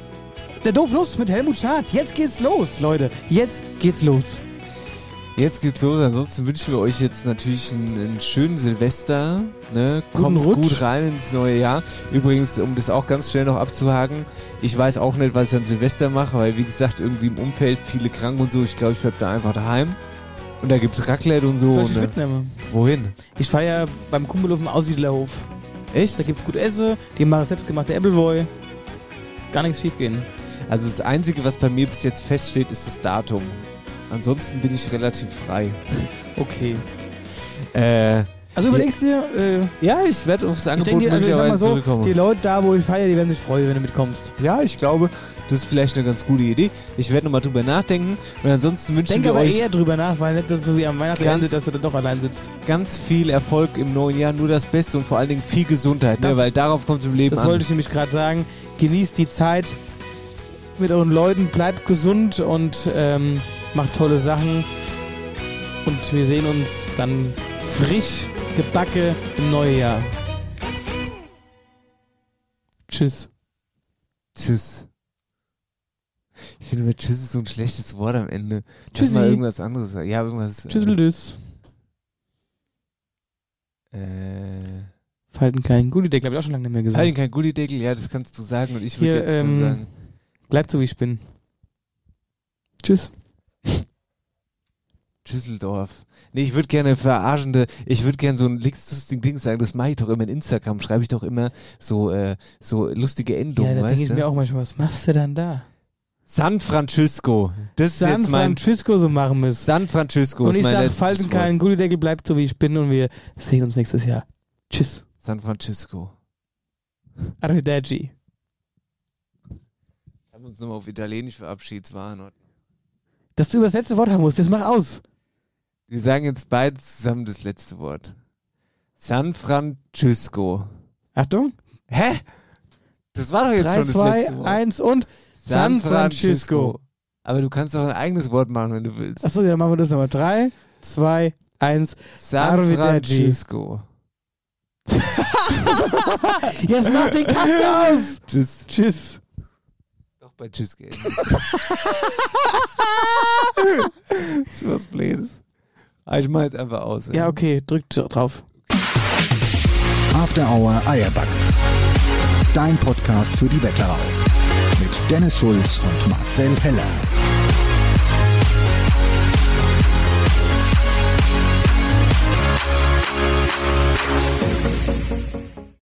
Speaker 2: der Doof Lust mit Helmut Schad. Jetzt geht's los, Leute. Jetzt geht's los.
Speaker 3: Jetzt geht's los. Ansonsten wünschen wir euch jetzt natürlich einen, einen schönen Silvester. Ne? Kommt
Speaker 2: Rutsch.
Speaker 3: gut rein ins neue Jahr. Übrigens, um das auch ganz schnell noch abzuhaken, ich weiß auch nicht, was ich an Silvester mache, weil wie gesagt, irgendwie im Umfeld viele krank und so. Ich glaube, ich bleib da einfach daheim. Und da gibt's Raclette und so.
Speaker 2: Soll ich
Speaker 3: und,
Speaker 2: mitnehmen?
Speaker 3: wohin?
Speaker 2: Ich feiere beim Kumpel auf dem Aussiedlerhof.
Speaker 3: Echt?
Speaker 2: Da gibt's gut Essen, die machen selbstgemachte Appleboy. Gar nichts schief gehen.
Speaker 3: Also das Einzige, was bei mir bis jetzt feststeht, ist das Datum. Ansonsten bin ich relativ frei.
Speaker 2: Okay.
Speaker 3: Äh,
Speaker 2: Also überlegst dir, äh,
Speaker 3: ja, ich werde aufs
Speaker 2: ich
Speaker 3: Angebot
Speaker 2: denke, also ich sag mal
Speaker 3: möglicherweise
Speaker 2: so,
Speaker 3: zurückkommen.
Speaker 2: die Leute da, wo ich feiere, die werden sich freuen, wenn du mitkommst.
Speaker 3: Ja, ich glaube, das ist vielleicht eine ganz gute Idee. Ich werde nochmal drüber nachdenken. Und ansonsten wünschen
Speaker 2: Denk
Speaker 3: wir
Speaker 2: aber
Speaker 3: euch
Speaker 2: eher drüber nach, weil nicht dass so wie am Weihnachtsende,
Speaker 3: Ganz-
Speaker 2: dass du dann doch allein sitzt.
Speaker 3: ganz viel Erfolg im neuen Jahr, nur das Beste und vor allen Dingen viel Gesundheit, ne?
Speaker 2: Das-
Speaker 3: weil darauf kommt im Leben
Speaker 2: Das
Speaker 3: an.
Speaker 2: wollte ich nämlich gerade sagen. Genießt die Zeit mit euren Leuten, bleibt gesund und ähm, macht tolle Sachen. Und wir sehen uns dann frisch gebacke im neuen Jahr. Tschüss.
Speaker 3: Tschüss. Ich finde, mit Tschüss ist so ein schlechtes Wort am Ende. Lass
Speaker 2: Tschüssi.
Speaker 3: mal irgendwas anderes. Ja, irgendwas.
Speaker 2: Tschüsseldüss.
Speaker 3: Äh,
Speaker 2: Falten kein Gullideckel, habe ich auch schon lange nicht mehr gesagt.
Speaker 3: Fallen kein Gullideckel, ja, das kannst du sagen und ich würde jetzt dann
Speaker 2: ähm,
Speaker 3: sagen.
Speaker 2: Bleibt so wie ich bin. Tschüss.
Speaker 3: Düsseldorf. Nee, ich würde gerne verarschende, ich würde gerne so ein lustiges Ding sagen, das mache ich doch immer in Instagram, schreibe ich doch immer so, äh, so lustige
Speaker 2: Ja,
Speaker 3: Endungen,
Speaker 2: da denke ich mir auch manchmal, was machst du dann da?
Speaker 3: San Francisco. Das
Speaker 2: San
Speaker 3: ist jetzt mein
Speaker 2: Francisco so machen müssen.
Speaker 3: San Francisco
Speaker 2: Und
Speaker 3: ist
Speaker 2: ich
Speaker 3: mein letztes
Speaker 2: falten keinen Gullideckel, bleibt so wie ich bin und wir sehen uns nächstes Jahr. Tschüss.
Speaker 3: San Francisco.
Speaker 2: Arrivederci.
Speaker 3: Uns nochmal auf Italienisch verabschiedet, es war in Ordnung.
Speaker 2: Dass du über das letzte Wort haben musst, jetzt mach aus.
Speaker 3: Wir sagen jetzt beide zusammen das letzte Wort. San Francisco.
Speaker 2: Achtung.
Speaker 3: Hä? Das war doch jetzt
Speaker 2: 3,
Speaker 3: schon das
Speaker 2: 2,
Speaker 3: letzte Wort.
Speaker 2: 1 und San Francisco.
Speaker 3: Aber du kannst doch ein eigenes Wort machen, wenn du willst.
Speaker 2: Achso, dann machen wir das nochmal. 3, 2, 1.
Speaker 3: San. Francisco.
Speaker 2: Jetzt mach den Kasten aus.
Speaker 3: Tschüss.
Speaker 2: Tschüss.
Speaker 3: Bei Tschüss gehen. das ist was Blödes. Ah, Ich mach jetzt einfach aus. ey.
Speaker 2: Ja, okay, drückt drauf.
Speaker 1: After Hour Eierback. Dein Podcast für die Wetterau. Mit Dennis Schulz und Marcel Heller.